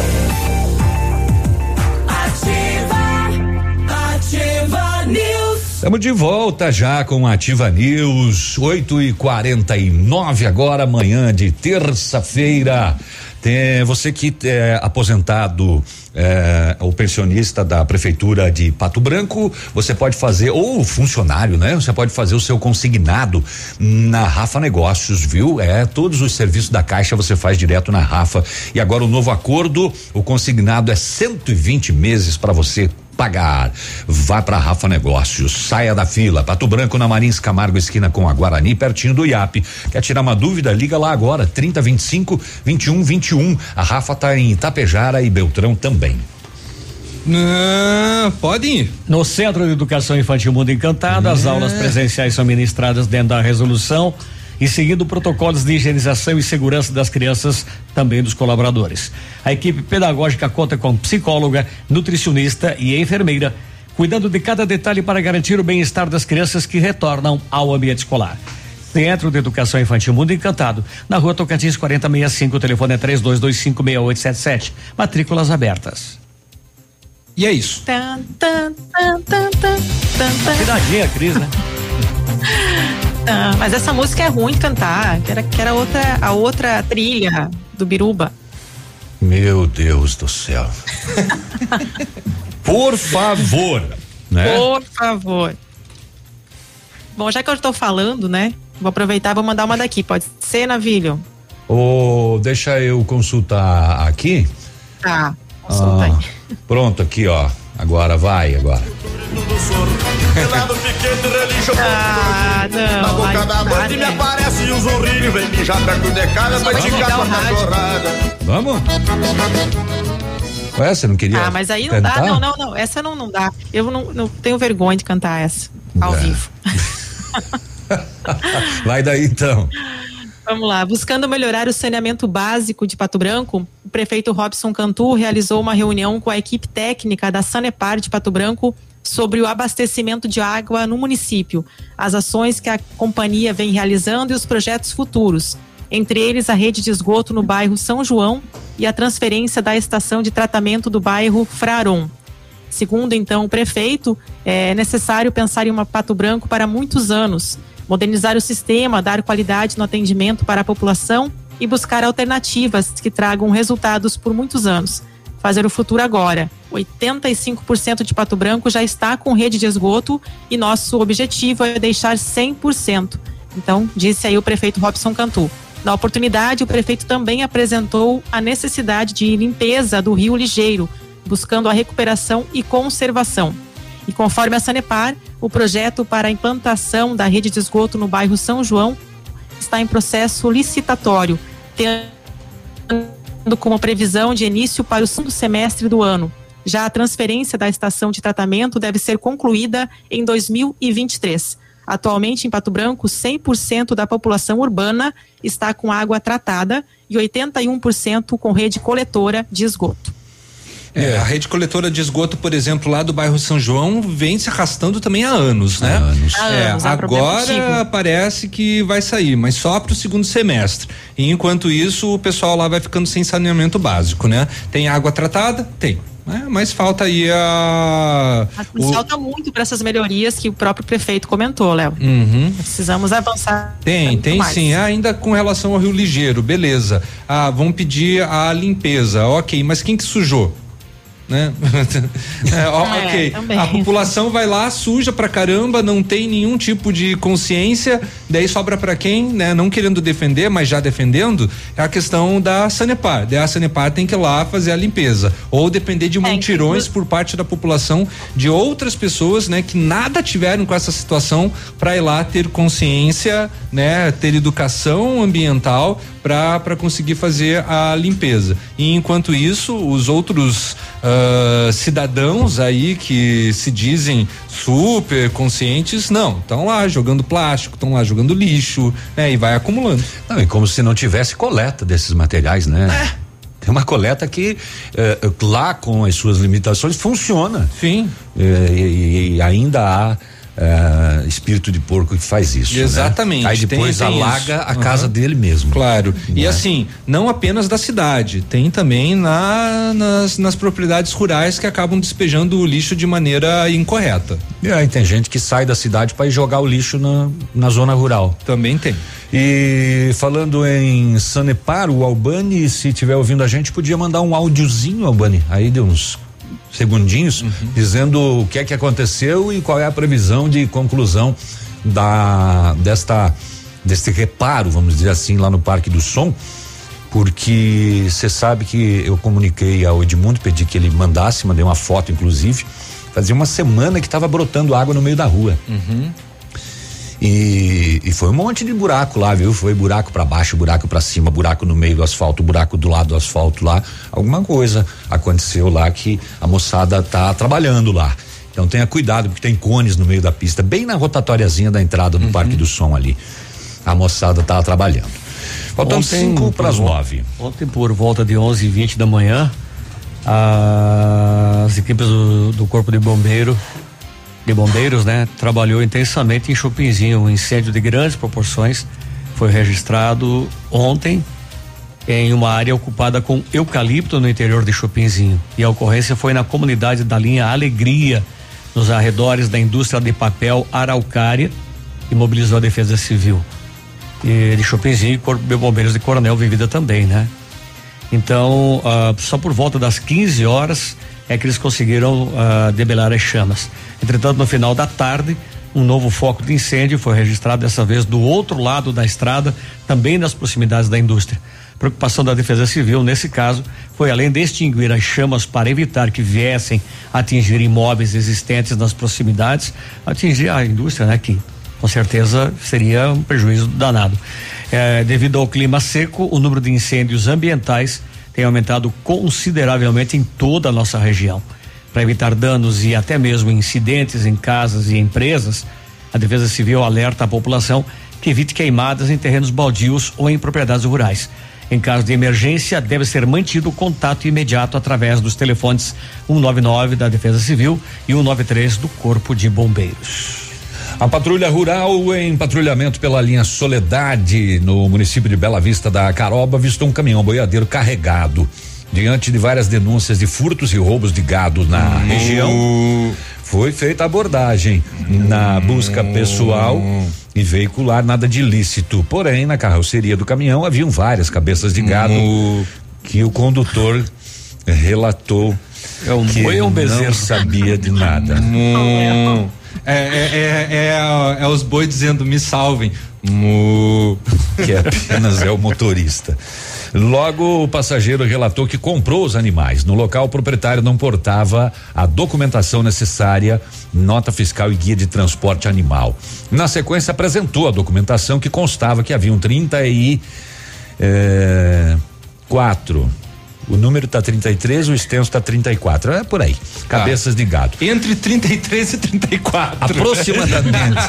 Estamos de volta já com Ativa News, 8 e 49 agora, manhã de terça-feira. Tem você que é aposentado é, ou pensionista da prefeitura de Pato Branco, você pode fazer ou funcionário, né? Você pode fazer o seu consignado na Rafa Negócios, viu? É todos os serviços da Caixa você faz direto na Rafa. E agora o novo acordo, o consignado é 120 meses para você pagar. Vá para Rafa Negócios, saia da fila. Pato Branco na Marins Camargo, esquina com a Guarani, pertinho do IAP. Quer tirar uma dúvida? Liga lá agora, 30 25 21 21. A Rafa tá em Itapejara e Beltrão também. Não, pode ir. No Centro de Educação Infantil Mundo Encantado, é. as aulas presenciais são ministradas dentro da resolução e seguindo protocolos de higienização e segurança das crianças, também dos colaboradores. A equipe pedagógica conta com psicóloga, nutricionista e enfermeira, cuidando de cada detalhe para garantir o bem-estar das crianças que retornam ao ambiente escolar. Centro de Educação Infantil Mundo Encantado, na rua Tocantins 4065, o telefone é 32256877. Matrículas abertas. E é isso. Tan, tan, tan, tan, tan, tan, Tiradinha, Cris, né? Ah, mas essa música é ruim de cantar, que era, que era outra, a outra trilha do Biruba. Meu Deus do céu. Por favor, né? Por favor. Bom, já que eu estou falando, né? Vou aproveitar e vou mandar uma daqui. Pode ser, Navilho? Ou deixa eu consultar aqui. Tá, consulta ah, aí. Pronto, aqui, ó. Agora vai, agora. ah, não. Na boca da noite me aparece um zorrinho, vem mijar perto de casa, vai te capa cachorrada. Vamos? Ué, você não queria? Ah, mas aí não dá, não, não, não. Essa não, não dá. Eu não, não tenho vergonha de cantar essa ao é. vivo. vai daí então. Vamos lá. Buscando melhorar o saneamento básico de Pato Branco, o prefeito Robson Cantu realizou uma reunião com a equipe técnica da Sanepar de Pato Branco sobre o abastecimento de água no município, as ações que a companhia vem realizando e os projetos futuros, entre eles a rede de esgoto no bairro São João e a transferência da estação de tratamento do bairro Fraron. Segundo então o prefeito, é necessário pensar em uma Pato Branco para muitos anos modernizar o sistema, dar qualidade no atendimento para a população e buscar alternativas que tragam resultados por muitos anos. Fazer o futuro agora. 85% de Pato Branco já está com rede de esgoto e nosso objetivo é deixar 100%. Então, disse aí o prefeito Robson Cantu. Na oportunidade, o prefeito também apresentou a necessidade de limpeza do Rio Ligeiro, buscando a recuperação e conservação. E conforme a Sanepar, o projeto para a implantação da rede de esgoto no bairro São João está em processo licitatório, tendo como previsão de início para o segundo semestre do ano. Já a transferência da estação de tratamento deve ser concluída em 2023. Atualmente, em Pato Branco, 100% da população urbana está com água tratada e 81% com rede coletora de esgoto. É, a rede coletora de esgoto, por exemplo, lá do bairro São João, vem se arrastando também há anos, né? Há anos. Há É, anos, há problema agora parece que vai sair, mas só para o segundo semestre. E enquanto isso, o pessoal lá vai ficando sem saneamento básico, né? Tem água tratada? Tem. né? Mas falta aí a. Mas o- falta muito para essas melhorias que o próprio prefeito comentou, Léo. Uhum. Precisamos avançar. Tem, tem mais. sim. Ah, ainda com relação ao Rio Ligeiro, beleza. Ah, vão pedir a limpeza. Ok, mas quem que sujou? Né? É, É, ok. A população vai lá, suja pra caramba, não tem nenhum tipo de consciência, daí sobra pra quem, né? Não querendo defender, mas já defendendo, é a questão da Sanepar. Daí a Sanepar tem que ir lá fazer a limpeza. Ou depender É, de montirões por parte da população de outras pessoas, né? Que nada tiveram com essa situação pra ir lá ter consciência, né? Ter educação ambiental para conseguir fazer a limpeza. E enquanto isso, os outros ah, cidadãos aí que se dizem super conscientes, não, estão lá jogando plástico, estão lá jogando lixo, né? E vai acumulando. Não, e como se não tivesse coleta desses materiais, né? Tem uma coleta que eh, lá com as suas limitações funciona. Sim. e, e ainda há eh, espírito de porco que faz isso. né? Exatamente. Aí tem- depois tem alaga isso. a casa Aham. dele mesmo. Claro. E Né? assim, não apenas da cidade, tem também na, nas, nas propriedades rurais que acabam despejando o lixo de maneira incorreta. E aí tem gente que sai da cidade para ir jogar o lixo na, na zona rural. Também tem. E falando em Sanepar, o Albani, se tiver ouvindo a gente, podia mandar um áudiozinho, Albani, aí de uns segundinhos, dizendo o que é que aconteceu e qual é a previsão de conclusão da desta deste reparo, vamos dizer assim, lá no Parque do Som. Porque você sabe que eu comuniquei ao Edmundo, pedi que ele mandasse, mandei uma foto, inclusive. Fazia uma semana que estava brotando água no meio da rua. E, e foi um monte de buraco lá, viu? Foi buraco para baixo, buraco para cima, buraco no meio do asfalto, buraco do lado do asfalto lá. Alguma coisa aconteceu lá que a moçada tá trabalhando lá. Então tenha cuidado, porque tem cones no meio da pista, bem na rotatóriazinha da entrada do Parque do Som ali. A moçada tá trabalhando. Faltando Ontem, cinco para as nove. Ontem, por volta de 11 e 20 da manhã, as equipes do, do Corpo de Bombeiro, de Bombeiros, né, trabalhou intensamente em Chupinzinho. Um incêndio de grandes proporções foi registrado ontem em uma área ocupada com eucalipto no interior de Chupinzinho. E a ocorrência foi na comunidade da linha Alegria, nos arredores da indústria de papel Araucária, e mobilizou a Defesa Civil e de Chopinzinho e Corpo de Bombeiros de Coronel Vivida também, né? Então, ah, só por volta das 15 horas é que eles conseguiram ah, debelar as chamas. Entretanto, no final da tarde, um novo foco de incêndio foi registrado dessa vez do outro lado da estrada, também nas proximidades da indústria. Preocupação da Defesa Civil, nesse caso, foi além de extinguir as chamas para evitar que viessem atingir imóveis existentes nas proximidades, atingir a indústria, né? Que com certeza seria um prejuízo danado. Eh, devido ao clima seco, o número de incêndios ambientais tem aumentado consideravelmente em toda a nossa região. Para evitar danos e até mesmo incidentes em casas e empresas, a Defesa Civil alerta a população que evite queimadas em terrenos baldios ou em propriedades rurais. Em caso de emergência, deve ser mantido o contato imediato através dos telefones 199 da Defesa Civil e 193 do Corpo de Bombeiros. A patrulha rural em patrulhamento pela linha Soledade, no município de Bela Vista da Caroba, avistou um caminhão boiadeiro carregado. Diante de várias denúncias de furtos e roubos de gado na região, foi feita a abordagem na busca pessoal e veicular nada de ilícito. Porém, na carroceria do caminhão haviam várias cabeças de gado que o condutor relatou é um que um bezerro? não sabia de nada. Mu. É, é, é, é, é os boi dizendo me salvem. Mu. Que apenas é o motorista. Logo, o passageiro relatou que comprou os animais. No local, o proprietário não portava a documentação necessária, nota fiscal e guia de transporte animal. Na sequência, apresentou a documentação que constava que haviam 30 e eh, quatro O número tá 33, o extenso tá 34. É por aí. Cabeças de gado. Entre 33 e 34. Aproximadamente.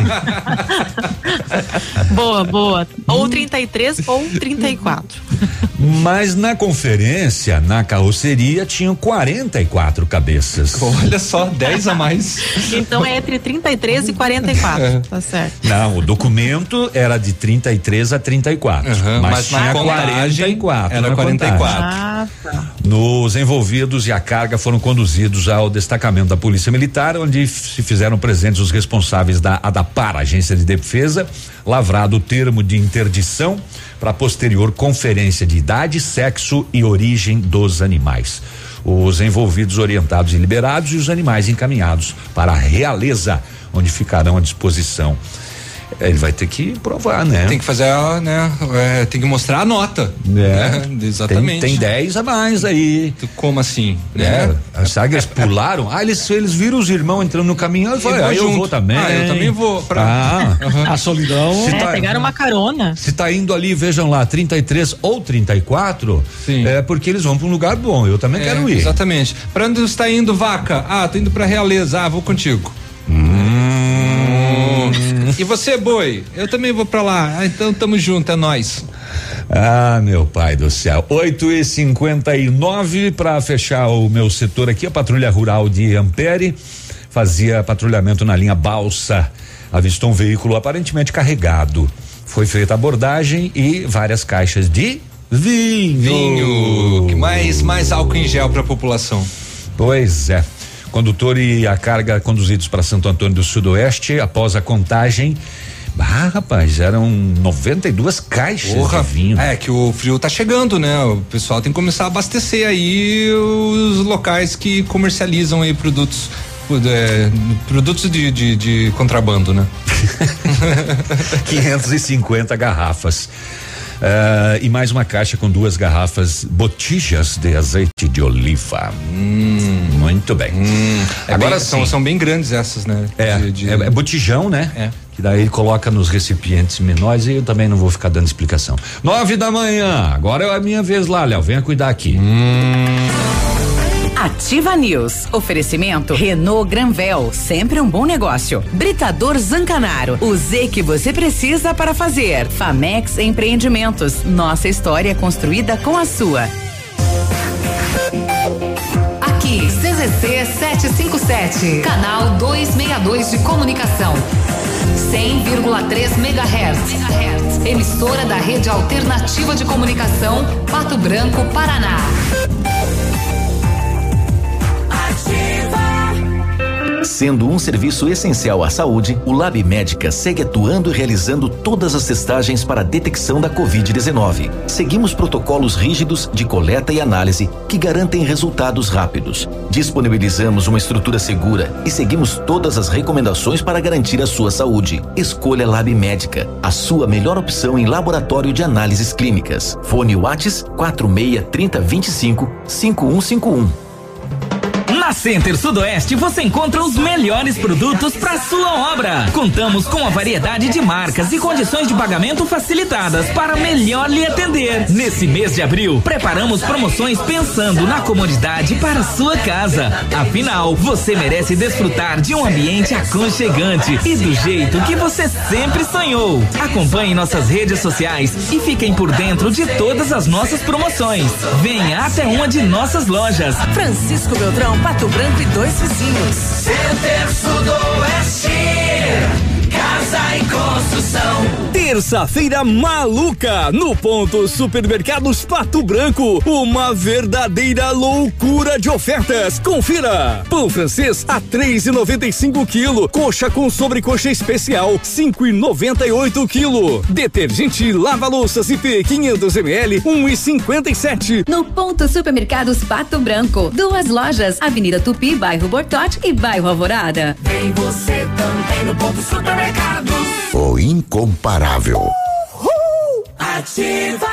boa, boa. Ou 33 ou 34. Mas na conferência, na carroceria, tinham 44 cabeças. Olha só, 10 a mais. Então é entre 33 e 44. É. Tá certo. Não, o documento era de 33 a 34. Uhum, mas, mas na tinha contagem 44. era na 44. contagem. Ah, tá. Nos envolvidos e a carga foram conduzidos ao destacamento da Polícia Militar, onde se fizeram presentes os responsáveis da ADAPAR, Agência de Defesa, lavrado o termo de interdição para posterior conferência de idade, sexo e origem dos animais. Os envolvidos orientados e liberados e os animais encaminhados para a realeza, onde ficarão à disposição. Ele vai ter que provar, né? Tem que fazer, a, né? é, tem que mostrar a nota. É. né? Exatamente. Tem, tem 10 a mais aí. Como assim? É. Né? As águias pularam. Ah, eles, eles viram os irmãos entrando no caminhão e falaram, vou ah, eu junto. vou também. Ah, eu também vou pra- Ah, Uhum. A solidão. Se É, tá- pegaram uma carona. Se tá indo ali, vejam lá, 33 ou 34, é porque eles vão para um lugar bom. Eu também É, quero ir. Exatamente. Pra onde você está indo, vaca? Ah, tô indo pra realeza. Ah, vou contigo. Hum. E você, boi? Eu também vou pra lá. Ah, então tamo junto, é nós. Ah, meu pai do céu. 8 e 59 para fechar o meu setor aqui, a Patrulha Rural de Ampere fazia patrulhamento na linha Balsa. Avistou um veículo aparentemente carregado. Foi feita a abordagem e várias caixas de vinho. Vinho. Que mais, mais álcool em gel pra população. Pois é. Condutor e a carga conduzidos para Santo Antônio do Sudoeste após a contagem. Ah, rapaz, eram 92 caixas Porra. de vinho. É que o frio tá chegando, né? O pessoal tem que começar a abastecer aí os locais que comercializam aí produtos. é, produtos de, de, de contrabando, né? 550 garrafas. Ah, e mais uma caixa com duas garrafas botijas de azeite de oliva. Hum, muito bem. É Agora bem- são, sim. são bem grandes essas, né? É, De- de- é, é botijão, né? É. Que daí ele coloca nos recipientes menores e eu também não vou ficar dando explicação. Nove da manhã, agora é a minha vez lá, Léo, venha cuidar aqui. Ativa News. Oferecimento Renault Granvel, sempre um bom negócio. Britador Zancanaro, o Z que você precisa para fazer. Famex Empreendimentos, nossa história construída com a sua. Aqui, CZC 757, canal 262 de comunicação. 100,3 MHz. Emissora da Rede Alternativa de Comunicação, Pato Branco, Paraná. Sendo um serviço essencial à saúde, o Lab Médica segue atuando e realizando todas as testagens para a detecção da Covid-19. Seguimos protocolos rígidos de coleta e análise que garantem resultados rápidos. Disponibilizamos uma estrutura segura e seguimos todas as recomendações para garantir a sua saúde. Escolha Lab Médica, a sua melhor opção em laboratório de análises clínicas. Fone Whats 46 30 25 5151. Na Center Sudoeste você encontra os melhores produtos para sua obra. Contamos com a variedade de marcas e condições de pagamento facilitadas para melhor lhe atender. Nesse mês de abril, preparamos promoções pensando na comodidade para sua casa. Afinal, você merece desfrutar de um ambiente aconchegante e do jeito que você sempre sonhou. Acompanhe nossas redes sociais e fiquem por dentro de todas as nossas promoções. Venha até uma de nossas lojas. Francisco Beltrão, Pato Branco e dois vizinhos. Center Sudoeste, casa e construção. Terça-feira maluca no ponto Supermercados Pato Branco, uma verdadeira loucura de ofertas. Confira: pão francês a 3,95 quilo, coxa com sobrecoxa especial 5,98 quilo, detergente lava louças IP 500 ml 1,57. No ponto Supermercados Pato Branco, duas lojas, Avenida Tupi, bairro Bortote e bairro Alvorada. Vem você também no ponto O incomparável. Ativa.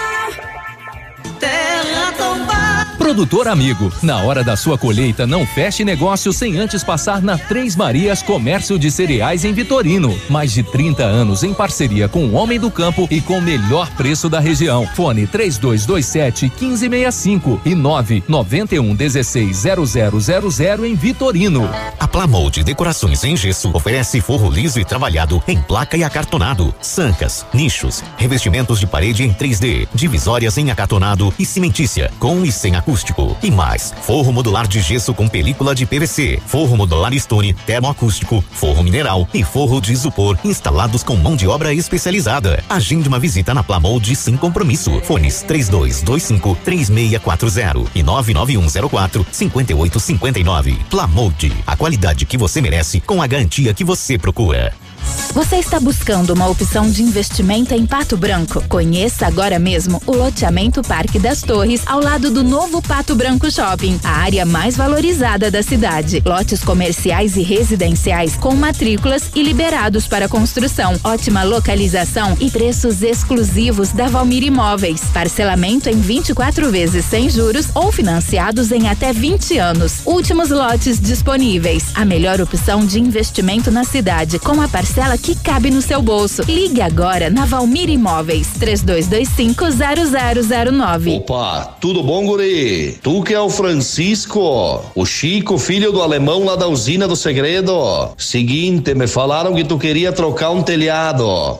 Terra tombada. Produtor amigo, na hora da sua colheita, não feche negócio sem antes passar na Três Marias Comércio de Cereais em Vitorino. Mais de 30 anos em parceria com o Homem do Campo e com o melhor preço da região. Fone 3227 1565 e 991 16 0000 em Vitorino. A Plamold Decorações em Gesso oferece forro liso e trabalhado em placa e acartonado, sancas, nichos, revestimentos de parede em 3D, divisórias em acartonado e cimentícia, com e sem acústico e mais, forro modular de gesso com película de PVC, forro modular Stone, termoacústico, forro mineral e forro de isopor instalados com mão de obra especializada. Agende uma visita na Plamold sem compromisso. Fones 3225 3640 e 99104 5859. Plamold, a qualidade que você merece com a garantia que você procura. Você está buscando uma opção de investimento em Pato Branco? Conheça agora mesmo o loteamento Parque das Torres, ao lado do novo Pato Branco Shopping, a área mais valorizada da cidade. Lotes comerciais e residenciais com matrículas e liberados para construção. Ótima localização e preços exclusivos da Valmir Imóveis. Parcelamento em 24 vezes sem juros ou financiados em até 20 anos. Últimos lotes disponíveis. A melhor opção de investimento na cidade, com a parceria parcela que cabe no seu bolso. Ligue agora na Valmir Imóveis 32250009. Opa, tudo bom, guri? Tu que é o Francisco, o Chico, filho do alemão lá da usina do segredo. Seguinte, me falaram que tu queria trocar um telhado,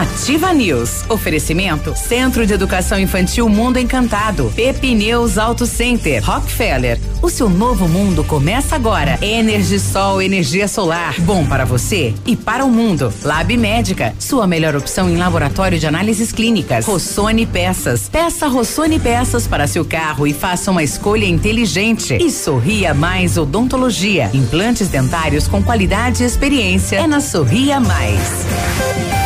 Ativa News. Oferecimento Centro de Educação Infantil Mundo Encantado. Pepineus Auto Center. Rockefeller. O seu novo mundo começa agora. Energisol, energia solar. Bom para você e para o mundo. Lab Médica. Sua melhor opção em laboratório de análises clínicas. Rossoni Peças. Peça Rossoni Peças para seu carro e faça uma escolha inteligente. E Sorria Mais Odontologia. Implantes dentários com qualidade e experiência. É na Sorria Mais.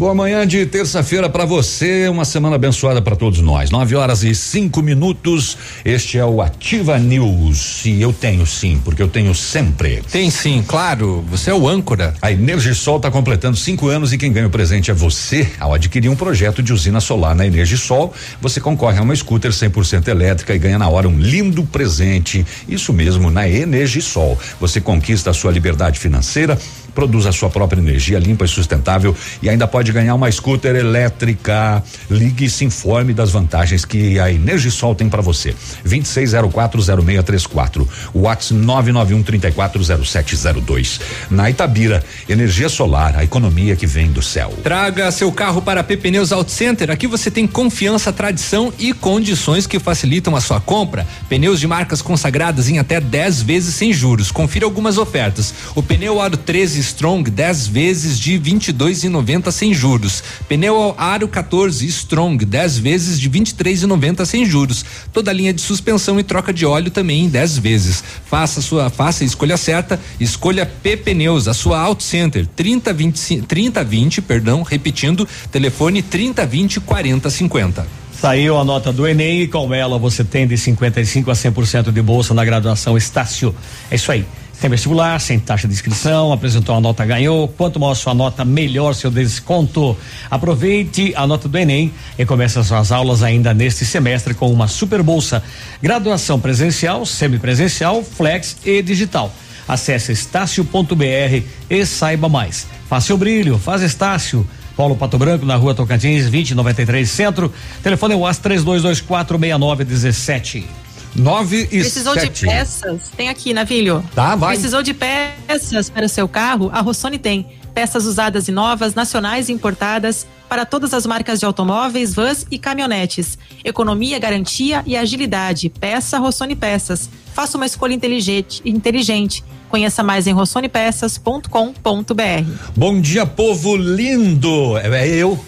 Boa manhã de terça-feira para você, uma semana abençoada para todos nós. Nove horas e cinco minutos. Este é o Ativa News. E eu tenho sim, porque eu tenho sempre. Tem sim, claro. Você é o âncora. A Energisol está completando cinco anos e quem ganha o presente é você. Ao adquirir um projeto de usina solar na Energisol, você concorre a uma scooter 100% elétrica e ganha na hora um lindo presente. Isso mesmo, na Energisol. Você conquista a sua liberdade financeira produz a sua própria energia limpa e sustentável e ainda pode ganhar uma scooter elétrica. Ligue e se informe das vantagens que a Energisol tem para você. 26040634. WhatsApp 991340702. Na Itabira, energia solar, a economia que vem do céu. Traga seu carro para a Pneus Auto Center. Aqui você tem confiança, tradição e condições que facilitam a sua compra. Pneus de marcas consagradas em até 10 vezes sem juros. Confira algumas ofertas. O pneu Aro 13 Strong 10 vezes de 22,90 sem juros. Pneu Aro 14 Strong 10 vezes de 23,90 sem juros. Toda linha de suspensão e troca de óleo também em 10 vezes. Faça sua faça a escolha certa, escolha P Pneus, a sua Auto Center 30 20 30 20, perdão, repetindo, telefone 30 20 40 50. Saiu a nota do Enem e com ela você tem de 55 a 100% de bolsa na graduação Estácio. É isso aí. Sem vestibular, sem taxa de inscrição, apresentou a nota, ganhou. Quanto maior sua nota, melhor seu desconto. Aproveite a nota do Enem e comece suas aulas ainda neste semestre com uma super bolsa. Graduação presencial, semipresencial, flex e digital. Acesse estácio.br e saiba mais. Faça seu brilho, faz Estácio. Paulo Pato Branco, na rua Tocantins, 2093 Centro. Telefone é o AS 3224 6917. 9 e Precisou sete. de peças? Tem aqui, Navilho. Tá, vai. Precisou de peças para o seu carro? A Rossoni tem. Peças usadas e novas, nacionais e importadas, para todas as marcas de automóveis, vans e caminhonetes. Economia, garantia e agilidade. Peça Rossoni Peças. Faça uma escolha inteligente. inteligente. Conheça mais em rossonepeças.com.br. Bom dia, povo lindo. É, eu.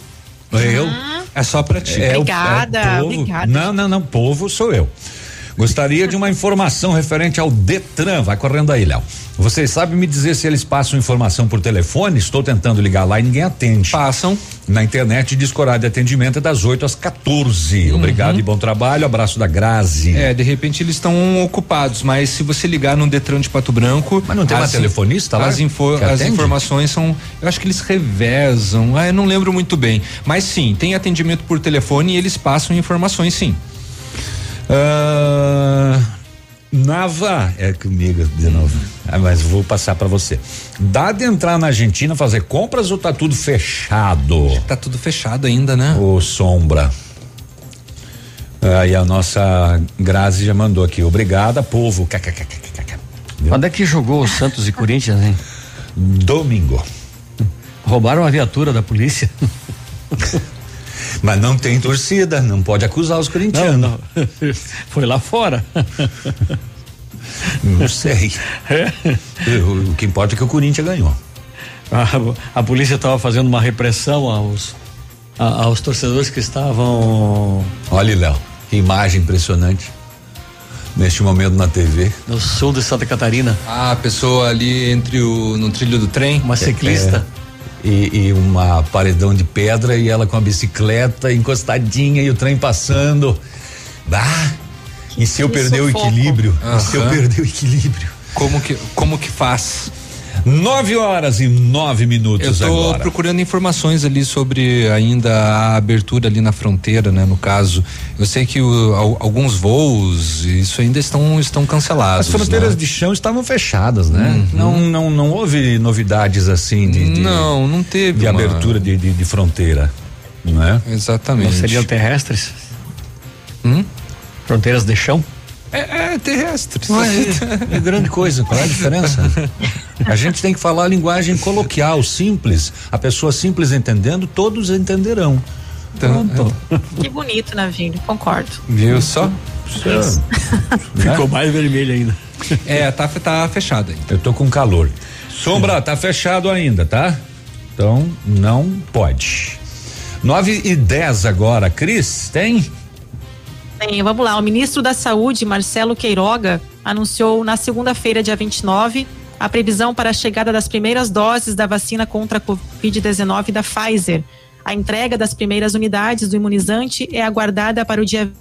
É eu. É só pra ti. É o- Obrigada, é o obrigada. Não, não, não. Povo sou eu. Gostaria de uma informação referente ao Detran. Vai correndo aí, Léo. Vocês sabem me dizer se eles passam informação por telefone? Estou tentando ligar lá e ninguém atende. Passam. Na internet diz que o horário de atendimento é das 8 às 14. Uhum. Obrigado e bom trabalho. Abraço da Grazi. É, de repente eles estão ocupados, mas se você ligar no Detran de Pato Branco. Mas não tem uma telefonista lá As, info- as informações são. Eu acho que eles revezam. Ah, eu não lembro muito bem. Mas sim, tem atendimento por telefone e eles passam informações sim. Ah, Nava, é comigo de novo. Ah, mas vou passar pra você. Dá de entrar na Argentina fazer compras ou tá tudo fechado? Tá tudo fechado ainda, né? Ô, sombra. Aí a nossa Grazi já mandou aqui. Obrigada, povo. Quando é que jogou o Santos e Corinthians, hein? Domingo. Roubaram a viatura da polícia. Mas não tem torcida, não pode acusar os corintianos. Não, não. Foi lá fora. Não sei. O, o que importa é que o Corinthians ganhou. A, a polícia estava fazendo uma repressão aos, a- aos torcedores que estavam Olha, Léo, que imagem impressionante. Neste momento na TV. no sul de Santa Catarina. Ah, a pessoa ali entre o. no trilho do trem. Uma ciclista. É, e, e uma paredão de pedra e ela com a bicicleta encostadinha e o trem passando. Bah! E se eu que perder o sufoco. equilíbrio? E se eu perder o equilíbrio? Como que, como que faz? Nove horas e nove Eu minutos estou agora. procurando informações ali sobre ainda a abertura ali na fronteira, né? No caso, eu sei que o- al- alguns voos, isso ainda estão estão cancelados. As fronteiras né? de chão estavam fechadas, né? Não, não, não houve novidades assim de, de- Não, não teve de uma- abertura de, de, de fronteira, não é? Exatamente. Não seriam terrestres? Hum? Fronteiras de chão? É, é terrestre. É grande coisa, qual é a diferença? A gente tem que falar a linguagem coloquial, simples. A pessoa simples entendendo, todos entenderão. Pronto. Que bonito, Navinho, concordo. Viu só? Ficou mais vermelho ainda. É, tá, tá fechado ainda. Eu tô com calor. Sombra, tá fechado ainda, tá? Então, não pode. Nove e dez agora. Cris, tem? Bem, vamos lá. O ministro da Saúde, Marcelo Queiroga, anunciou na segunda-feira, dia 29, a previsão para a chegada das primeiras doses da vacina contra a Covid-19 da Pfizer. A entrega das primeiras unidades do imunizante é aguardada para o dia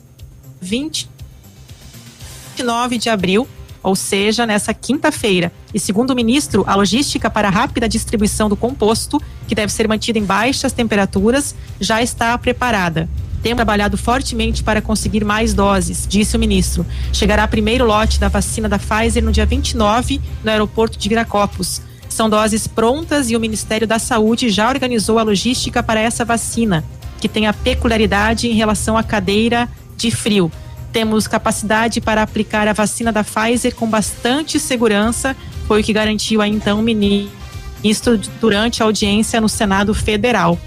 29 de abril, ou seja, nessa quinta-feira. E segundo o ministro, a logística para a rápida distribuição do composto, que deve ser mantida em baixas temperaturas, já está preparada. Temos trabalhado fortemente para conseguir mais doses, disse o ministro. Chegará primeiro lote da vacina da Pfizer no dia 29 no aeroporto de Viracopos. São doses prontas e o Ministério da Saúde já organizou a logística para essa vacina, que tem a peculiaridade em relação à cadeira de frio. Temos capacidade para aplicar a vacina da Pfizer com bastante segurança, foi o que garantiu aí então ministro durante a audiência no Senado Federal.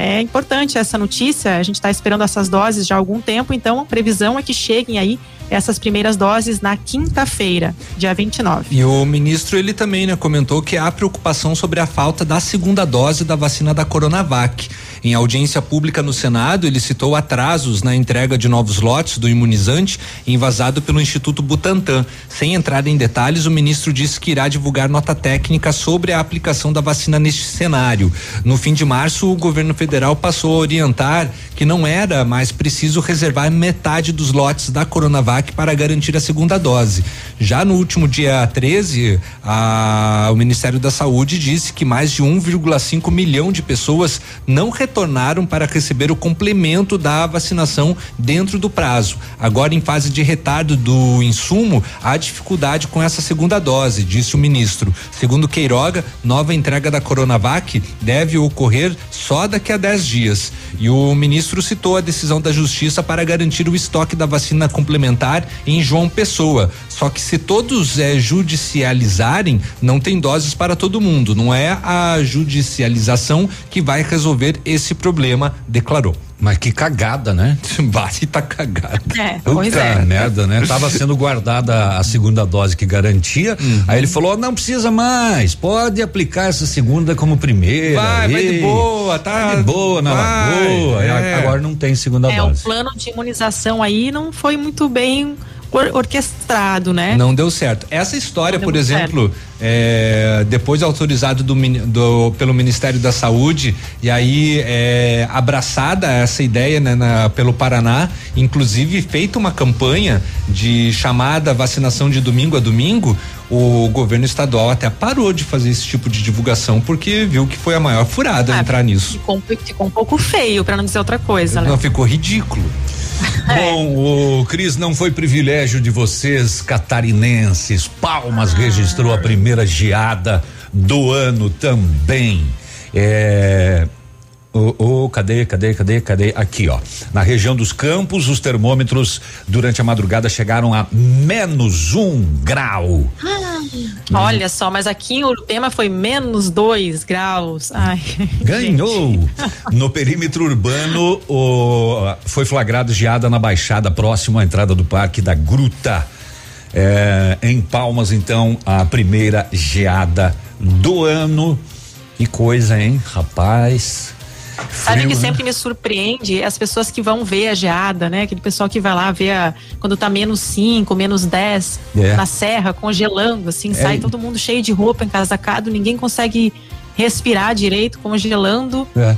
É importante essa notícia, a gente está esperando essas doses já há algum tempo, então a previsão é que cheguem aí essas primeiras doses na quinta-feira, dia 29. E o ministro ele também né, comentou que há preocupação sobre a falta da segunda dose da vacina da Coronavac. Em audiência pública no Senado, ele citou atrasos na entrega de novos lotes do imunizante envasado pelo Instituto Butantan. Sem entrar em detalhes, o ministro disse que irá divulgar nota técnica sobre a aplicação da vacina neste cenário. No fim de março, o governo federal passou a orientar que não era mais preciso reservar metade dos lotes da Coronavac para garantir a segunda dose. Já no último dia 13, a- o Ministério da Saúde disse que mais de 1,5 milhão de pessoas não retornaram para receber o complemento da vacinação dentro do prazo. Agora, em fase de retardo do insumo, há dificuldade com essa segunda dose, disse o ministro. Segundo Queiroga, nova entrega da Coronavac deve ocorrer só daqui a 10 dias. E o ministro citou a decisão da Justiça para garantir o estoque da vacina complementar em João Pessoa. Só que se todos eh, judicializarem, não tem doses para todo mundo. Não é a judicialização que vai resolver esse problema, declarou. Mas que cagada, né? Bate tá cagado. É, Puta merda, né? Tava sendo guardada a segunda dose que garantia. Uhum. Aí ele falou: não precisa mais, pode aplicar essa segunda como primeira. Vai, vai de Ei, boa, tá? vai de boa, na Vai, lagoa. é. Agora não tem segunda É, o dose. plano de imunização aí não foi muito bem or orquestrado, né? Não deu certo. Essa história, por exemplo, é, depois autorizado do, do, pelo Ministério da Saúde e aí é, abraçada essa ideia né, na, pelo Paraná, inclusive feita uma campanha de chamada vacinação de domingo a domingo, o governo estadual até parou de fazer esse tipo de divulgação porque viu que foi a maior furada ah, entrar nisso. Ficou, ficou um pouco feio, para não dizer outra coisa, né? Não, ficou ridículo. Bom, o Cris, não foi privilégio de vocês, catarinenses. Palmas ah. registrou a primeira geada do ano também. É, Oh, oh, cadê, cadê, cadê, cadê? Aqui, ó. Na região dos campos, os termômetros durante a madrugada chegaram a menos um grau. Ah, olha só, mas aqui em Urupema foi menos dois graus. Ai, Ganhou! no perímetro urbano, oh, foi flagrado geada na baixada próximo à entrada do Parque da Gruta. É, em Palmas, então, a primeira geada do ano. Que coisa, hein, rapaz? Sabe o que né? sempre me surpreende? As pessoas que vão ver a geada, né? Aquele pessoal que vai lá ver a, quando tá menos 5, menos 10 é. na serra, congelando, assim, é. sai todo mundo cheio de roupa, encasacado, ninguém consegue respirar direito, congelando. É.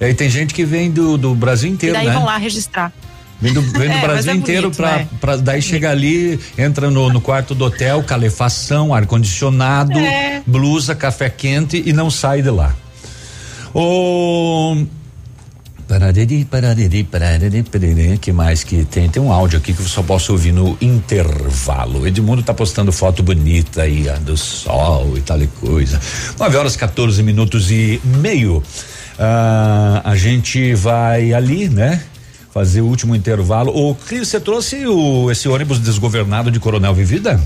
E aí tem gente que vem do, do Brasil inteiro, e daí né? vão lá registrar. Vem do, vem do é, Brasil é inteiro bonito, pra, né? pra daí chega ali, entra no, no quarto do hotel, calefação, ar-condicionado, é. blusa, café quente e não sai de lá. O que mais que tem? Tem um áudio aqui que eu só posso ouvir no intervalo. Edmundo tá postando foto bonita aí do sol e tal e coisa. 9 horas 14 minutos e meio. Ah, a gente vai ali, né? Fazer o último intervalo. O Cris, você trouxe o, esse ônibus desgovernado de Coronel Vivida?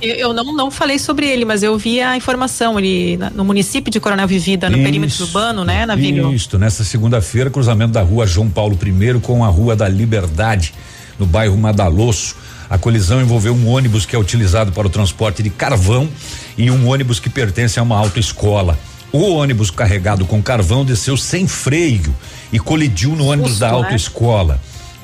Eu, eu, não, não falei sobre ele, mas eu vi a informação ali no município de Coronel Vivida, no isso, perímetro urbano, né, Navilho? Isso, nessa segunda-feira, cruzamento da rua João Paulo I com a Rua da Liberdade, no bairro Madalosso. A colisão envolveu um ônibus que é utilizado para o transporte de carvão e um ônibus que pertence a uma autoescola. O ônibus carregado com carvão desceu sem freio e colidiu no ônibus Justo, da né? autoescola. Né?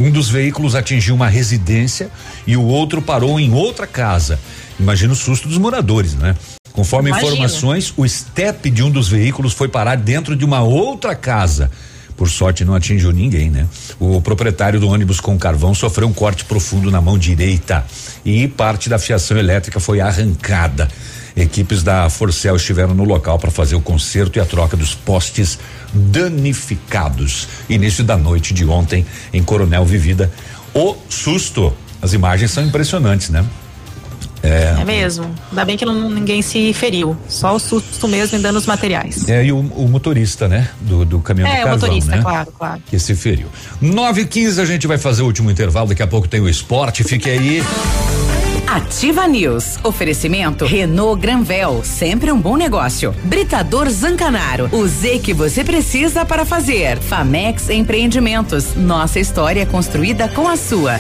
Um dos veículos atingiu uma residência e o outro parou em outra casa. Imagina o susto dos moradores, né? Conforme Imagina. informações, o estepe de um dos veículos foi parar dentro de uma outra casa. Por sorte não atingiu ninguém, né? O proprietário do ônibus com carvão sofreu um corte profundo na mão direita e parte da fiação elétrica foi arrancada. Equipes da Forcel estiveram no local para fazer o conserto e a troca dos postes danificados. Início da noite de ontem em Coronel Vivida. O susto. As imagens são impressionantes, né? É, é mesmo. Ainda bem que não, ninguém se feriu. Só o susto mesmo em danos materiais. É, e o, o motorista, né? Do, do caminhão é, do carvão, o motorista, né? claro, claro. Que se feriu. 9 e 15 a gente vai fazer o último intervalo. Daqui a pouco tem o esporte. Fique aí. Ativa News. Oferecimento Renault Granvel, sempre um bom negócio. Britador Zancanaro, o Z que você precisa para fazer. Famex Empreendimentos, nossa história é construída com a sua.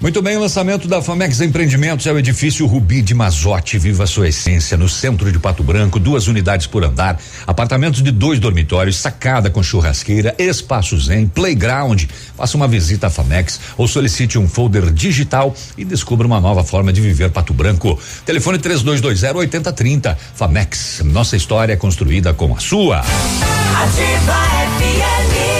Muito bem, o lançamento da Famex Empreendimentos é o edifício Rubi de Mazote. Viva a sua essência no centro de Pato Branco, duas unidades por andar, apartamentos de dois dormitórios, sacada com churrasqueira, espaço zen, playground. Faça uma visita à Famex ou solicite um folder digital e descubra uma nova forma de viver Pato Branco. Telefone 3220 8030. Famex, nossa história é construída com a sua. Ativa FM.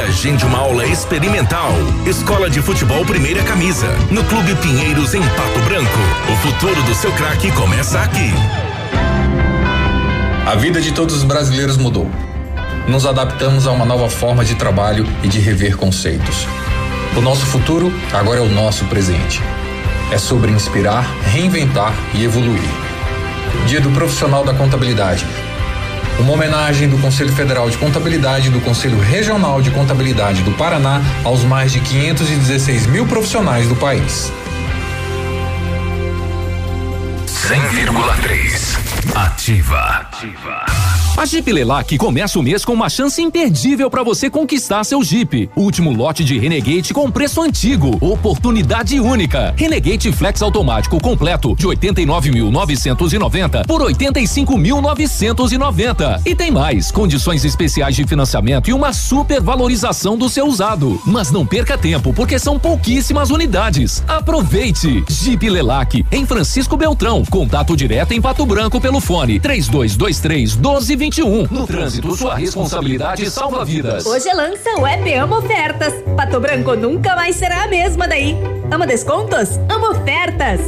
agende uma aula experimental. Escola de Futebol Primeira Camisa, no Clube Pinheiros, em Pato Branco. O futuro do seu craque começa aqui. A vida de todos os brasileiros mudou. Nos adaptamos a uma nova forma de trabalho e de rever conceitos. O nosso futuro agora é o nosso presente. É sobre inspirar, reinventar e evoluir. Dia do profissional da contabilidade Uma homenagem do Conselho Federal de Contabilidade e do Conselho Regional de Contabilidade do Paraná aos mais de 516 mil profissionais do país. 100,3 Ativa. A Jeep Lelac começa o mês com uma chance imperdível para você conquistar seu Jeep. Último lote de Renegade com preço antigo. Oportunidade única. Renegade Flex automático completo de 89.990 por 85.990. E tem mais, condições especiais de financiamento e uma super valorização do seu usado. Mas não perca tempo, porque são pouquíssimas unidades. Aproveite. Jeep Lelac em Francisco Beltrão. Contato direto em Pato Branco pelo fone 3223 1221. No trânsito, sua responsabilidade salva vidas. Hoje lança o app Amo Ofertas. Pato Branco nunca mais será a mesma daí. Ama descontos? Amo ofertas.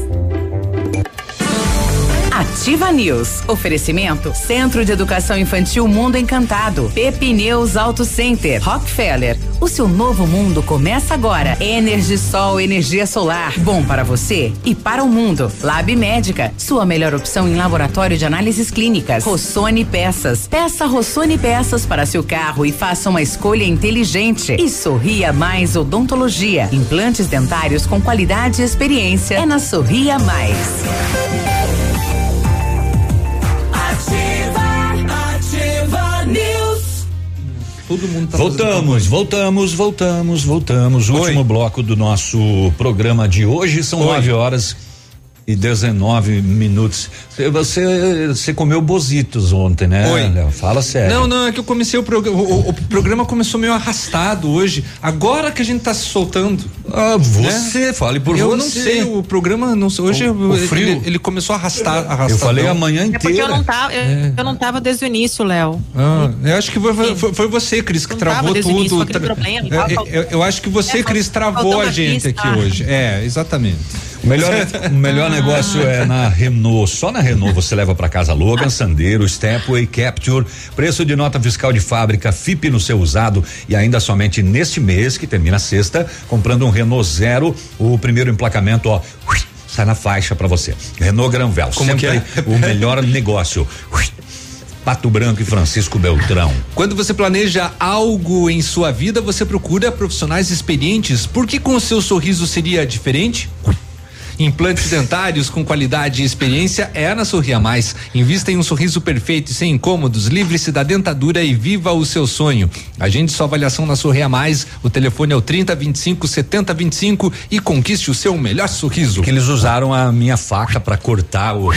Ativa News. Oferecimento Centro de Educação Infantil Mundo Encantado. Pepineus Auto Center. Rockefeller. O seu novo mundo começa agora. Energisol, energia solar. Bom para você e para o mundo. Lab Médica. Sua melhor opção em laboratório de análises clínicas. Rossoni Peças. Peça Rossoni Peças para seu carro e faça uma escolha inteligente. E Sorria Mais Odontologia. Implantes dentários com qualidade e experiência. É na Sorria Mais. Todo mundo tá Voltamos, voltamos, voltamos, voltamos. O último bloco do nosso programa de hoje. São nove horas e 19 minutos. Você- Você, comeu bozitos ontem, né? Oi. Léo? Fala sério. Não, não, é que eu comecei o programa. O, o programa começou meio arrastado hoje. Agora que a gente tá se soltando. Ah, você, fale por eu você. não sei, o programa não sei. Hoje O- o ele- frio. Ele, ele começou a arrastar. arrastar Eu falei a manhã É porque eu não tava, eu, eu não tava desde o início, Léo. Ah, eu acho que foi, foi- foi- você, Cris, que Não travou início, tudo. aquele Tra- problema, É, tava eu, eu acho que você, É, Cris, travou a a gente pista. aqui hoje. É, exatamente. O melhor, o melhor negócio é na Renault. Só na Renault você leva para casa Logan, Sandero, Stepway, Capture, preço de nota fiscal de fábrica, FIP no seu usado e ainda somente neste mês, que termina sexta, comprando um Renault Zero, o primeiro emplacamento, ó, sai na faixa para você. Renault Granvel, Como sempre que é? o melhor negócio. Pato Branco e Francisco Beltrão. Quando você planeja algo em sua vida, você procura profissionais experientes. Por que com o seu sorriso seria diferente? Implantes dentários com qualidade e experiência é na Sorria Mais. Invista em um sorriso perfeito e sem incômodos. Livre-se da dentadura e viva o seu sonho. Agende sua avaliação na Sorria Mais. O telefone é o 30 25 70 25 e conquiste o seu melhor sorriso. Que eles usaram a minha faca para cortar o,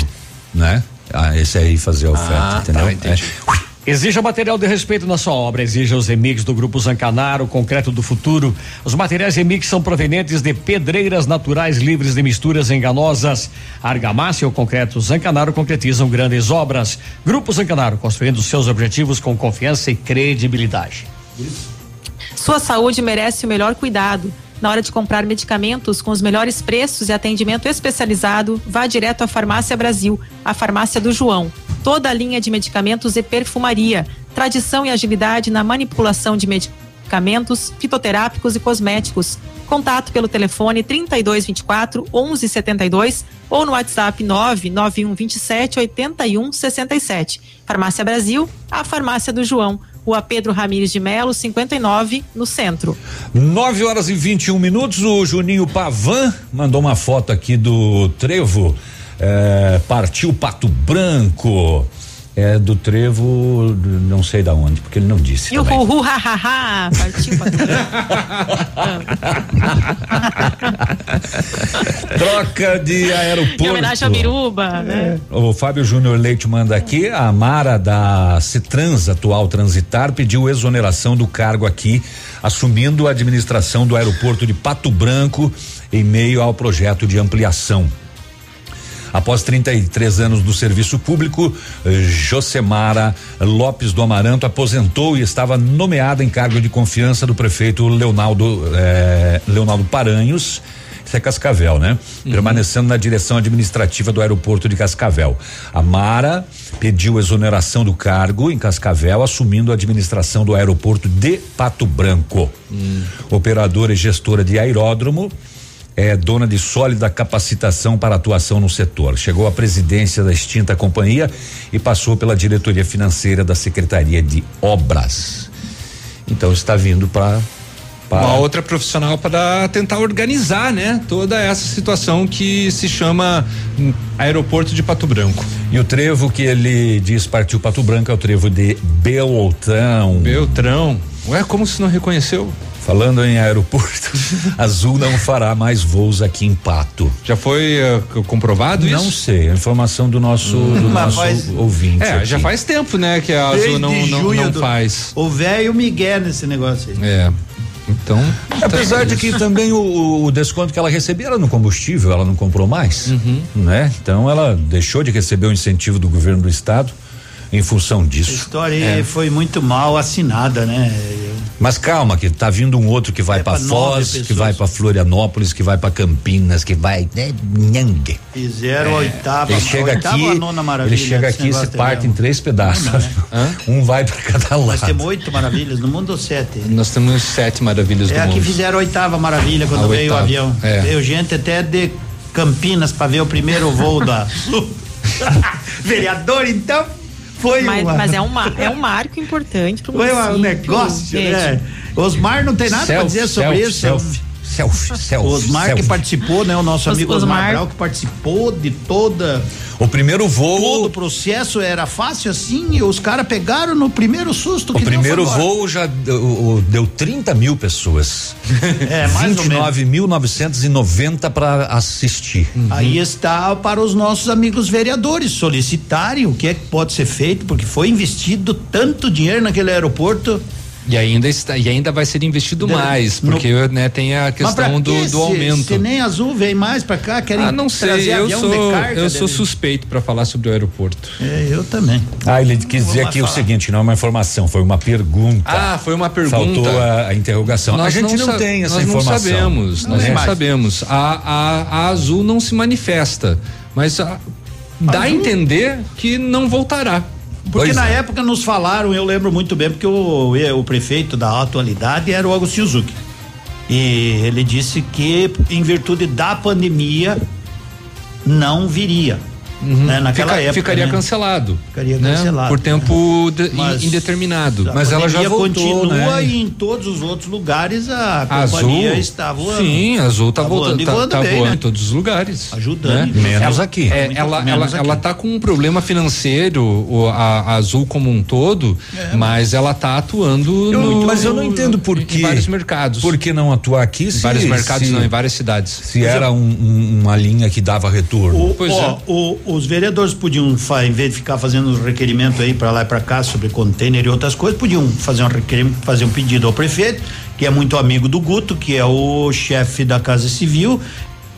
né? Ah, esse aí fazer a oferta, Ah, tá, entendeu? entendi. É. Exija material de respeito na sua obra, exija os remix do Grupo Zancanaro, Concreto do Futuro. Os materiais remix são provenientes de pedreiras naturais livres de misturas enganosas. A argamassa e o concreto Zancanaro concretizam grandes obras. Grupo Zancanaro, construindo seus objetivos com confiança e credibilidade. Sua saúde merece o melhor cuidado. Na hora de comprar medicamentos com os melhores preços e atendimento especializado, vá direto à Farmácia Brasil, a farmácia do João. Toda a linha de medicamentos e perfumaria. Tradição e agilidade na manipulação de medicamentos, fitoterápicos e cosméticos. Contato pelo telefone 3224 1172 ou no WhatsApp 99127 8167. Farmácia Brasil, a farmácia do João. Rua Pedro Ramires de Melo, 59, no centro. 9 horas e 21 minutos. O Juninho Pavan mandou uma foto aqui do trevo. É, partiu Pato Branco. É do trevo, não sei da onde, porque ele não disse. E o também. Ruhu, ha, ha, ha, partiu pra Troca de aeroporto. Em homenagem ao Biruba, né? O Fábio Júnior Leite manda aqui, a Mara da Citrans, atual Transitar, pediu exoneração do cargo aqui, assumindo a administração do aeroporto de Pato Branco em meio ao projeto de ampliação. Após 33 anos do serviço público, eh, Josemara Lopes do Amaranto aposentou e estava nomeada em cargo de confiança do prefeito Leonardo, eh, Leonardo Paranhos. Isso é Cascavel, né? Permanecendo na direção administrativa do aeroporto de Cascavel. A Mara pediu exoneração do cargo em Cascavel, assumindo a administração do aeroporto de Pato Branco. Operadora e gestora de aeródromo, é dona de sólida capacitação para atuação no setor. Chegou à presidência da extinta companhia e passou pela diretoria financeira da Secretaria de Obras. Então está vindo para Uma outra profissional para tentar organizar, né, toda essa situação que se chama hum, Aeroporto de Pato Branco. E o trevo que ele diz partiu Pato Branco é o trevo de Beltrão. Beltrão. Ué, como se não reconheceu? Falando em aeroporto, Azul não fará mais voos aqui em Pato. Já foi uh, comprovado não isso? sei, a informação do nosso, do Mas nosso faz- ouvinte. É, já aqui. faz tempo, né, que a Desde Azul não, não, não do- faz. O velho Miguel nesse negócio aí. É. Então. Apesar de que também o, o desconto que ela recebia era no combustível, ela não comprou mais, Uhum. né? Então ela deixou de receber o incentivo do governo do estado em função A disso. história É. aí foi muito mal assinada, né? Mas calma, que tá vindo um outro que vai pra pra nove Foz, que vai pra Florianópolis, que vai pra Campinas, que vai, né, nhangue. Fizeram a oitava, Ele chega oitava aqui, a nona maravilha. ele chega aqui e se negócio parte em três pedaços. Uma, né? Um vai pra cada Nós lado. temos oito maravilhas no mundo ou sete? Nós temos sete maravilhas É do a que mundo. fizeram a oitava maravilha quando A veio o oitava, avião. é. Veio gente até de Campinas para ver o primeiro voo da Sul. Vereador, então, foi Mas, uma, mas é, um, é um marco importante para o foi um negócio, gente. né? Osmar não tem nada para dizer sobre selfie, isso. selfie, selfie, selfie, Osmar selfie. que participou, né? O nosso Os- amigo Osmar, Osmar. Brau que participou de toda O primeiro voo. todo o processo era fácil assim e os caras pegaram no primeiro susto O primeiro voo já deu, o- deu 30 mil pessoas. É, mais ou menos. 29.990 para assistir. Aí está para os nossos amigos vereadores solicitarem o que é que pode ser feito, porque foi investido tanto dinheiro naquele aeroporto. E ainda está, e ainda vai ser investido Da- mais, no- porque né, tem a questão do, do Se- aumento. Se nem azul vem mais pra cá, querem ah, não sei, trazer eu avião sou, de carga. eu sou dele. suspeito para falar sobre o aeroporto. É, eu também. Ah, ele quis dizer mais aqui o falar. seguinte, não é uma informação, foi uma pergunta. Ah, foi uma pergunta. Faltou a, a interrogação. a gente não, sa- tem essa nós informação. Nós não sabemos, Não nós não mais. sabemos. A, a, a Azul não se manifesta, mas a- dá a entender que não voltará. Porque Pois na é. época nos falaram, eu lembro muito bem, porque o, o prefeito da atualidade era o Agostinho Zucchi. E ele disse que, em virtude da pandemia, não viria. Né, naquela Fica- época. ficaria né? cancelado. Ficaria né? cancelado. Por tempo de- Mas- indeterminado. Mas ela já voltou, continua né? e em todos os outros lugares a Azul, companhia está voando. sim, a Azul tá, Tá voltando, voando e tá, voando tá bem, voando né? em todos os lugares, Ajudando. né? Menos Ela- aqui. é, ela, menos ela, aqui. ela tá com um problema financeiro, a, a Azul como um todo, mas ela tá atuando Eu no, mas eu não entendo por em quê. vários mercados. Por que não atuar aqui? Em Se, vários mercados, se- não, em várias cidades. Se era um- um- uma linha que dava retorno. O- Pois ó, é. o- os vereadores podiam, em vez de ficar fazendo requerimento aí para lá e para cá sobre container e outras coisas, podiam fazer um requerimento, fazer um pedido ao prefeito, que é muito amigo do Guto, que é o chefe da Casa Civil,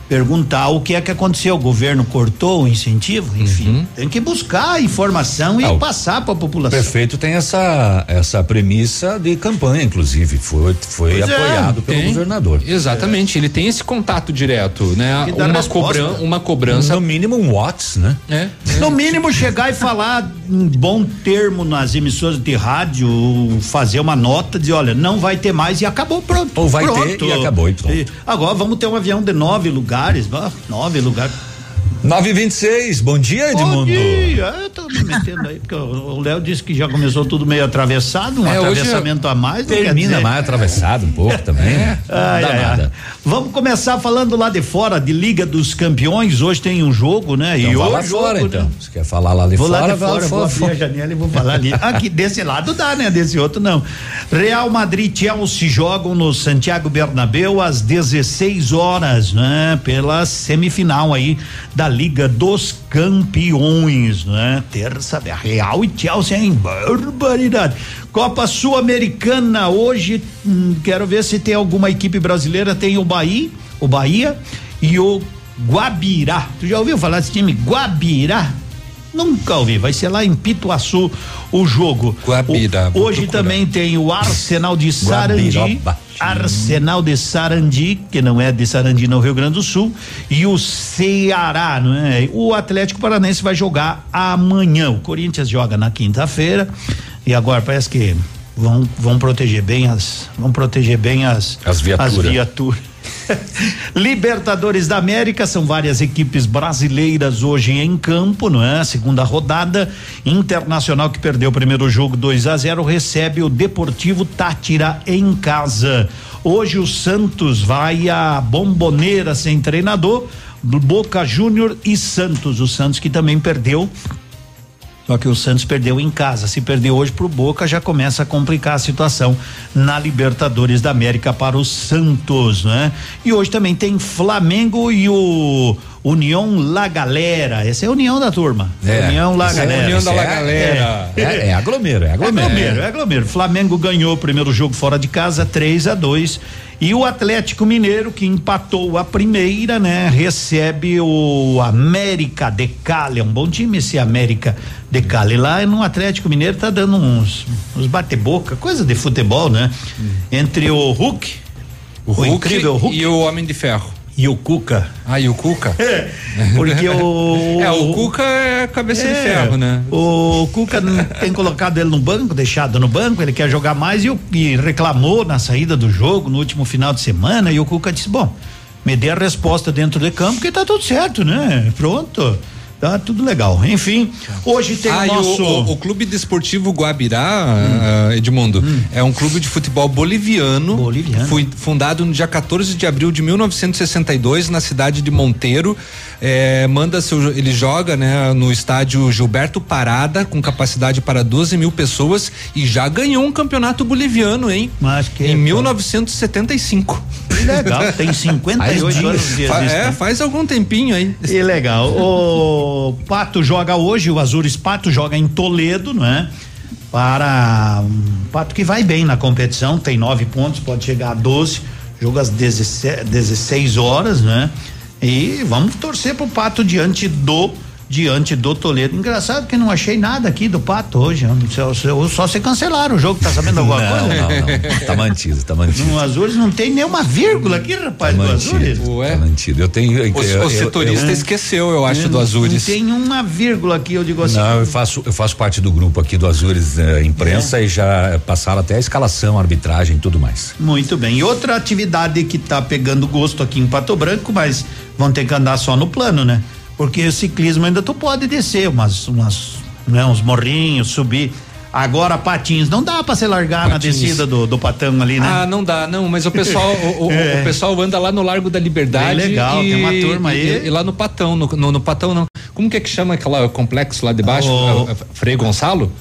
perguntar o que é que aconteceu. O governo cortou o incentivo, enfim. Uhum. Tem que buscar a informação e Ah, o passar para a O população. prefeito tem essa essa premissa de campanha, inclusive, foi foi Pois é, apoiado pelo Tem. governador. Exatamente, ele tem esse contato direto, né? Uma, cobran uma cobrança. No mínimo um Watts, né? É, No mínimo chegar e falar em bom termo nas emissoras de rádio, fazer uma nota, dizer, olha, não vai ter mais e acabou, pronto. Ou vai pronto. ter e acabou, e pronto. agora vamos ter um avião de nove lugares, ó, nove lugares. 926, bom dia, Bom Edmundo. dia, eu tô me metendo aí, porque o Léo disse que já começou tudo meio atravessado, um É, atravessamento a mais. Termina dizer- mais atravessado um pouco também. Ai, Não dá ai, ai. nada. Vamos começar falando lá de fora, de Liga dos Campeões. Hoje tem um jogo, né? Então e hoje lá fora, jogo, então. né? Você quer falar lá de Vou fora? lá de vai fora, vou abrir a janela e vou falar ali. Aqui, desse lado dá, né? Desse outro não. Real Madrid e Chelsea jogam no Santiago Bernabéu às 16 horas, né? Pela semifinal aí da Liga dos Campeões, né? Terça, Real e Chelsea, hein? Barbaridade. Copa Sul-Americana hoje, hum, quero ver se tem alguma equipe brasileira, tem o Bahia, o Bahia e o Guabirá. Tu já ouviu falar desse time? Guabirá? Nunca ouvi, vai ser lá em Pituaçu o jogo. O- hoje também tem o Arsenal de Sarandi. Arsenal de Sarandi, que não é de Sarandi no Rio Grande do Sul, e o Ceará, não é? O Atlético Paranense vai jogar amanhã. O Corinthians joga na quinta-feira e agora parece que vão vão proteger bem as vão proteger bem as As viaturas. viaturas. Libertadores da América são várias equipes brasileiras hoje em campo, não é? Segunda rodada. Internacional que perdeu o primeiro jogo 2 a 0 recebe o Deportivo Tátira em casa. Hoje o Santos vai a Bomboneira sem treinador, Boca Júnior e Santos. O Santos que também perdeu só que o Santos perdeu em casa. Se perder hoje pro Boca, já começa a complicar a situação na Libertadores da América para o Santos, né? E hoje também tem Flamengo e o União La Galera. Essa é a união da turma. É, União La essa é a Galera. união da La É, Galera. É, É, é aglomero, é aglomero. É aglomero, é aglomero. Flamengo ganhou o primeiro jogo fora de casa, 3 a 2 e o Atlético Mineiro, que empatou a primeira, né? Recebe o América de Cali. É um bom time esse América de Cali. Lá no Atlético Mineiro tá dando uns, uns bate-boca, coisa de futebol, né? Entre o Hulk, O, Hulk incrível Hulk e o Homem de Ferro. E o Cuca. Ah, e o Cuca? É, porque o. É, o Cuca é cabeça de É, ferro, né? O Cuca tem colocado ele no banco, deixado no banco, ele quer jogar mais e, o- e reclamou na saída do jogo no último final de semana e o Cuca disse, bom, me dê a resposta dentro de campo que tá tudo certo, né? Pronto. Tá tudo legal. Enfim, hoje tem ah, o nosso. o, o, o Clube Desportivo Guabirá, ah, Edmundo, é um clube de futebol boliviano. Boliviano. Foi fundado no dia 14 de abril de 1962 na cidade de Monteiro. Eh, manda seu, ele joga, né, no estádio Gilberto Parada com capacidade para 12 mil pessoas e já ganhou um campeonato boliviano, hein? Mas que em 1975. Que legal, tem 58 anos de Fa- existência. É, faz algum tempinho aí. Que legal. O Pato joga hoje, o Azures Pato joga em Toledo, não é? Para um Pato que vai bem na competição, tem nove pontos, pode chegar a 12, jogo às 16, 16 horas, né? E vamos torcer pro Pato diante do diante do Toledo. Engraçado que não achei nada aqui do Pato hoje. Só, só, só se cancelaram o jogo, tá sabendo alguma Não, coisa? não, não. Tá mantido, tá mantido. No Azures não tem nenhuma vírgula aqui, rapaz, Tá do Azures. mantido, tá mantido. Eu tenho. O, eu- o eu- setorista eu- esqueceu, eu acho, É, do Azures. Não tem uma vírgula aqui, eu digo assim. Não, eu faço, eu faço parte do grupo aqui do Azures eh, Imprensa e já passaram até a escalação, a arbitragem e tudo mais. Muito bem. E outra atividade que tá pegando gosto aqui em Pato Branco, mas vão ter que andar só no plano, né? Porque o ciclismo ainda tu pode descer umas, umas, né, uns morrinhos, subir. Agora patins, não dá pra se largar Patins. na descida do, do patão ali, né? Ah, não dá, não, mas o pessoal, o, o- É. o pessoal anda lá no Largo da Liberdade. Bem legal, e, tem uma turma aí. E, e lá no Patão, no, no, no Patão não. Como que é que chama aquela complexo lá de baixo? O- É, é Frei Gonçalo?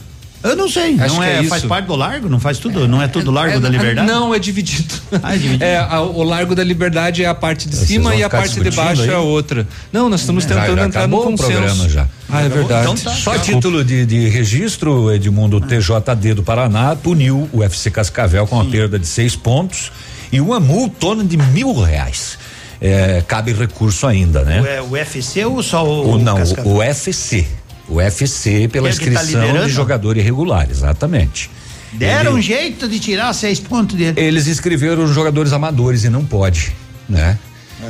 Eu não sei, Acho não que é, é faz parte do largo, não faz tudo, não é tudo largo É, da é, liberdade? Não, é dividido. Ah, é dividido. É, a- o Largo da Liberdade é a parte de Vocês cima e a parte de baixo aí? é a outra. Não, nós estamos tentando já entrar no consenso. programa já. Ah, é verdade. Então tá. Só a título de, de registro, Edmundo, o TJD do Paraná puniu o FC Cascavel com a perda de seis pontos e uma multona de mil reais. É, cabe recurso ainda, né? O, é, o UFC ou só o. O, não, Cascavel? o UFC. O UFC pela que tá inscrição liderando? de jogador irregular, exatamente. Deram Ele- um jeito de tirar seis pontos dele. Eles inscreveram os jogadores amadores e não pode, né?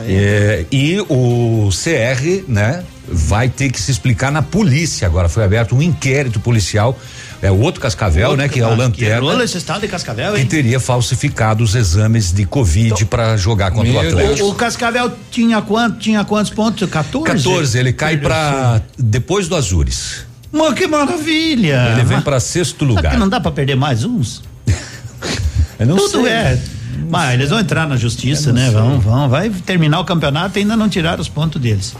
É, e o CR, né, vai ter que se explicar na polícia. Agora foi aberto um inquérito policial. É o outro Cascavel, né, que é o Lanterna, esse estado de Cascavel, que hein? teria falsificado os exames de Covid para jogar contra o Atlético. O, o Cascavel tinha quanto? Tinha quantos pontos? 14? 14, ele cai para depois do Azures. Mano, que maravilha! Ele vem para sexto lugar. não dá pra perder mais uns? Tudo sei. é. Mas eles vão entrar na justiça, né? sei. Vão, vão. Vai terminar o campeonato e ainda não tiraram os pontos deles.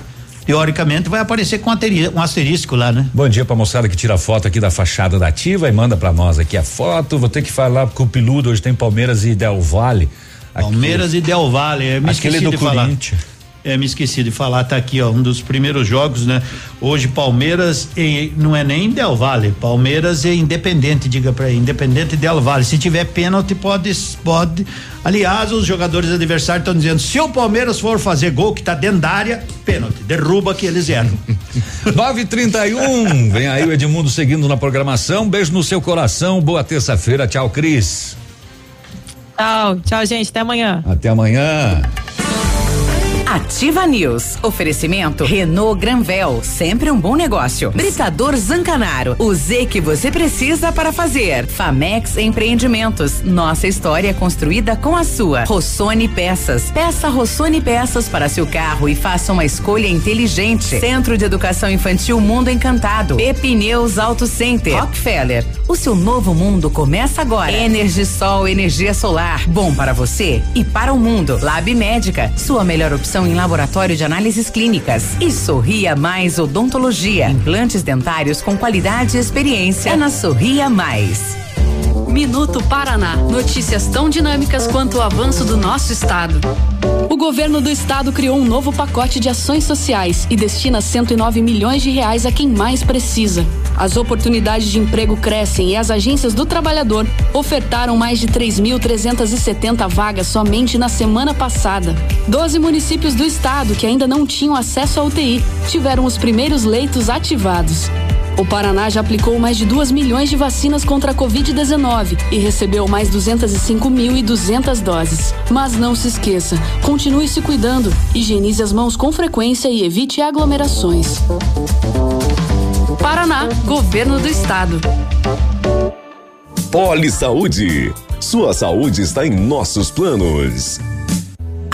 Teoricamente vai aparecer com um asterisco lá, né? Bom dia pra moçada que tira foto aqui da fachada da ativa e manda pra nós aqui a foto. Vou ter que falar com o Piludo, hoje tem Palmeiras e Del Valle. Aqui. Palmeiras e Del Valle. Eu me Aquele esqueci do de falar. É, me esqueci de falar, tá aqui, ó, um dos primeiros jogos, né? Hoje Palmeiras e não é nem Del Valle, Palmeiras e Independente, diga pra ele, Independente Del Valle. Se tiver pênalti, pode, pode. Aliás, os jogadores adversários estão dizendo, se o Palmeiras for fazer gol que tá dentro da área, pênalti, derruba que eles erram. 931. Vem aí o Edmundo seguindo na programação. Beijo no seu coração. Boa terça-feira. Tchau, Cris. Tchau, tchau, gente. Até amanhã. Até amanhã. Ativa News. Oferecimento Renault Granvel, sempre um bom negócio. Britador Zancanaro, o Z que você precisa para fazer. Famex Empreendimentos, nossa história construída com a sua. Rossoni Peças, peça Rossoni Peças para seu carro e faça uma escolha inteligente. Centro de Educação Infantil Mundo Encantado. Pepineus Auto Center. Rockefeller, o seu novo mundo começa agora. Energisol, energia solar, bom para você e para o mundo. Lab Médica, sua melhor opção em laboratório de análises clínicas. E Sorria Mais Odontologia, implantes dentários com qualidade e experiência. É na Sorria Mais. Minuto Paraná. Notícias tão dinâmicas quanto o avanço do nosso estado. O governo do estado criou um novo pacote de ações sociais e destina 109 milhões de reais a quem mais precisa. As oportunidades de emprego crescem e as agências do trabalhador ofertaram mais de 3.370 vagas somente na semana passada. Doze municípios do estado que ainda não tinham acesso à UTI tiveram os primeiros leitos ativados. O Paraná já aplicou mais de 2 milhões de vacinas contra a Covid-19 e recebeu mais 205.200 doses. Mas não se esqueça, continue se cuidando, higienize as mãos com frequência e evite aglomerações. Paraná, Governo do Estado. Poli Saúde. Sua saúde está em nossos planos.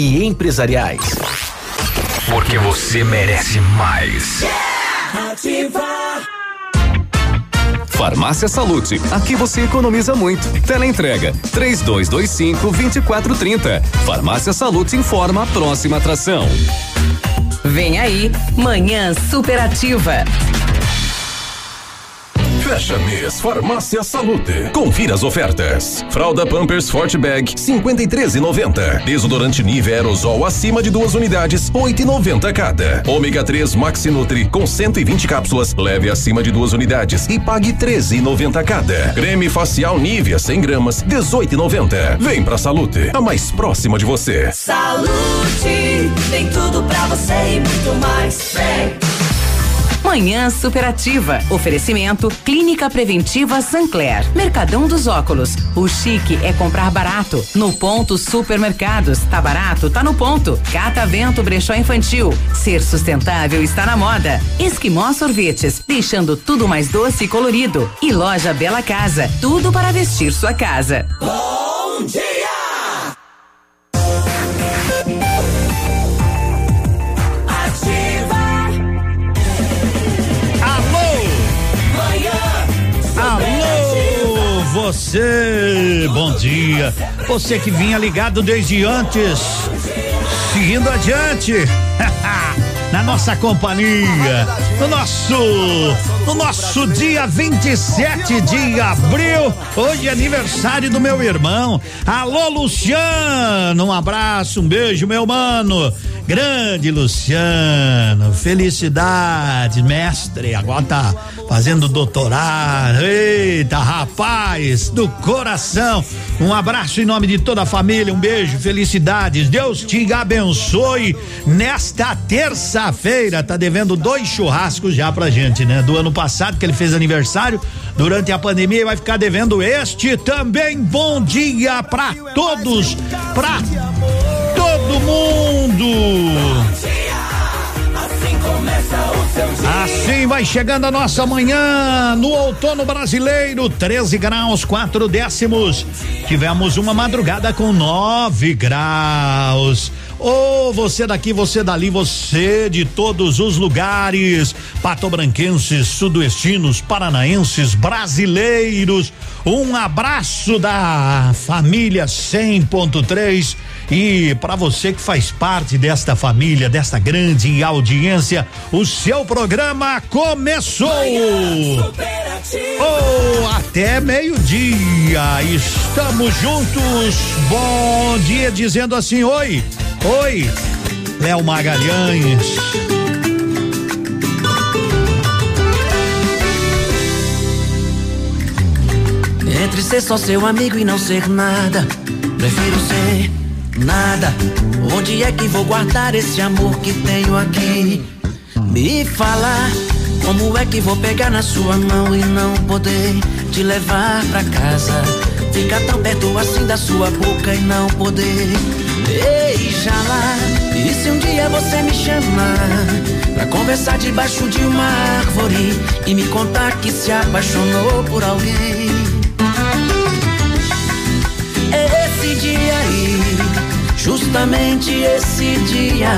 empresariais. Porque você merece mais. Farmácia Salute. Aqui você economiza muito. Teleentrega 3225 2430. Farmácia Salute informa a próxima atração. Vem aí, Manhã Superativa. Fecha mês Farmácia Salute. Confira as ofertas. Fralda Pampers Forte Bag 53,90. Desodorante Nive Aerosol acima de duas unidades 8,90 cada. Ômega 3 Maxi Nutri com 120 cápsulas leve acima de duas unidades e pague 13,90 cada. Creme facial Nivea 100 gramas 18,90. Vem pra Salute, a mais próxima de você. Salute, tem tudo pra você e muito mais. Vem! Manhã Superativa. Oferecimento Clínica Preventiva Sancler. Mercadão dos Óculos. O chique é comprar barato. No ponto Supermercados. Tá barato? Tá no ponto. Catavento Brechó Infantil. Ser sustentável está na moda. Esquimó Sorvetes. Deixando tudo mais doce e colorido. E Loja Bela Casa. Tudo para vestir sua casa. Bom dia! Você, bom dia. Você que vinha ligado desde antes, seguindo adiante. Na nossa companhia, no nosso, no nosso dia 27 de abril, hoje é aniversário do meu irmão. Alô, Luciano, um abraço, um beijo, meu mano. Grande Luciano, felicidade, mestre. Agora tá fazendo doutorado. Eita, rapaz, do coração. Um abraço em nome de toda a família, um beijo, felicidades. Deus te abençoe nesta terça-feira. Tá devendo dois churrascos já pra gente, né? Do ano passado, que ele fez aniversário. Durante a pandemia, vai ficar devendo este também. Bom dia pra todos, pra mundo. Assim começa o seu dia. Assim vai chegando a nossa manhã no outono brasileiro, 13 graus, 4 décimos. Tivemos uma madrugada com 9 graus. Ô, oh, você daqui, você dali, você de todos os lugares, patobranquenses, sudoestinos, paranaenses, brasileiros. Um abraço da família 100.3 e para você que faz parte desta família, desta grande audiência, o seu programa começou. Oh, até meio-dia. Estamos juntos. Bom dia dizendo assim: "Oi, Oi, Léo Magalhães. Entre ser só seu amigo e não ser nada, prefiro ser nada. Onde é que vou guardar esse amor que tenho aqui? Me fala, como é que vou pegar na sua mão e não poder te levar pra casa? Ficar tão perto assim da sua boca e não poder beijá-la. E se um dia você me chamar pra conversar debaixo de uma árvore e me contar que se apaixonou por alguém? Esse dia aí, justamente esse dia,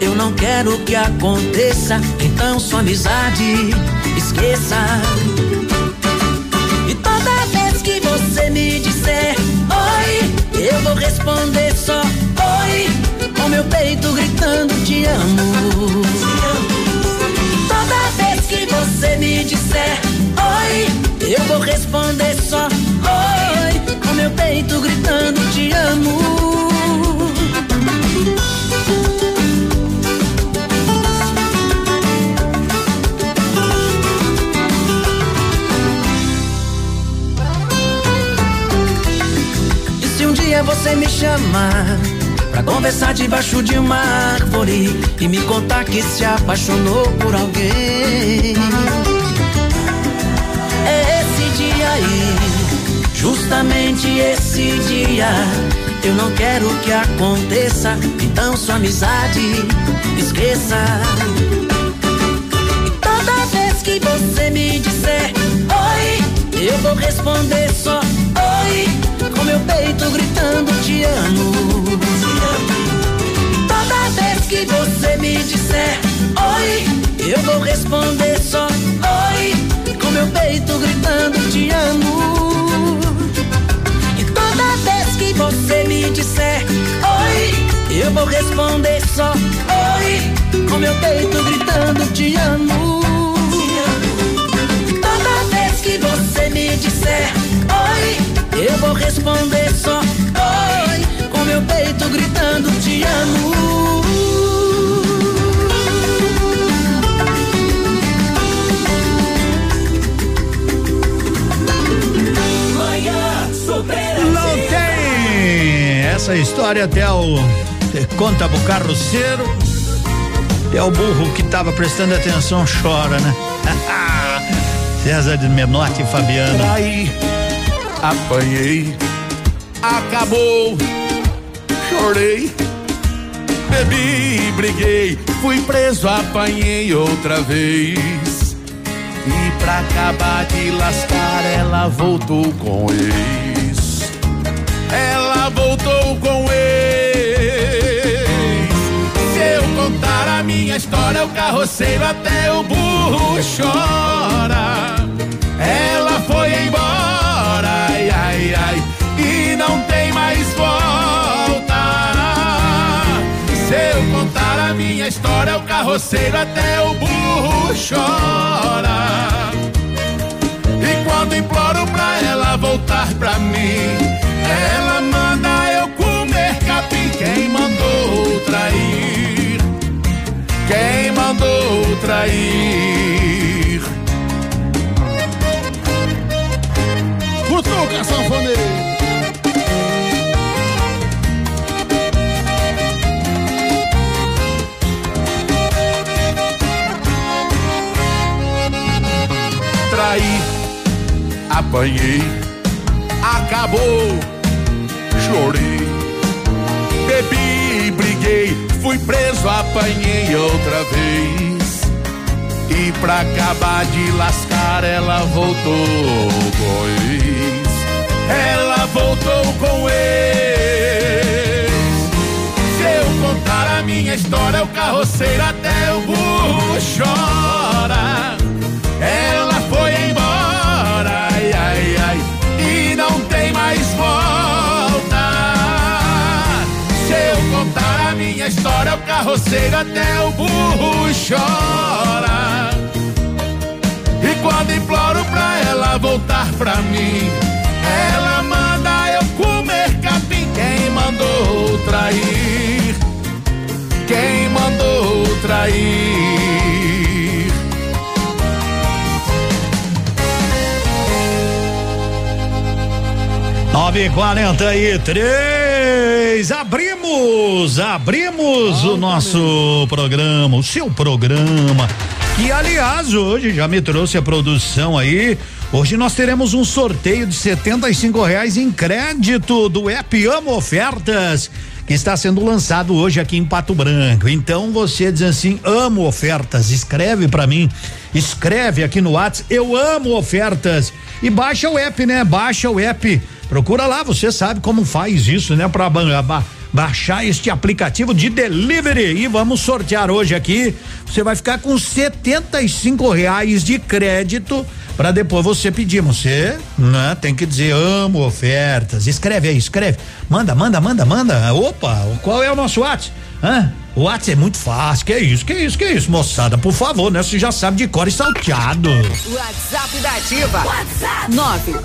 eu não quero que aconteça. Então sua amizade esqueça. E toda vez que você me disser oi, eu vou responder só com meu peito gritando te amo. Toda vez que você me disser oi, eu vou responder só oi, com meu peito gritando te amo. E se um dia você me chamar Pra conversar debaixo de uma árvore E me contar que se apaixonou por alguém. É esse dia aí Justamente esse dia. Eu não quero que aconteça Então sua amizade esqueça. E toda vez que você me disser Oi, eu vou responder só Oi, com meu peito gritando te amo Toda vez que você me disser oi, eu vou responder só oi, com meu peito gritando te amo. E toda vez que você me disser oi, eu vou responder só oi, com meu peito gritando te amo. Toda vez que você me disser oi, eu vou responder só oi, com meu peito gritando te amo. Essa história até o conta pro carroceiro. Até o burro que tava prestando atenção chora, né? César de Menotti e Fabiano. Traí, apanhei, acabou, chorei, bebi, briguei, fui preso, apanhei outra vez. E pra acabar de lascar, ela voltou com ex. Ela voltou com ex. Se eu contar a minha história, o carroceiro até o burro chora. Ela foi embora, ai, ai, ai, e não tem mais volta. Se eu contar a minha história, o carroceiro até o burro chora. Quando imploro pra ela voltar pra mim, ela manda eu comer capim. Quem mandou trair? Quem mandou trair? Cutuca, sanfoneiro. Apanhei, acabou, chorei, bebi, briguei, fui preso, apanhei outra vez. E pra acabar de lascar, ela voltou, pois ela voltou com ex. Se eu contar a minha história, o carroceiro até o burro chora. Ela a história, o carroceiro até o burro chora. E quando imploro pra ela voltar pra mim, ela manda eu comer capim. Quem mandou trair? Quem mandou trair? Nove quarenta e três, abrimos, abrimos o nosso programa, o seu programa, que aliás hoje já me trouxe a produção aí, hoje nós teremos um sorteio de setenta e reais em crédito do app Amo Ofertas, que está sendo lançado hoje aqui em Pato Branco. Então você diz assim, amo ofertas, escreve para mim, escreve aqui no WhatsApp, eu amo ofertas e baixa o app, né? Baixa o app, procura lá, você sabe como faz isso, né? Para baixar este aplicativo de delivery e vamos sortear hoje aqui. Você vai ficar com setenta e cinco reais de crédito para depois você pedir. Você, né? Tem que dizer amo ofertas. Escreve aí, escreve. Manda, manda, manda, manda. Opa, qual é o nosso WhatsApp? Hã? O WhatsApp é muito fácil. Que isso, que isso, que isso, moçada? Por favor, né? Você já sabe de cor e salteado. WhatsApp da Ativa. WhatsApp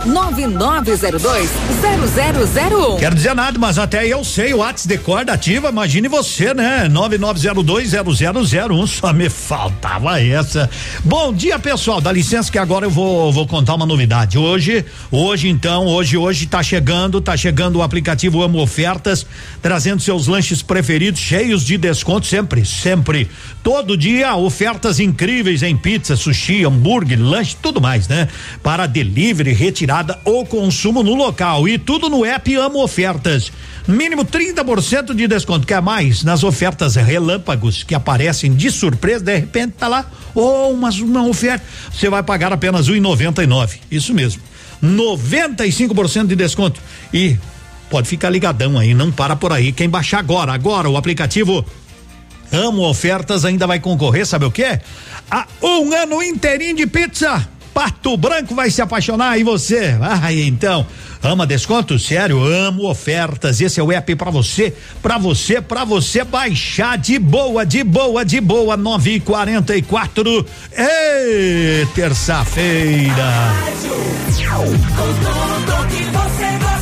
999020001. Quero dizer nada, mas até eu sei o WhatsApp de cor da ativa, imagine você, né? 99020001, só me faltava essa. Bom dia, pessoal, dá licença que agora eu vou, vou contar uma novidade. Hoje, hoje então, hoje, hoje tá chegando, tá chegando o aplicativo Amo Ofertas, trazendo seus lanches preferidos, cheios de desconto sempre, sempre. Todo dia, ofertas incríveis em pizza, sushi, hambúrguer, lanche, tudo mais, né? Para delivery, retirada ou consumo no local. E tudo no app Amo Ofertas. Mínimo 30% de desconto. Quer mais? Nas ofertas relâmpagos que aparecem de surpresa, de repente tá lá, ou oh, uma, uma oferta. Você vai pagar apenas R$ 1,99. Isso mesmo. 95% de desconto. E pode ficar ligadão aí, não para por aí. Quem baixar agora, agora o aplicativo Amo Ofertas ainda vai concorrer, sabe o quê? A um ano inteirinho de pizza. Pato Branco vai se apaixonar e você? Ah, então. Ama desconto? Sério, amo ofertas. Esse é o app para você, para você, para você baixar de boa, de boa, de boa. 9 e 44 e terça-feira. Com tudo que você